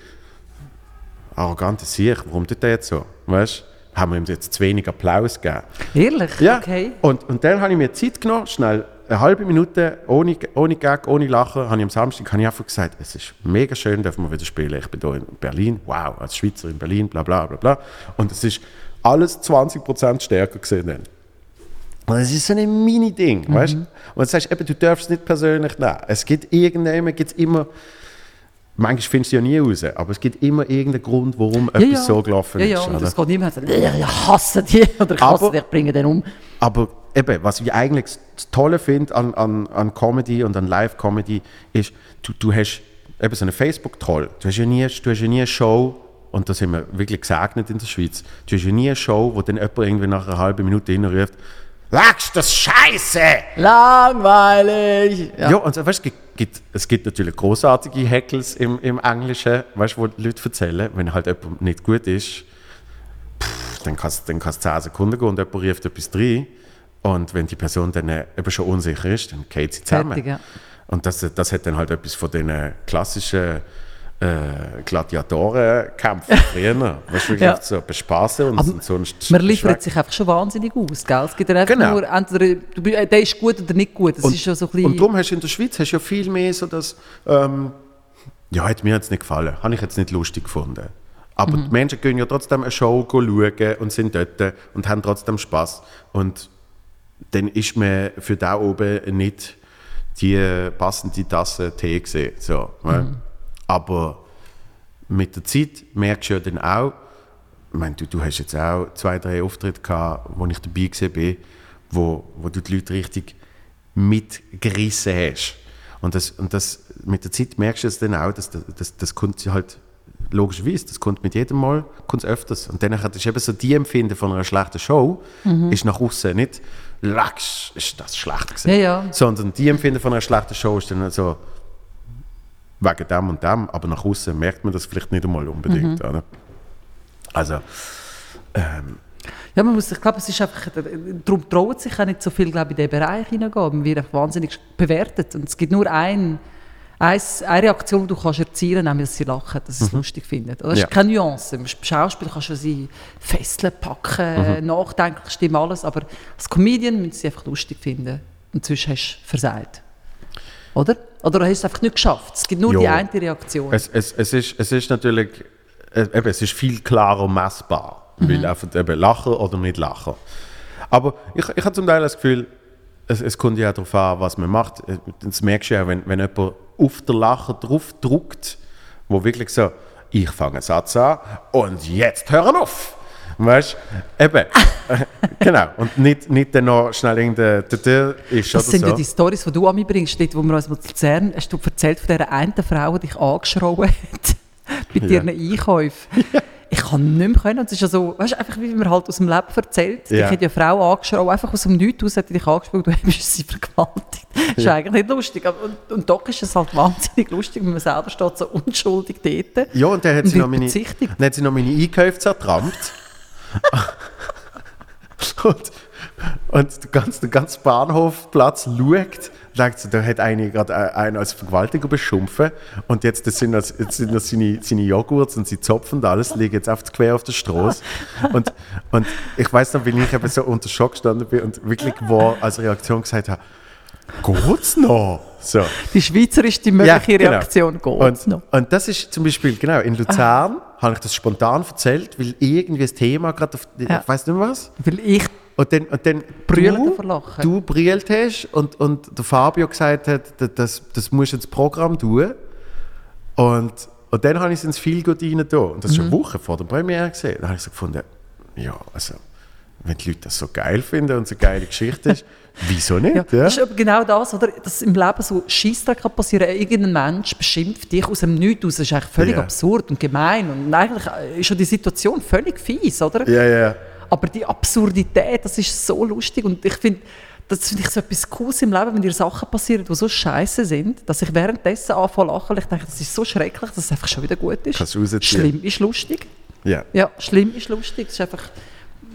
[SPEAKER 1] arrogant, Sieg, warum tut der jetzt so, weißt du? Haben wir ihm jetzt zu wenig Applaus gegeben.
[SPEAKER 2] Ehrlich?
[SPEAKER 1] Ja,
[SPEAKER 2] Okay.
[SPEAKER 1] und, und dann habe ich mir Zeit genommen, schnell eine halbe Minute, ohne, ohne Gag, ohne Lachen, habe ich am Samstag habe ich einfach gesagt, es ist mega schön, dürfen wir wieder spielen. Ich bin hier in Berlin, wow, als Schweizer in Berlin, bla bla bla bla. Und es ist alles 20% stärker gesehen. Und es ist so ein Mini-Ding,
[SPEAKER 2] Mhm.
[SPEAKER 1] weißt du? Und du sagst, eben, du darfst es nicht persönlich nehmen. Es gibt irgendjemand, gibt's immer, manchmal findest du ja nie raus, aber es gibt immer irgendeinen Grund, warum etwas so gelaufen
[SPEAKER 2] ja,
[SPEAKER 1] ist.
[SPEAKER 2] Ja, und
[SPEAKER 1] oder?
[SPEAKER 2] es geht niemand und sagt, ich hasse die oder ich hasse
[SPEAKER 1] Aber-
[SPEAKER 2] dich, ich bringe den um.
[SPEAKER 1] Aber eben, was ich eigentlich das Tolle finde an, an, an Comedy und an Live-Comedy, ist, du, du hast eben so einen Facebook-Troll. Du hast ja nie, du hast ja nie eine Show und da sind wir wirklich gesegnet in der Schweiz, du hast ja nie eine Show, wo dann jemand irgendwie nach einer halben Minute hinruft, Lachst das Scheiße!
[SPEAKER 2] Langweilig!
[SPEAKER 1] Ja, und weißt, es, gibt, es gibt natürlich großartige Hackles im, im Englischen, weißt, wo die Leute erzählen, wenn halt jemand nicht gut ist, pff, dann kann es dann kann's 10 Sekunden gehen und jemand ruft etwas rein. Und wenn die Person dann äh, eben schon unsicher ist, dann geht sie zusammen.
[SPEAKER 2] Fertig, ja.
[SPEAKER 1] Und das, das hat dann halt etwas von den klassischen äh, Gladiatorenkämpfen früher. Weißt du,
[SPEAKER 2] Ja.
[SPEAKER 1] so bespaßen und
[SPEAKER 2] Aber
[SPEAKER 1] sonst.
[SPEAKER 2] Man liefert sich einfach schon wahnsinnig aus, gell? Es gibt ja einfach
[SPEAKER 1] Genau.
[SPEAKER 2] nur, entweder du, äh, der ist gut oder nicht gut. Das
[SPEAKER 1] Und-
[SPEAKER 2] ist schon so ein bisschen...
[SPEAKER 1] Und darum hast du in der Schweiz hast du ja viel mehr so das, ähm, ja, hat mir jetzt nicht gefallen, habe ich jetzt nicht lustig gefunden. Aber
[SPEAKER 2] Mhm.
[SPEAKER 1] die Menschen gehen ja trotzdem eine Show schauen und sind dort und haben trotzdem Spaß. Und dann ist man für da oben nicht die passende Tasse Tee gesehen. So, ne?
[SPEAKER 2] Mhm.
[SPEAKER 1] Aber mit der Zeit merkst du ja dann auch, ich meine, du, du hast jetzt auch zwei, drei Auftritte gehabt, wo ich dabei bin, wo, wo du die Leute richtig mitgerissen hast. Und, das, und das, mit der Zeit merkst du es dann auch, dass das, das, das kommt halt logischerweise, das kommt mit jedem Mal kommt's öfters. Und dann ist eben so die Empfinden von einer schlechten Show, ist nach außen nicht, Lachs, ist das schlecht gewesen.
[SPEAKER 2] Ja, ja.
[SPEAKER 1] Sondern die Empfinden von einer schlechten Show ist dann so, wegen dem und dem, aber nach außen merkt man das vielleicht nicht einmal unbedingt. Oder? Also, ähm,
[SPEAKER 2] Ja, man muss, ich glaube, es ist einfach, darum traut sich auch nicht so viel, glaube ich, in diesen Bereich hineingehen. Man wird einfach wahnsinnig bewertet. Und es gibt nur ein, eins, eine Reaktion, die du kannst erzielen kannst, nämlich, dass sie lachen, dass sie es lustig finden. Das ist
[SPEAKER 1] Mhm. Ja.
[SPEAKER 2] keine Nuance. Im Schauspiel kannst du sie fesseln, packen,
[SPEAKER 1] Mhm.
[SPEAKER 2] nachdenklich stimmen, alles. Aber als Comedian müssen sie einfach lustig finden. Und sonst hast du versagt. Oder? Oder hast du es einfach nicht geschafft. Es gibt nur
[SPEAKER 1] Ja.
[SPEAKER 2] die eine Reaktion.
[SPEAKER 1] es, es, es, ist, es ist natürlich äh, eben, es ist viel klarer messbar. Weil einfach eben lachen oder nicht lachen. Aber ich, ich habe zum Teil das Gefühl, es, es kommt ja darauf an, was man macht. Äh, Das merkst du ja, wenn, wenn jemand auf den Lacher drauf drückt, wo wirklich so, ich fange einen Satz an und jetzt hören auf. Weißt du? Eben. Genau. Und nicht, nicht dann noch schnell irgendein Tete ist
[SPEAKER 2] Das sind
[SPEAKER 1] so.
[SPEAKER 2] ja die Stories, die du an mich bringst, dort, wo wir uns mal Luzern, hast du erzählt von dieser einen Frau, die dich angeschrien hat bei
[SPEAKER 1] Ja.
[SPEAKER 2] ihren Einkäufen. Ich kann nicht mehr können. Und es ist ja so, weißt du, einfach wie man halt aus dem Leben erzählt.
[SPEAKER 1] Ja.
[SPEAKER 2] Ich hätte ja eine Frau angeschrien, einfach aus dem Nichts aus hat die dich angespielt, du hast sie vergewaltigt. Das ist eigentlich nicht lustig. Und, und doch ist es halt wahnsinnig lustig, wenn man selber steht so unschuldig dort.
[SPEAKER 1] Ja, und dann hat sie, noch meine, dann hat sie noch meine Einkäufe zertrampt. und, und der ganze, der ganze Bahnhofplatz schaut, sie, da hat eine gerade äh, einen als Vergewaltiger beschimpft und jetzt, das sind, das, jetzt sind das seine, seine Joghurts und sie zopfen und alles, liegen jetzt auf, quer auf der Straße. Und, und ich weiß noch, wie ich eben so unter Schock gestanden bin und wirklich wo als Reaktion gesagt habe, geht's noch? So.
[SPEAKER 2] Die schweizerischste mögliche
[SPEAKER 1] genau.
[SPEAKER 2] Reaktion geht
[SPEAKER 1] und,
[SPEAKER 2] noch.
[SPEAKER 1] und das ist zum Beispiel, genau, in Luzern habe ich das spontan erzählt, weil irgendwie das Thema gerade auf,
[SPEAKER 2] Ja.
[SPEAKER 1] ich weiß nicht mehr was.
[SPEAKER 2] Weil ich
[SPEAKER 1] Und dann, und dann du, du brüllt hast und, und der Fabio gesagt hat, das, das, musst du ins Programm tun. Und, und dann habe ich es ins Feelgood rein da. Und das
[SPEAKER 2] Mhm.
[SPEAKER 1] schon Wochen vor der Premiere gesehen. Da habe ich so gefunden, ja, also, wenn die Leute das so geil finden und so eine geile Geschichte ist, wieso nicht?
[SPEAKER 2] Ja,
[SPEAKER 1] Ja,
[SPEAKER 2] Das ist genau das, oder? dass im Leben so Scheissdreck kann passieren. Irgendein Mensch beschimpft dich aus dem Nichts aus. Das ist eigentlich völlig
[SPEAKER 1] Ja.
[SPEAKER 2] absurd und gemein. Und eigentlich äh, ist schon die Situation völlig fies, oder?
[SPEAKER 1] ja. ja.
[SPEAKER 2] Aber die Absurdität, das ist so lustig. Und ich finde, das finde ich so etwas Cooles im Leben, wenn dir Sachen passieren, die so scheiße sind, dass ich währenddessen anfange zu lachen, ich denke, das ist so schrecklich, dass es einfach schon wieder gut ist.
[SPEAKER 1] Kannst du.
[SPEAKER 2] Schlimm ist lustig.
[SPEAKER 1] ja.
[SPEAKER 2] Ja, schlimm ist lustig. Es ist einfach,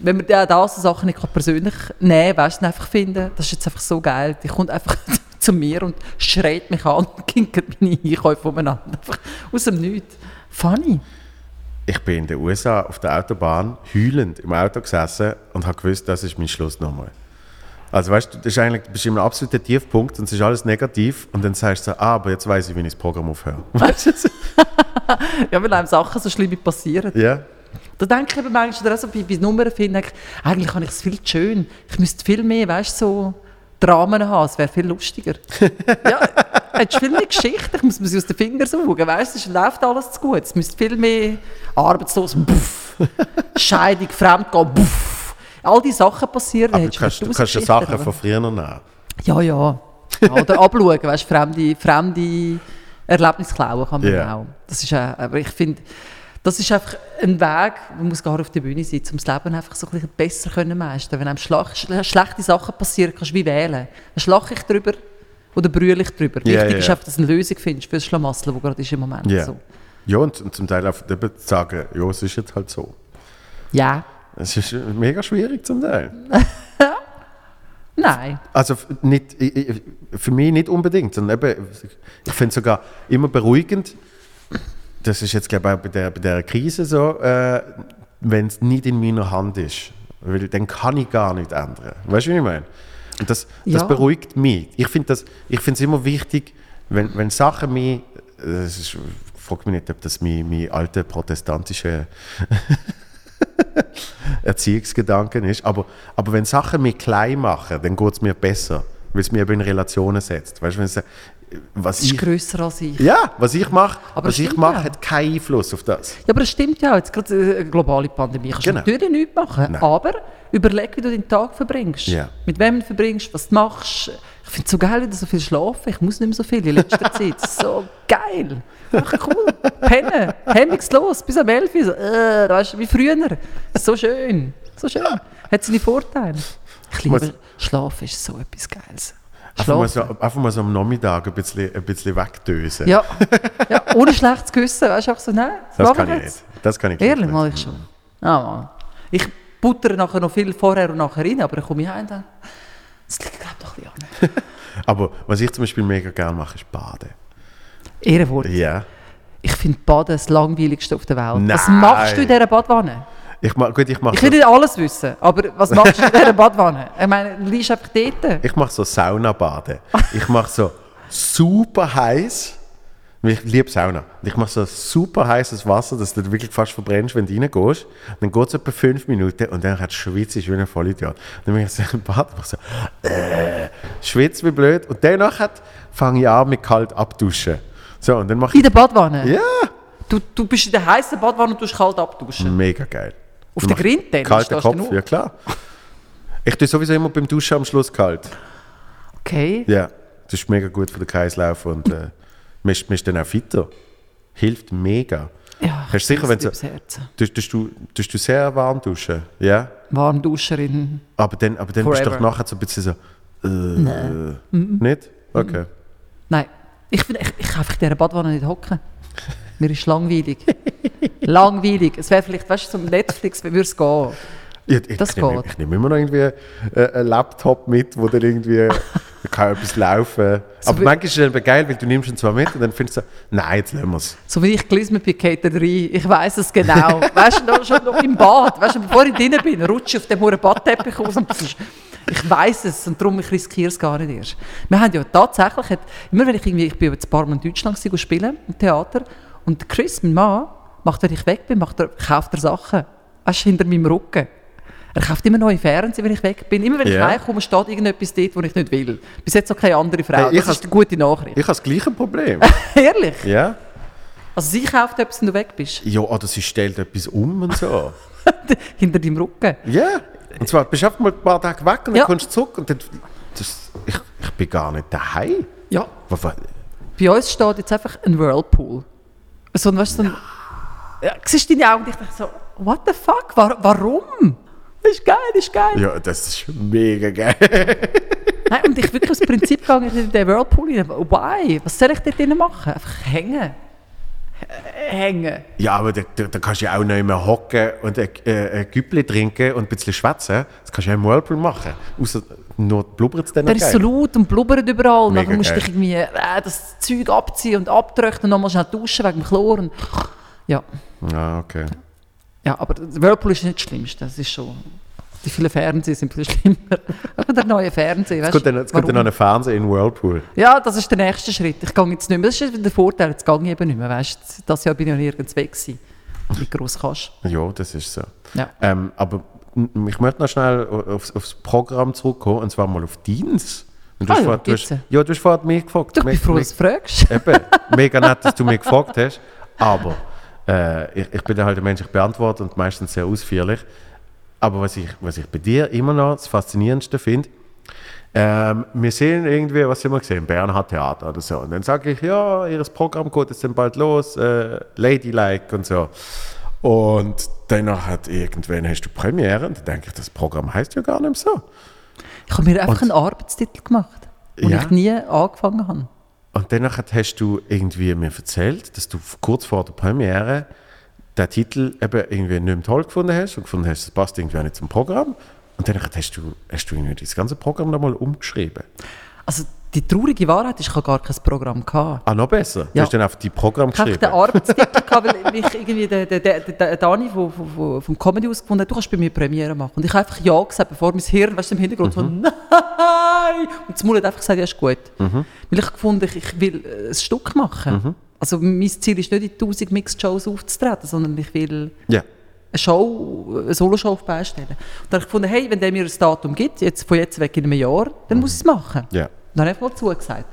[SPEAKER 2] wenn man da da so Sachen nicht persönlich nehmen kann, weißt du, einfach finden, das ist jetzt einfach so geil. Die kommt einfach zu mir und schreit mich an und kinkert meine Einkäufe umeinander. Einfach aus dem Nichts. Funny.
[SPEAKER 1] Ich bin in den USA auf der Autobahn heulend im Auto gesessen und habe gewusst, das ist mein Schluss nochmal. Also weißt du, das ist eigentlich, du bist einem absoluten Tiefpunkt und es ist alles negativ und dann sagst du so, ah, aber jetzt weiß ich, wie ich das Programm aufhöre. Weißt du?
[SPEAKER 2] Ja, weil einem Sachen so schlimm passieren.
[SPEAKER 1] ja.
[SPEAKER 2] Da denke ich eben manchmal auch so bei, bei Nummern, finde ich, eigentlich habe ich es viel zu schön. Ich müsste viel mehr, weißt du, so Dramen haben, es wäre viel lustiger. ja, hättest viel mehr Geschichte, ich muss mir sie aus den Fingern saugen, weißt du, es läuft alles zu gut. Es müsste viel mehr arbeitslos, buff, Scheidung, Fremdgehen, buff. All diese Sachen passieren,
[SPEAKER 1] Aber du kannst, du kannst ja Sachen
[SPEAKER 2] aber-
[SPEAKER 1] von früher noch nehmen.
[SPEAKER 2] Ja, ja. ja oder abschauen, weißt du, fremde, fremde Erlebnisse klauen kann man
[SPEAKER 1] Ja.
[SPEAKER 2] auch. Das ist, aber ich finde, Das ist einfach ein Weg, man muss gar auf der Bühne sitzen, um das Leben einfach so ein bisschen besser können meistern. Wenn einem schlechte Sachen passieren, kannst du wie wählen. Dann schlache ich drüber oder brülle ich drüber.
[SPEAKER 1] Ja,
[SPEAKER 2] Wichtig
[SPEAKER 1] ja,
[SPEAKER 2] ist einfach, dass du eine Lösung findest für das Schlamassel, das gerade ist im Moment.
[SPEAKER 1] Ja.
[SPEAKER 2] So.
[SPEAKER 1] Ja, und, und zum Teil auch eben zu sagen, ja, es ist jetzt halt so.
[SPEAKER 2] ja.
[SPEAKER 1] Es ist mega schwierig zum Teil.
[SPEAKER 2] Nein.
[SPEAKER 1] Also nicht, ich- ich- für mich nicht unbedingt, sondern eben, ich finde es sogar immer beruhigend, das ist jetzt glaube ich auch bei der, bei der Krise so, äh, wenn es nicht in meiner Hand ist. Weil dann kann ich gar nicht ändern. Weißt du, wie ich meine? Und das, das
[SPEAKER 2] Ja.
[SPEAKER 1] beruhigt mich. Ich finde es immer wichtig, wenn, wenn Sachen mich, das ist, ich frage mich nicht, ob das mein, mein alter protestantischer Erziehungsgedanken ist. Aber, aber wenn Sachen mich klein machen, dann geht es mir besser, weil es mir eben in Relationen setzt. Weißt du, wenn es, was
[SPEAKER 2] ist
[SPEAKER 1] ich,
[SPEAKER 2] grösser als ich.
[SPEAKER 1] ja, was ich mache,
[SPEAKER 2] Aber
[SPEAKER 1] was ich mache,
[SPEAKER 2] ja.
[SPEAKER 1] hat keinen Einfluss auf das.
[SPEAKER 2] Ja, aber es stimmt ja, jetzt gerade äh, eine globale Pandemie kannst
[SPEAKER 1] Genau.
[SPEAKER 2] du natürlich nichts machen.
[SPEAKER 1] Nein.
[SPEAKER 2] Aber überleg, wie du den Tag verbringst.
[SPEAKER 1] Ja.
[SPEAKER 2] Mit wem du verbringst, was du machst. Ich finde es so geil, wieder so viel schlafen. Ich muss nicht mehr so viel in letzter Zeit. So geil. Einfach cool. Pennen. Hemmungslos. Bis am 11 Uhr. So, äh, weißt du, wie früher. So schön. So schön. Hat seine Vorteile. Ich liebe Schlafen. ist so etwas Geiles.
[SPEAKER 1] Einfach mal, so, einfach mal so am Nachmittag ein bisschen, ein bisschen wegdösen.
[SPEAKER 2] Ja. ja, ohne schlechtes Gewissen. Weißt du, einfach so, nein,
[SPEAKER 1] das
[SPEAKER 2] mach
[SPEAKER 1] kann ich
[SPEAKER 2] jetzt.
[SPEAKER 1] nicht. Das kann ich
[SPEAKER 2] Ehrlich,
[SPEAKER 1] nicht.
[SPEAKER 2] mal ich schon. Ah, Mann. Ich buttere nachher noch viel vorher und nachher rein, aber dann komme ich heim und dann... Das liegt, glaube doch ein bisschen an.
[SPEAKER 1] Aber was ich zum Beispiel mega gerne mache, ist Baden.
[SPEAKER 2] Ehrenwort.
[SPEAKER 1] Ja.
[SPEAKER 2] Ich finde Baden das langweiligste auf der Welt. Was
[SPEAKER 1] Nein.
[SPEAKER 2] machst du in dieser Badwanne?
[SPEAKER 1] Ich gut, ich mache
[SPEAKER 2] Ich
[SPEAKER 1] so,
[SPEAKER 2] will nicht alles wissen, aber was machst du in dieser Badwanne? Ich meine, du liegst einfach dort.
[SPEAKER 1] ich mach so Saunabaden. Ich mache so super heiß. Ich liebe Sauna. Ich mache so super heißes Wasser, dass du wirklich fast verbrennst, wenn du reingehst. Dann geht es etwa fünf Minuten und dann hat schwitze ich wie ein Vollidiot. Dann bin ich so im Bad und so, äh, schwitze wie blöd. Und danach fange ich an mit kalt abduschen. So, und dann mache
[SPEAKER 2] In der Badwanne?
[SPEAKER 1] ja,
[SPEAKER 2] Du, du bist in der heißen Badwanne und du kalt abduschen.
[SPEAKER 1] mega geil.
[SPEAKER 2] Auf
[SPEAKER 1] Dann
[SPEAKER 2] Grindel
[SPEAKER 1] Kalter
[SPEAKER 2] stehst du
[SPEAKER 1] Kopf, ja klar. Ich tue sowieso immer beim Duschen am Schluss kalt.
[SPEAKER 2] Okay.
[SPEAKER 1] Ja, das ist mega gut für den Kreislauf und äh, man, ist, man ist dann auch fitter. Hilft mega.
[SPEAKER 2] Ja,
[SPEAKER 1] Hast sicher, wenn
[SPEAKER 2] du...
[SPEAKER 1] Tust, du, tust du sehr warm duschen? Ja?
[SPEAKER 2] Warmduscherin.
[SPEAKER 1] Aber dann, aber dann bist du doch nachher so ein bisschen so. Äh, Nicht? Okay.
[SPEAKER 2] Nein, ich, ich, ich kann einfach in dieser Badwanne nicht hocken. Mir ist langweilig. langweilig. Es wäre vielleicht, weißt du, ein Netflix, wie würde es gehen?
[SPEAKER 1] Ich, ich,
[SPEAKER 2] Das
[SPEAKER 1] ich, nehme,
[SPEAKER 2] geht.
[SPEAKER 1] ich nehme immer noch irgendwie äh, einen Laptop mit, wo dann irgendwie da kann etwas laufen.
[SPEAKER 2] So
[SPEAKER 1] aber manchmal ist es dann geil, weil du nimmst ihn zwar mit und dann findest du, so, nein, jetzt lassen wir es.
[SPEAKER 2] So wie ich gelesen habe bei Kate 3. Ich weiss es genau. weißt du, noch, schon noch im Bad. Weißt du, bevor ich drin bin, rutsche ich auf dem hohen Badteppich raus. Und ich weiss es und darum ich riskiere es gar nicht erst. Wir haben ja tatsächlich, immer wenn ich irgendwie, ich bin jetzt ein paar Mal in Deutschland gewesen, spielen, im Theater, und Chris, mein Mann, macht, wenn ich weg bin, macht er, kauft er Sachen. Weißt hinter meinem Rücken. Er kauft immer neue Fernsehen, wenn ich weg bin. Immer wenn ich
[SPEAKER 1] Ja.
[SPEAKER 2] heimkomme, steht irgendetwas dort, wo ich nicht will. Bis jetzt noch keine andere Frau.
[SPEAKER 1] Hey, ich
[SPEAKER 2] das ist die gute Nachricht.
[SPEAKER 1] Ich habe das gleiche Problem.
[SPEAKER 2] Ehrlich?
[SPEAKER 1] ja?
[SPEAKER 2] Also sie kauft etwas, wenn du weg bist.
[SPEAKER 1] Ja, oder sie stellt etwas um und so.
[SPEAKER 2] hinter deinem Rücken.
[SPEAKER 1] Ja. Und zwar bist du einfach mal ein paar Tage weg und dann
[SPEAKER 2] Ja.
[SPEAKER 1] kommst du zurück und dann. Das, ich, ich bin gar nicht daheim.
[SPEAKER 2] Ja.
[SPEAKER 1] Was- was-
[SPEAKER 2] Bei uns steht jetzt einfach ein Whirlpool. So, weißt, du, so ein, ja, siehst du deine Augen und ich dachte so, what the fuck, War, warum? Das ist geil, das ist geil.
[SPEAKER 1] Ja, das ist mega geil.
[SPEAKER 2] Nein, und ich wirklich aus Prinzip gegangen in den Whirlpool rein. Why? Was soll ich dort drinnen machen? Einfach hängen. Hängen.
[SPEAKER 1] Ja, aber da, da, da kannst du ja auch nicht mehr hocken und ein, äh, ein Güppli trinken und ein bisschen schwätzen. Das kannst du ja im Whirlpool machen. Außer nur blubbert es dann noch
[SPEAKER 2] Der ist so laut und blubbert überall.
[SPEAKER 1] Mega
[SPEAKER 2] dann musst du irgendwie äh, das Zeug abziehen und abtrocknen und nochmal schnell duschen wegen dem Chlor. Und, ja.
[SPEAKER 1] Ah, okay.
[SPEAKER 2] Ja, aber Whirlpool ist nicht das Schlimmste. Das ist schon. Die vielen Fernseher sind viel schlimmer. Aber der neue Fernseher, weißt
[SPEAKER 1] kommt dann, jetzt kommt dann noch
[SPEAKER 2] warum?
[SPEAKER 1] ein Fernseher in Whirlpool.
[SPEAKER 2] Ja, das ist der nächste Schritt. Ich gehe jetzt nicht mehr. Das ist der Vorteil, jetzt gehe ich eben nicht mehr. Weißt? Das Jahr bin ich ja nirgends weg gewesen. Wie gross kannst
[SPEAKER 1] Ja, das ist so.
[SPEAKER 2] Ja.
[SPEAKER 1] Ähm, aber ich möchte noch schnell aufs, aufs Programm zurückkommen, und zwar mal auf Dienst. Und du
[SPEAKER 2] Ah
[SPEAKER 1] hast du hast, ja, du hast vorhin mich gefragt.
[SPEAKER 2] Du,
[SPEAKER 1] Me-
[SPEAKER 2] froh, dass du fragst.
[SPEAKER 1] Eben, mega nett, dass du mich gefragt hast. Aber äh, ich, ich bin halt ein Mensch, ich beantworte und meistens sehr ausführlich. Aber was ich, was ich bei dir immer noch das Faszinierendste finde, ähm, wir sehen irgendwie, was haben wir gesehen? Bernhard Theater oder so. Und dann sage ich, ja, ihr Programm geht jetzt dann bald los, äh, Ladylike und so. Und danach hat irgendwann hast du Premiere und dann denke ich, das Programm heißt ja gar nicht mehr so.
[SPEAKER 2] Ich habe mir einfach
[SPEAKER 1] Und-
[SPEAKER 2] einen Arbeitstitel gemacht, den
[SPEAKER 1] Ja.
[SPEAKER 2] ich nie angefangen habe.
[SPEAKER 1] Und danach hast du irgendwie mir erzählt, dass du kurz vor der Premiere den Titel eben irgendwie nicht mehr toll gefunden hast und gefunden hast, das passt irgendwie nicht zum Programm. Und dann hast du, hast du irgendwie das ganze Programm nochmal umgeschrieben.
[SPEAKER 2] Also die traurige Wahrheit ist, ich habe gar kein Programm gehabt.
[SPEAKER 1] Ah, noch besser. Du
[SPEAKER 2] Ja.
[SPEAKER 1] hast dann auf die Programm
[SPEAKER 2] Ich habe
[SPEAKER 1] geschrieben.
[SPEAKER 2] den Arbeitstitel gehabt, weil mich irgendwie der, der, der, der Dani vom, vom, vom Comedy ausgefunden hat, du kannst bei mir Premiere machen. Und ich habe einfach Ja gesagt, bevor mein Hirn, weißt du, im Hintergrund so,
[SPEAKER 1] Mhm.
[SPEAKER 2] nein! Und das Maul hat einfach gesagt, ja, ist gut. Weil ich gefunden, ich, ich will äh, ein Stück machen.
[SPEAKER 1] Mhm.
[SPEAKER 2] Also mein Ziel ist nicht, in 1000 Mixed-Shows aufzutreten, sondern ich will
[SPEAKER 1] Ja.
[SPEAKER 2] eine Show, eine Soloshow auf die Beine stellen. Und dann habe ich gefunden, hey, wenn der mir ein Datum gibt, jetzt, von jetzt weg in einem Jahr, dann muss ich es machen.
[SPEAKER 1] Ja.
[SPEAKER 2] Dann habe ich mal zugesagt.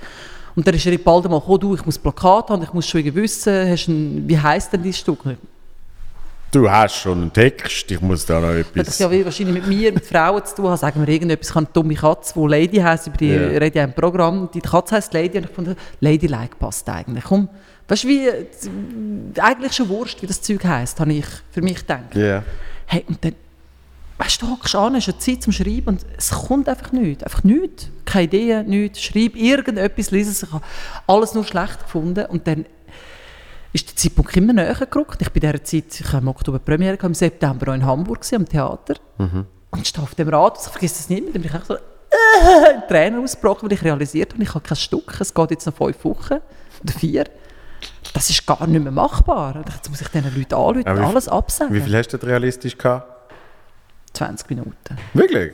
[SPEAKER 2] Und dann ist er bald einmal gekommen, du, ich muss Plakat haben, ich muss schon wissen, hast ein, wie heisst denn dein Stück? Und
[SPEAKER 1] Du hast schon einen Text, ich muss da noch
[SPEAKER 2] Ich dachte,
[SPEAKER 1] etwas.
[SPEAKER 2] ja, wie wahrscheinlich mit mir, mit Frauen zu tun haben, sagen wir irgendetwas, ich habe eine dumme Katze, die Lady heisst, über die
[SPEAKER 1] Ja.
[SPEAKER 2] rede ich im Programm, die Katze heisst Lady und ich fand, Ladylike passt eigentlich. Komm, weißt du, wie, äh, eigentlich schon Wurst, wie das Zeug heisst, habe ich für mich gedacht.
[SPEAKER 1] Ja.
[SPEAKER 2] Hey, und dann, weißt du, hockst an, hast eine Zeit zum Schreiben und es kommt einfach nichts. Einfach nichts. Keine Ideen, nichts. Schreib irgendetwas, lese es. Ich habe alles nur schlecht gefunden. Und dann ist der Zeitpunkt immer näher gerückt. Ich bin in dieser Zeit, ich habe im Oktober Premiere, im September auch in Hamburg gewesen, am Theater. Und stehe auf dem Rad, ich vergesse das nicht mehr, dann bin ich echt so äh, Tränen ausgebrochen, weil ich realisiert habe, ich habe kein Stück, es geht jetzt noch fünf Wochen oder vier. Das ist gar nicht mehr machbar. Jetzt muss ich diesen Leuten anrufen, alles absagen.
[SPEAKER 1] Wie viel hast du realistisch gehabt?
[SPEAKER 2] 20 Minuten.
[SPEAKER 1] Wirklich?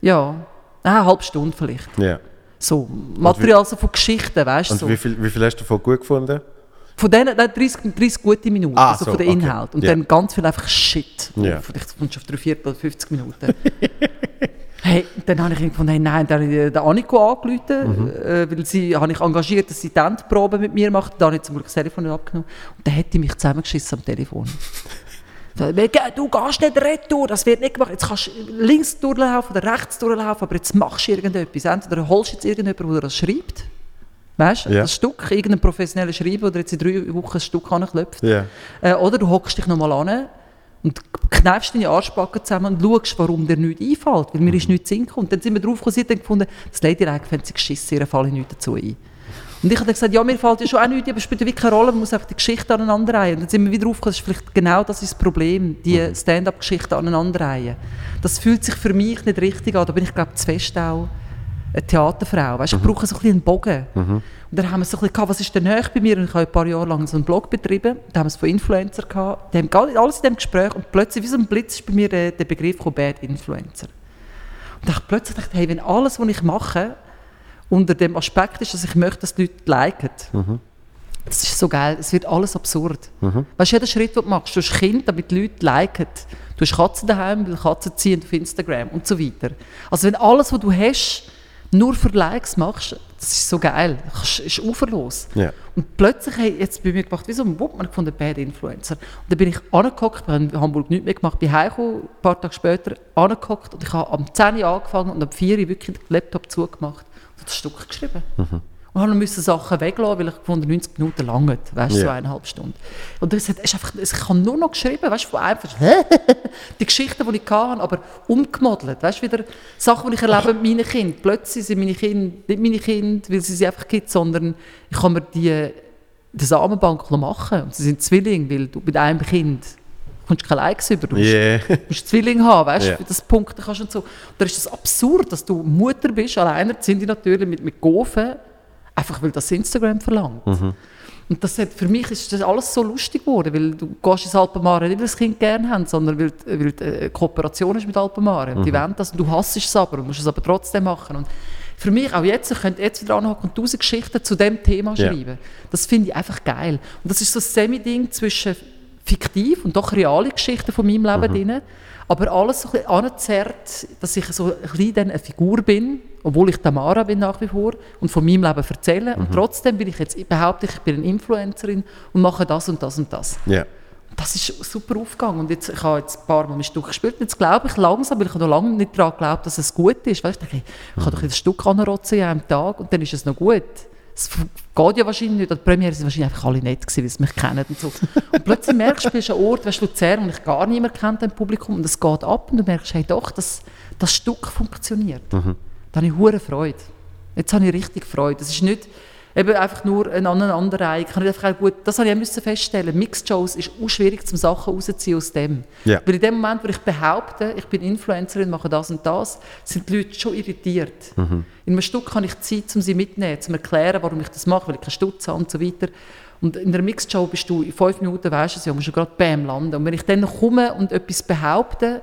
[SPEAKER 2] Ja, eine halbe Stunde vielleicht.
[SPEAKER 1] Ja.
[SPEAKER 2] So, Material so von Geschichten, weißt du?
[SPEAKER 1] Und
[SPEAKER 2] So.
[SPEAKER 1] wie, viel, wie viel hast du davon gut gefunden?
[SPEAKER 2] Von denen, nein, 30, 30 gute Minuten,
[SPEAKER 1] Ah,
[SPEAKER 2] also
[SPEAKER 1] so,
[SPEAKER 2] von den
[SPEAKER 1] okay.
[SPEAKER 2] Inhalt. Und
[SPEAKER 1] Ja.
[SPEAKER 2] dann ganz viel einfach Shit.
[SPEAKER 1] Ja.
[SPEAKER 2] Vielleicht kommst du auf drei Viertel oder 50 Minuten. hey, dann habe ich irgendwie gefunden, hey, nein, dann habe ich den Aniko angerufen,
[SPEAKER 1] Mhm.
[SPEAKER 2] äh, weil sie, habe ich engagiert, dass sie die Endprobe mit mir macht. Da habe ich zum Glück das Telefon nicht abgenommen. Und dann hätte ich mich zusammengeschissen am Telefon. Du gehst nicht retour, das wird nicht gemacht. Jetzt kannst du links durchlaufen oder rechts durchlaufen, aber jetzt machst du irgendetwas. Entweder holst du jetzt irgendjemanden, der das schreibt, weißt du,
[SPEAKER 1] Ja.
[SPEAKER 2] das Stück, irgendeinen professionellen Schreiber, der jetzt in drei Wochen ein Stück anklopft.
[SPEAKER 1] Ja.
[SPEAKER 2] Äh, oder du hockst dich nochmal an und kneifst deine Arschbacken zusammen und schaust, warum dir nichts einfällt, weil mir ist nichts in den Sinn gekommen. Und dann sind wir drauf gekommen, sie hat dann gefunden, das Ladylike fände sie geschissen, ihr falle nichts dazu ein. Und ich habe dann gesagt, ja, mir fällt ja schon auch nichts, ein, aber es spielt ja wirklich keine Rolle, man muss einfach die Geschichte aneinanderreihen. Und dann sind wir wieder draufgekommen, das ist vielleicht genau das ist das Problem, die Stand-up-Geschichte aneinanderreihen. Das fühlt sich für mich nicht richtig an, da bin ich glaube zu fest auch eine Theaterfrau. Weißt, ich brauche so ein bisschen einen Bogen. Und dann haben wir so ein bisschen was ist denn näher bei mir? Und ich habe ein paar Jahre lang so einen Blog betrieben. Da haben wir es von Influencer gehabt. Die haben alles in dem Gespräch. Und plötzlich, wie so ein Blitz, ist bei mir der, der Begriff gekommen, Bad Influencer. Und ich plötzlich dachte, hey, wenn alles, was ich mache, unter dem Aspekt ist, dass ich möchte, dass die Leute liken, das ist so geil. Es wird alles absurd. Weißt du, jeder Schritt, den du machst, du hast Kind, damit die Leute liken. Du hast Katzen daheim, weil Katzen ziehen auf Instagram und so weiter. Also wenn alles, was du hast, nur für Likes machst, das ist so geil. Das ist uferlos.
[SPEAKER 1] Ja.
[SPEAKER 2] Und plötzlich, hey, jetzt bei mir gemacht, wie so ein Wupp, man gefunden, Bad Influencer. Und dann bin ich angehockt, habe in Hamburg nichts mehr gemacht, bin heimgekommen, ein paar Tage später, angehockt und ich habe am 10 Uhr angefangen und am 4 Uhr wirklich den Laptop zugemacht das Stück geschrieben. Und habe musste Sachen weglassen, weil ich gefunden 90 Minuten lange, weißt du, so eineinhalb Stunden. Und das hat, ist einfach, ich habe nur noch geschrieben, weißt du, von einfach die Geschichten, die ich hatte, aber umgemodelt, weißt du, wieder Sachen, die ich erlebe mit meinen Kindern. Plötzlich sind meine Kinder nicht meine Kinder, weil sie sie einfach gibt, sondern ich kann mir die, die Samenbank machen. Und sie sind Zwillinge, weil du mit einem Kind kommst keine Likes über. Du musst
[SPEAKER 1] Yeah.
[SPEAKER 2] Musst Zwilling haben, weißt für das Punkten kannst und so. Und da ist es absurd, dass du Mutter bist, alleinerziehend natürlich mit, mit Gofen, einfach weil das Instagram verlangt. Und das hat, für mich ist das alles so lustig geworden, weil du gehst ins Alpenmare nicht, weil das Kind gerne haben, sondern weil, weil du eine Kooperation ist mit Alpenmare. Und Die wollen das und du hasst es aber und musst es aber trotzdem machen. Und für mich, auch jetzt, ich könnte jetzt wieder anhocken und tausend Geschichten zu dem Thema schreiben. Das finde ich einfach geil. Und das ist so ein Semi-Ding zwischen fiktiv und doch reale Geschichten von meinem Leben drin. Aber alles so ein bisschen angezerrt, dass ich so ein bisschen dann eine Figur bin, obwohl ich Tamara bin nach wie vor und von meinem Leben erzähle. Und trotzdem bin ich jetzt, behaupte ich, ich bin eine Influencerin und mache das und das und das.
[SPEAKER 1] Ja.
[SPEAKER 2] Das ist super aufgegangen. Und jetzt, ich habe jetzt ein paar Mal mein Stück gespielt. Und jetzt glaube ich langsam, weil ich noch lange nicht daran geglaubt dass es gut ist. Weißt ich, ich kann doch ein Stück anrotzen an einem Tag und dann ist es noch gut. Es geht ja wahrscheinlich nicht. An der Premiere sind wahrscheinlich einfach alle nett gewesen, weil sie mich kennen und so. Und plötzlich merkst du, du bist an Ort, weißt du, Luzern, wo ich gar niemand kennt im Publikum und es geht ab und du merkst, hey doch, das, das Stück funktioniert. Da habe ich hure Freude. Jetzt habe ich richtig Freude. Es ist nicht eben einfach nur ein aneinander Ich einfach gut, das habe ich auch feststellen. Mixed Shows ist auch schwierig, zum Sachen rauszuziehen aus dem.
[SPEAKER 1] Ja.
[SPEAKER 2] Weil in dem Moment, wo ich behaupte, ich bin Influencerin, mache das und das, sind die Leute schon irritiert. In einem Stück habe ich Zeit, um sie mitzunehmen, um zu erklären, warum ich das mache, weil ich keinen Stutz habe und so weiter. Und in der Mixed Show bist du in fünf Minuten, weißt du es ja, musst du gerade bam landen. Und wenn ich dann komme und etwas behaupte,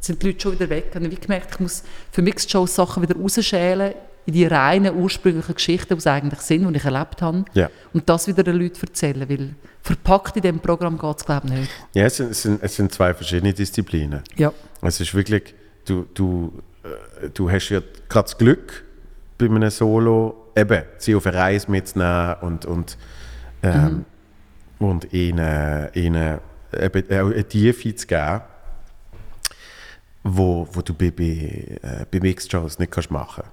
[SPEAKER 2] sind die Leute schon wieder weg. Und ich habe gemerkt, ich muss für Mixed Shows Sachen wieder rausschälen in die reinen, ursprünglichen Geschichten, die es eigentlich sind, die ich erlebt habe.
[SPEAKER 1] Ja.
[SPEAKER 2] Und das wieder den Leuten erzählen, weil verpackt in diesem Programm geht es, glaube ich, nicht.
[SPEAKER 1] Ja, es sind, es, sind, es sind zwei verschiedene Disziplinen.
[SPEAKER 2] Ja.
[SPEAKER 1] Es ist wirklich, du, du, äh, du hast ja gerade das Glück, bei einem Solo eben, sie auf eine Reise mitzunehmen und, und, ähm, und ihnen, ihnen eben eine Tiefe zu geben, wo, wo du bei, bei, äh, bei Mixed-Shows nicht kannst machen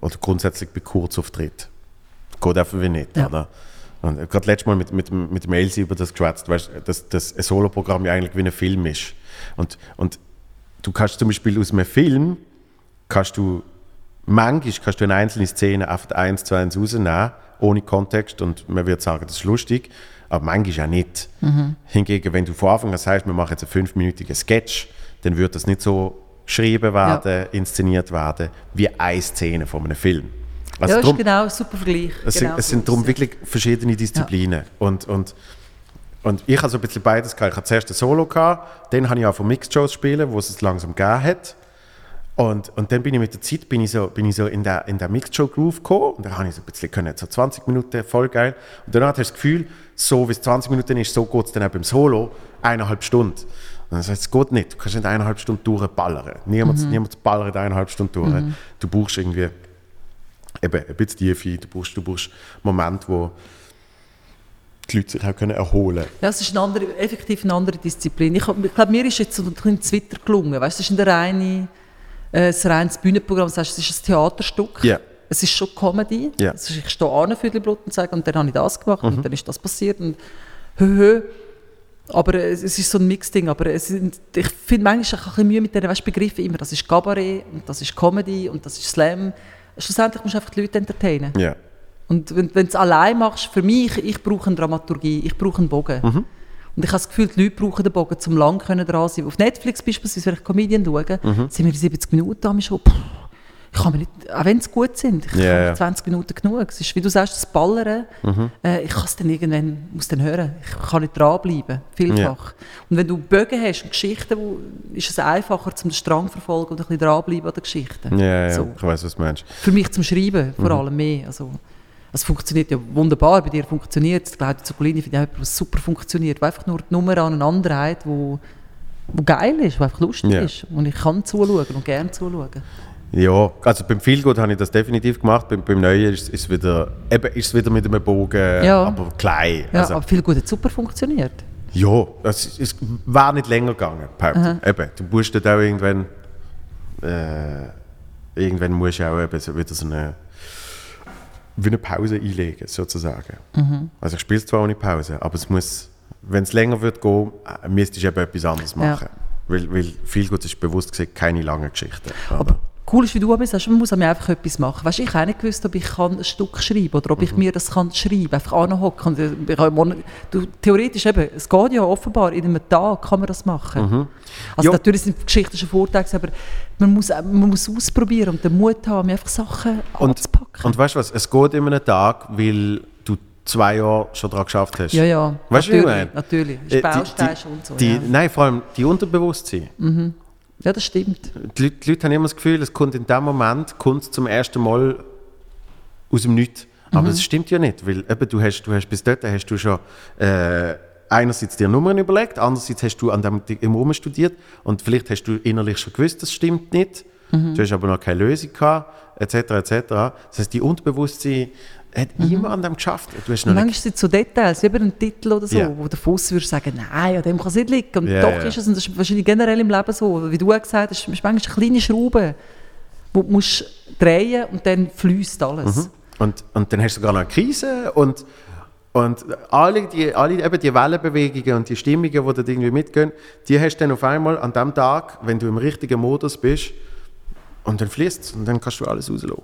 [SPEAKER 1] Oder grundsätzlich bei Kurzauftritt. Geht einfach wie nicht,
[SPEAKER 2] Ja.
[SPEAKER 1] oder? Und gerade letztes Mal mit, mit, mit dem Elsie über das geschwätzt, weißt, dass, dass ein Soloprogramm ja eigentlich wie ein Film ist. Und, und du kannst zum Beispiel aus einem Film, kannst du, manchmal kannst du eine einzelne Szene einfach eins zu eins rausnehmen, ohne Kontext und man wird sagen, das ist lustig, aber manchmal auch nicht. Hingegen, wenn du von Anfang an sagst, wir machen jetzt einen fünfminütigen Sketch, dann wird das nicht so geschrieben werden, inszeniert werden, wie eine Szene von einem Film. Also
[SPEAKER 2] ja,
[SPEAKER 1] drum-
[SPEAKER 2] ist genau super Vergleich.
[SPEAKER 1] es
[SPEAKER 2] genau
[SPEAKER 1] sind, es sind darum wirklich verschiedene Disziplinen. Und, und, und ich habe so ein bisschen beides gehabt. Ich hatte zuerst ein Solo, gehabt, dann habe ich auch von Mixed-Shows spielen, wo es es langsam gegeben hat. Und, und dann bin ich mit der Zeit bin ich so, bin ich so in der, in der Mixed-Show-Groove gekommen und dann habe ich so ein bisschen können, so 20 Minuten, voll geil. Und danach hast du das Gefühl, so wie es 20 Minuten ist, so geht es dann auch beim Solo, eineinhalb Stunden. Und das heißt, es geht nicht. Du kannst nicht eineinhalb Stunden durchballern. Niemand, niemand ballert eineinhalb Stunden durch. Du brauchst irgendwie eben ein bisschen Tiefe, du brauchst, du brauchst Momente, wo die Leute sich auch können erholen können.
[SPEAKER 2] Ja, es ist eine andere, effektiv eine andere Disziplin. Ich, ich glaube, mir ist jetzt so ein bisschen Twitter gelungen. Weißt, es ist ein reine, äh, ein reines Bühnenprogramm. Das heißt, es ist ein Theaterstück.
[SPEAKER 1] Ja.
[SPEAKER 2] Es ist schon Comedy. Es ist, ich stehe an für die Blut und sage, und dann habe ich das gemacht und dann ist das passiert. Und hö, hö. Aber es es ist so ein Mixding. Aber es ich finde manchmal ein bisschen Mühe mit diesen weißt, Begriffen immer. Das ist Cabaret und das ist Comedy und das ist Slam. Schlussendlich musst du einfach die Leute entertainen.
[SPEAKER 1] Ja.
[SPEAKER 2] Und wenn, wenn du es allein machst, für mich, ich brauche eine Dramaturgie, ich brauche einen Bogen.
[SPEAKER 1] Mhm.
[SPEAKER 2] Und ich habe das Gefühl, die Leute brauchen den Bogen, zum lang dran sein. Auf Netflix beispielsweise, wenn ich Comedian schaue,
[SPEAKER 1] Mhm.
[SPEAKER 2] sind wir in 70 Minuten haben wir schon, pff, ich kann mir nicht, auch wenn sie gut sind, ich
[SPEAKER 1] ja.
[SPEAKER 2] 20 Minuten genug. Es ist, wie du sagst, das Ballern,
[SPEAKER 1] Mhm.
[SPEAKER 2] äh, ich kann es dann irgendwann, muss dann hören, ich kann nicht dranbleiben, vielfach. Und wenn du Bögen hast und Geschichten, wo, ist es einfacher, zum den Strang zu verfolgen und ein bisschen dranbleiben an den Geschichten.
[SPEAKER 1] Ja, ja,
[SPEAKER 2] So.
[SPEAKER 1] ich weiß, was du meinst.
[SPEAKER 2] Für mich zum Schreiben vor
[SPEAKER 1] Mhm.
[SPEAKER 2] allem mehr. Also, es funktioniert ja wunderbar, bei dir funktioniert es. Claudia Zuccolini finde ich auch jemand, was super funktioniert, wo einfach nur die Nummer aneinander hat, wo, wo geil ist, wo einfach lustig ist. Und ich kann zuschauen und gerne zuschauen.
[SPEAKER 1] Ja, also beim Feelgood habe ich das definitiv gemacht. Beim, beim Neuen ist es wieder, eben, ist es wieder mit einem Bogen,
[SPEAKER 2] Ja.
[SPEAKER 1] aber klein.
[SPEAKER 2] Ja,
[SPEAKER 1] also,
[SPEAKER 2] aber gut hat super funktioniert.
[SPEAKER 1] ja, es, es war nicht länger gegangen. behaupte. Eben, du musst dann auch irgendwann, äh, irgendwann musst du auch eben so wieder so eine, wie eine Pause einlegen, sozusagen.
[SPEAKER 2] Mhm.
[SPEAKER 1] Also ich spiele zwar ohne Pause, aber es muss, wenn es länger wird gehen, äh, müsstest du eben etwas anderes
[SPEAKER 2] Ja.
[SPEAKER 1] machen. Weil, weil viel gut ist bewusst gesagt keine langen Geschichten.
[SPEAKER 2] Aber cool ist, wie du aber sagst, man muss mir einfach etwas machen. Weißt, ich habe nicht gewusst, ob ich kann ein Stück schreiben kann oder ob ich
[SPEAKER 1] Mhm.
[SPEAKER 2] mir das kann schreiben einfach anhocken. Äh, ich Du, theoretisch eben, es geht ja offenbar, in einem Tag kann man das machen. Also
[SPEAKER 1] Mhm. Ja.
[SPEAKER 2] natürlich sind die Geschichten schon Vorteile, aber man muss, äh, man muss ausprobieren und den Mut haben, einfach Sachen
[SPEAKER 1] Und,
[SPEAKER 2] anzupacken.
[SPEAKER 1] und weißt du was, es geht in einem Tag, weil du zwei Jahre schon daran geschafft hast.
[SPEAKER 2] ja, ja,
[SPEAKER 1] Weißt du, wie ich
[SPEAKER 2] natürlich,
[SPEAKER 1] meine?
[SPEAKER 2] natürlich.
[SPEAKER 1] Äh,
[SPEAKER 2] Bausteine und so.
[SPEAKER 1] die,
[SPEAKER 2] ja.
[SPEAKER 1] Nein, vor allem die Unterbewusstsein.
[SPEAKER 2] Ja, das stimmt.
[SPEAKER 1] Die, Leute, die Leute haben immer das Gefühl, es kommt in dem Moment kommt zum ersten Mal aus dem Nichts.
[SPEAKER 2] Mhm.
[SPEAKER 1] Aber das stimmt ja nicht, weil eben, du, hast, du hast bis dort hast du schon äh, einerseits dir Nummern überlegt, andererseits hast du an dem immer rumstudiert und vielleicht hast du innerlich schon gewusst, das stimmt nicht.
[SPEAKER 2] Mhm.
[SPEAKER 1] Du hast aber noch keine Lösung gehabt, etc. etc. Das heißt, die Unterbewusstsein hat immer an dem geschafft. Du hast noch
[SPEAKER 2] manchmal sind es so Details, wie über einen Titel oder so,
[SPEAKER 1] Ja.
[SPEAKER 2] wo der Fuß würde sagen, nein, an dem kann es nicht liegen. Und
[SPEAKER 1] Ja,
[SPEAKER 2] doch
[SPEAKER 1] ja.
[SPEAKER 2] ist es, und das ist wahrscheinlich generell im Leben so, wie du auch gesagt hast, es ist manchmal eine kleine Schraube, die du musst drehen und dann fließt alles.
[SPEAKER 1] Und, und dann hast du sogar noch eine Krise und, und alle, die, alle eben die Wellenbewegungen und die Stimmungen, die dort irgendwie mitgehen, die hast du dann auf einmal an dem Tag, wenn du im richtigen Modus bist, und dann fließt es und dann kannst du alles rauslassen.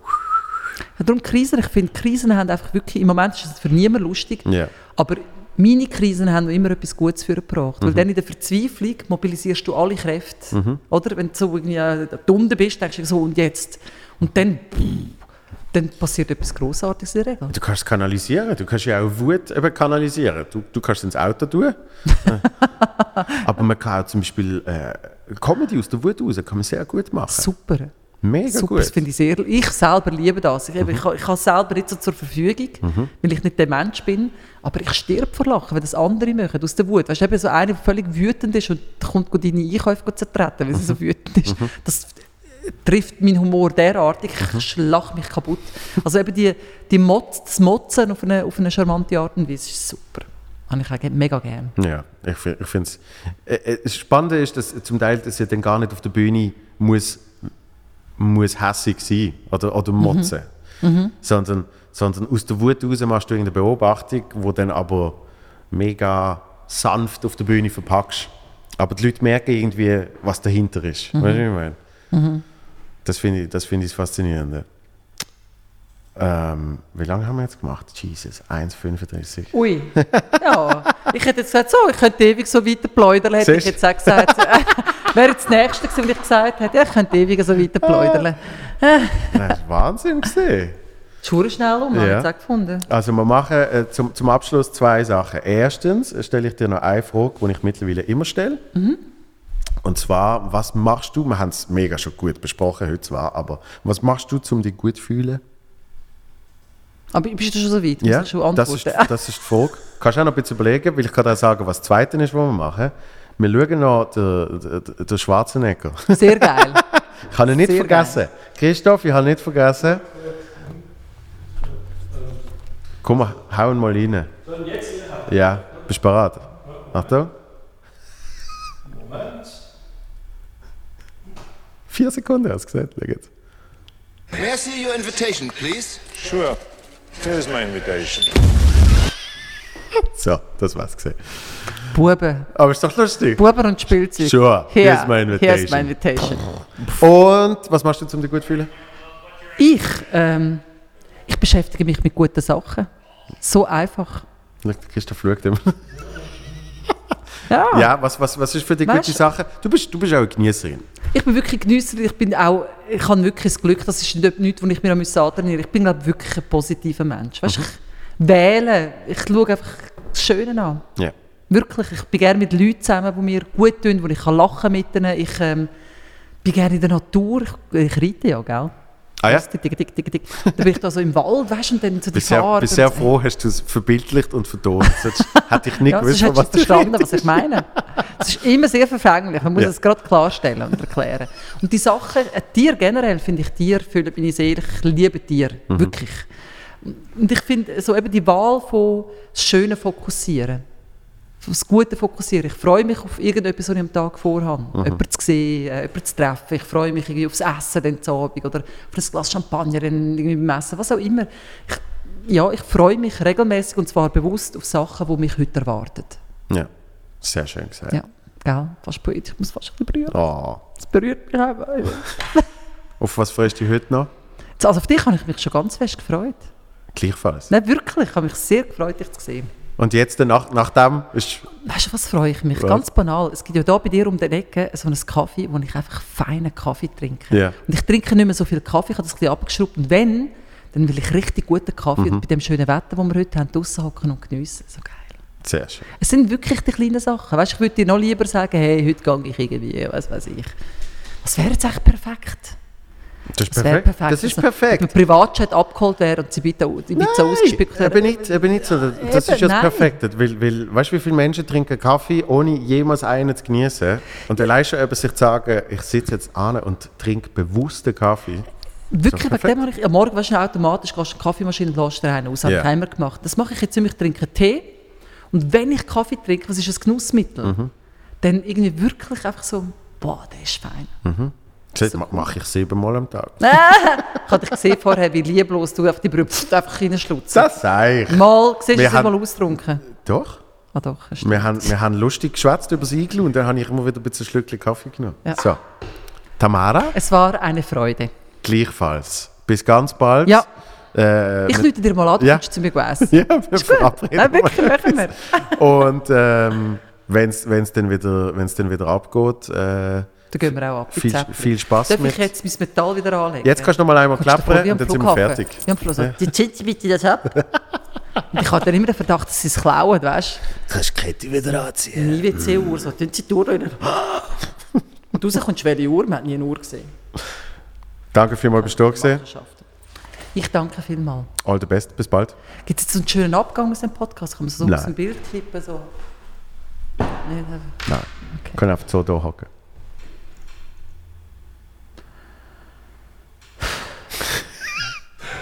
[SPEAKER 2] Darum Krisen, ich finde, Krisen haben einfach wirklich, im Moment ist es für niemanden lustig,
[SPEAKER 1] Ja.
[SPEAKER 2] aber meine Krisen haben immer etwas Gutes für gebracht.
[SPEAKER 1] Mhm.
[SPEAKER 2] Weil dann in der Verzweiflung mobilisierst du alle Kräfte. Oder? Wenn du so irgendwie äh, unten bist, denkst du so, und jetzt? Und dann, dann passiert etwas Grossartiges in der Regel.
[SPEAKER 1] Du kannst es kanalisieren, du kannst ja auch Wut eben kanalisieren. Du, du kannst es ins Auto tun. Aber man kann auch zum Beispiel äh, Comedy aus der Wut raus, kann man sehr gut machen.
[SPEAKER 2] Super.
[SPEAKER 1] Mega
[SPEAKER 2] Super, das
[SPEAKER 1] gut.
[SPEAKER 2] finde ich sehr. Ich selber liebe das. Ich, eben, ich, ich habe es selber nicht so zur Verfügung, weil ich nicht der Mensch bin. Aber ich stirb vor Lachen, wenn das andere machen, aus der Wut. Weißt du, eben so einer, der völlig wütend ist und kommt deine Einkäufe zertreten, weil sie so wütend ist. Das trifft meinen Humor derartig, ich schlag mich kaputt. Also eben die, die Motz, das Motzen auf eine, auf eine charmante Art und Weise ist super. Habe ich auch mega gern.
[SPEAKER 1] Ja, ich, ich finde es. Äh, äh, das Spannende ist, dass zum Teil das ja dann gar nicht auf der Bühne muss, muss hässig sein oder, oder motzen. Sondern, sondern aus der Wut raus machst du irgendeine Beobachtung, wo dann aber mega sanft auf der Bühne verpackst. Aber die Leute merken irgendwie, was dahinter ist. Weißt du, was ich meine? Das finde ich, das finde ich das Faszinierende. Ähm, wie lange haben wir jetzt gemacht? Jesus, 1,35.
[SPEAKER 2] Ui, ja. Ich hätte jetzt gesagt, so, ich könnte ewig so weiter pläudern, hätte ich
[SPEAKER 1] Siehst
[SPEAKER 2] jetzt auch gesagt. Wäre jetzt das Nächste gewesen, was ich gesagt hätte, ja, ich könnte ewig so weiter pläudern.
[SPEAKER 1] Das ist Wahnsinn gesehen.
[SPEAKER 2] Schuhe schnell um, habe ich
[SPEAKER 1] Ja.
[SPEAKER 2] jetzt auch gefunden.
[SPEAKER 1] Also wir machen äh, zum, zum Abschluss zwei Sachen. Erstens stelle ich dir noch eine Frage, die ich mittlerweile immer stelle. Und zwar, was machst du, wir haben es mega schon gut besprochen heute zwar, aber was machst du, um dich gut zu fühlen?
[SPEAKER 2] Aber bist du schon so weit? Schon
[SPEAKER 1] das, ist, das ist die Frage. Kannst du auch noch ein bisschen überlegen, weil ich kann dir auch sagen, was das Zweite ist, was wir machen. Wir schauen noch den, den, den Schwarzenegger.
[SPEAKER 2] Sehr geil.
[SPEAKER 1] Ich habe ihn nicht
[SPEAKER 2] Sehr
[SPEAKER 1] vergessen. Christoph, ich habe ihn nicht vergessen. Komm, mal, hau ihn mal rein.
[SPEAKER 3] Sollen wir jetzt hier
[SPEAKER 1] Ja, bist du bereit? Achtung.
[SPEAKER 3] Moment.
[SPEAKER 1] Vier Sekunden hast du gesagt. Schau jetzt.
[SPEAKER 4] May I see your invitation, please?
[SPEAKER 5] Sure. Here's my invitation.
[SPEAKER 1] So, das war's gesehen.
[SPEAKER 2] Buben.
[SPEAKER 1] Aber ist doch lustig.
[SPEAKER 2] Buben und Spielzeug.
[SPEAKER 1] Sure,
[SPEAKER 2] Here,
[SPEAKER 1] here's my invitation.
[SPEAKER 2] Here's my invitation.
[SPEAKER 1] Und was machst du, um dich gut zu fühlen?
[SPEAKER 2] Ich, ähm, ich beschäftige mich mit guten Sachen. So einfach.
[SPEAKER 1] Christoph schaut immer.
[SPEAKER 2] Ja.
[SPEAKER 1] Ja, was, was, was ist für dich
[SPEAKER 2] Weißt
[SPEAKER 1] gute Sache? Du bist, du bist auch eine Genießerin.
[SPEAKER 2] Ich bin wirklich Genießerin. Ich bin auch, ich habe wirklich das Glück, das ist nicht nichts, was ich mir antrainieren muss. Ich bin, glaube ich, wirklich ein positiver Mensch. Weißt,
[SPEAKER 1] Mhm.
[SPEAKER 2] Ich wähle, ich schaue einfach das Schöne an.
[SPEAKER 1] Ja.
[SPEAKER 2] Wirklich, ich bin gerne mit Leuten zusammen, die mir gut tun, wo ich kann lachen mit ihnen. Ich ähm, bin gerne in der Natur. Ich, ich reite ja, gell?
[SPEAKER 1] Ah ja?
[SPEAKER 2] Tick, tick, tick, tick. Dann bin ich da so im Wald, weißt du, und dann
[SPEAKER 1] Bist sehr,
[SPEAKER 2] Farben.
[SPEAKER 1] bist sehr
[SPEAKER 2] und so.
[SPEAKER 1] froh, hast du es verbildlicht und vertont. Sonst hätte ich nicht
[SPEAKER 2] Ja,
[SPEAKER 1] gewusst, was du
[SPEAKER 2] verstanden, was ich meine. Es ist immer sehr verfänglich, man muss
[SPEAKER 1] Ja.
[SPEAKER 2] es gerade klarstellen und erklären. Und die Sachen, ein Tier generell, finde ich, Tier füllen meine Seele, ich liebe Tiere,
[SPEAKER 1] Mhm.
[SPEAKER 2] wirklich. Und ich finde, so eben die Wahl von das Schöne fokussieren, auf das Gute fokussieren. Ich freue mich auf irgendetwas, was ich am Tag vorhabe.
[SPEAKER 1] Mhm.
[SPEAKER 2] Jemanden zu sehen, äh, jemanden zu treffen. Ich freue mich irgendwie aufs Essen dann zu Abend oder auf ein Glas Champagner dann irgendwie beim Essen, was auch immer. Ich, ja, ich freue mich regelmäßig und zwar bewusst auf Sachen, die mich heute erwarten.
[SPEAKER 1] Ja, sehr schön gesagt.
[SPEAKER 2] Ja, gell? Fast poetisch. Ich muss fast ein berühren.
[SPEAKER 1] Oh.
[SPEAKER 2] Das berührt mich einfach.
[SPEAKER 1] Auf was freust du dich heute noch?
[SPEAKER 2] Also auf dich habe ich mich schon ganz fest gefreut.
[SPEAKER 1] Gleichfalls.
[SPEAKER 2] Nein, wirklich. Ich habe mich sehr gefreut, dich zu sehen.
[SPEAKER 1] Und jetzt, nach, nach dem, ist
[SPEAKER 2] Weißt du, was freue ich mich?
[SPEAKER 1] Was?
[SPEAKER 2] Ganz banal. Es gibt ja da bei dir um die Ecke so einen Kaffee, wo ich einfach feinen Kaffee trinke.
[SPEAKER 1] Ja.
[SPEAKER 2] Und ich trinke nicht mehr so viel Kaffee, ich habe das ein bisschen abgeschraubt. Und wenn, dann will ich richtig guten Kaffee
[SPEAKER 1] Mhm.
[SPEAKER 2] und bei dem schönen Wetter, das wir heute haben, draussen hocken und geniessen. So geil.
[SPEAKER 1] sehr schön.
[SPEAKER 2] Es sind wirklich die kleinen Sachen. Weißt, ich würde dir noch lieber sagen, hey, heute gehe ich irgendwie, was weiß ich. Das wäre jetzt echt perfekt.
[SPEAKER 1] Das ist
[SPEAKER 2] Das
[SPEAKER 1] perfekt.
[SPEAKER 2] perfekt.
[SPEAKER 1] Das ist
[SPEAKER 2] Also, Wenn
[SPEAKER 1] perfekt.
[SPEAKER 2] ein Privatjet abgeholt wäre und sie bitte ausgespickt wäre.
[SPEAKER 1] eben nicht, eben nicht so. Das
[SPEAKER 2] Eben,
[SPEAKER 1] ist ja das. Perfekte. Weil, weil, weißt du, wie viele Menschen trinken Kaffee, ohne jemals einen zu genießen? Und allein schon eben sich zu sagen, ich sitze jetzt an und trinke bewussten Kaffee.
[SPEAKER 2] Wirklich, wegen dem habe ich, am Morgen weißt du, automatisch gehst du die Kaffeemaschine und lässt dir einen aus. Habe ich gemacht. Das mache ich jetzt immer, ich trinke Tee. Und wenn ich Kaffee trinke, was ist ein Genussmittel?
[SPEAKER 1] Mhm.
[SPEAKER 2] Dann irgendwie wirklich einfach so, boah, der ist fein.
[SPEAKER 1] Das ma- mache ich siebenmal am Tag.
[SPEAKER 2] Ich habe dich gesehen vorher, wie lieblos du auf die Brühe einfach reinschlutzt.
[SPEAKER 1] Das sage ich.
[SPEAKER 2] Mal, siehst du
[SPEAKER 1] Wir
[SPEAKER 2] es mal
[SPEAKER 1] haben-
[SPEAKER 2] austrunken?
[SPEAKER 1] Doch.
[SPEAKER 2] Ah doch,
[SPEAKER 1] Wir haben, wir haben lustig geschwätzt über das Iglu und dann habe ich immer wieder ein bisschen Schlückchen Kaffee genommen.
[SPEAKER 2] Ja.
[SPEAKER 1] So. Tamara,
[SPEAKER 2] Es war eine Freude.
[SPEAKER 1] gleichfalls. Bis ganz bald.
[SPEAKER 2] Ja.
[SPEAKER 1] Äh,
[SPEAKER 2] Ich lüte dir mal an, du
[SPEAKER 1] Ja.
[SPEAKER 2] zu mir essen.
[SPEAKER 1] ja, wir verabreden
[SPEAKER 2] Nein, wirklich, machen wir.
[SPEAKER 1] Und ähm, wenn es dann, wieder- dann wieder abgeht, äh,
[SPEAKER 2] Dann gehen wir auch ab.
[SPEAKER 1] viel, viel Spaß
[SPEAKER 2] Darf
[SPEAKER 1] mit.
[SPEAKER 2] ich jetzt mein Metall wieder anlegen?
[SPEAKER 1] Jetzt kannst du noch mal einmal
[SPEAKER 2] vor
[SPEAKER 1] klappern
[SPEAKER 2] wie
[SPEAKER 1] und dann sind wir fertig.
[SPEAKER 2] Wie am Flughafen. Die Chitzi bitte das ab. Ich habe dann immer den Verdacht, dass sie es klauen, weißt
[SPEAKER 1] Du kannst die Kette wieder anziehen.
[SPEAKER 2] Nie WC-Uhr, so, tun sie die Uhr rein. Und raus kommst du, welche Uhr? Man hat nie eine Uhr gesehen.
[SPEAKER 1] Danke vielmals, bist du da.
[SPEAKER 2] Machenschaften. Ich danke vielmals.
[SPEAKER 1] All the best, bis bald.
[SPEAKER 2] Gibt es jetzt so einen schönen Abgang aus dem Podcast? Kann man so
[SPEAKER 1] Nein.
[SPEAKER 2] aus dem Bild klippen? So? Nein,
[SPEAKER 1] nein. Wir können einfach so da hocken.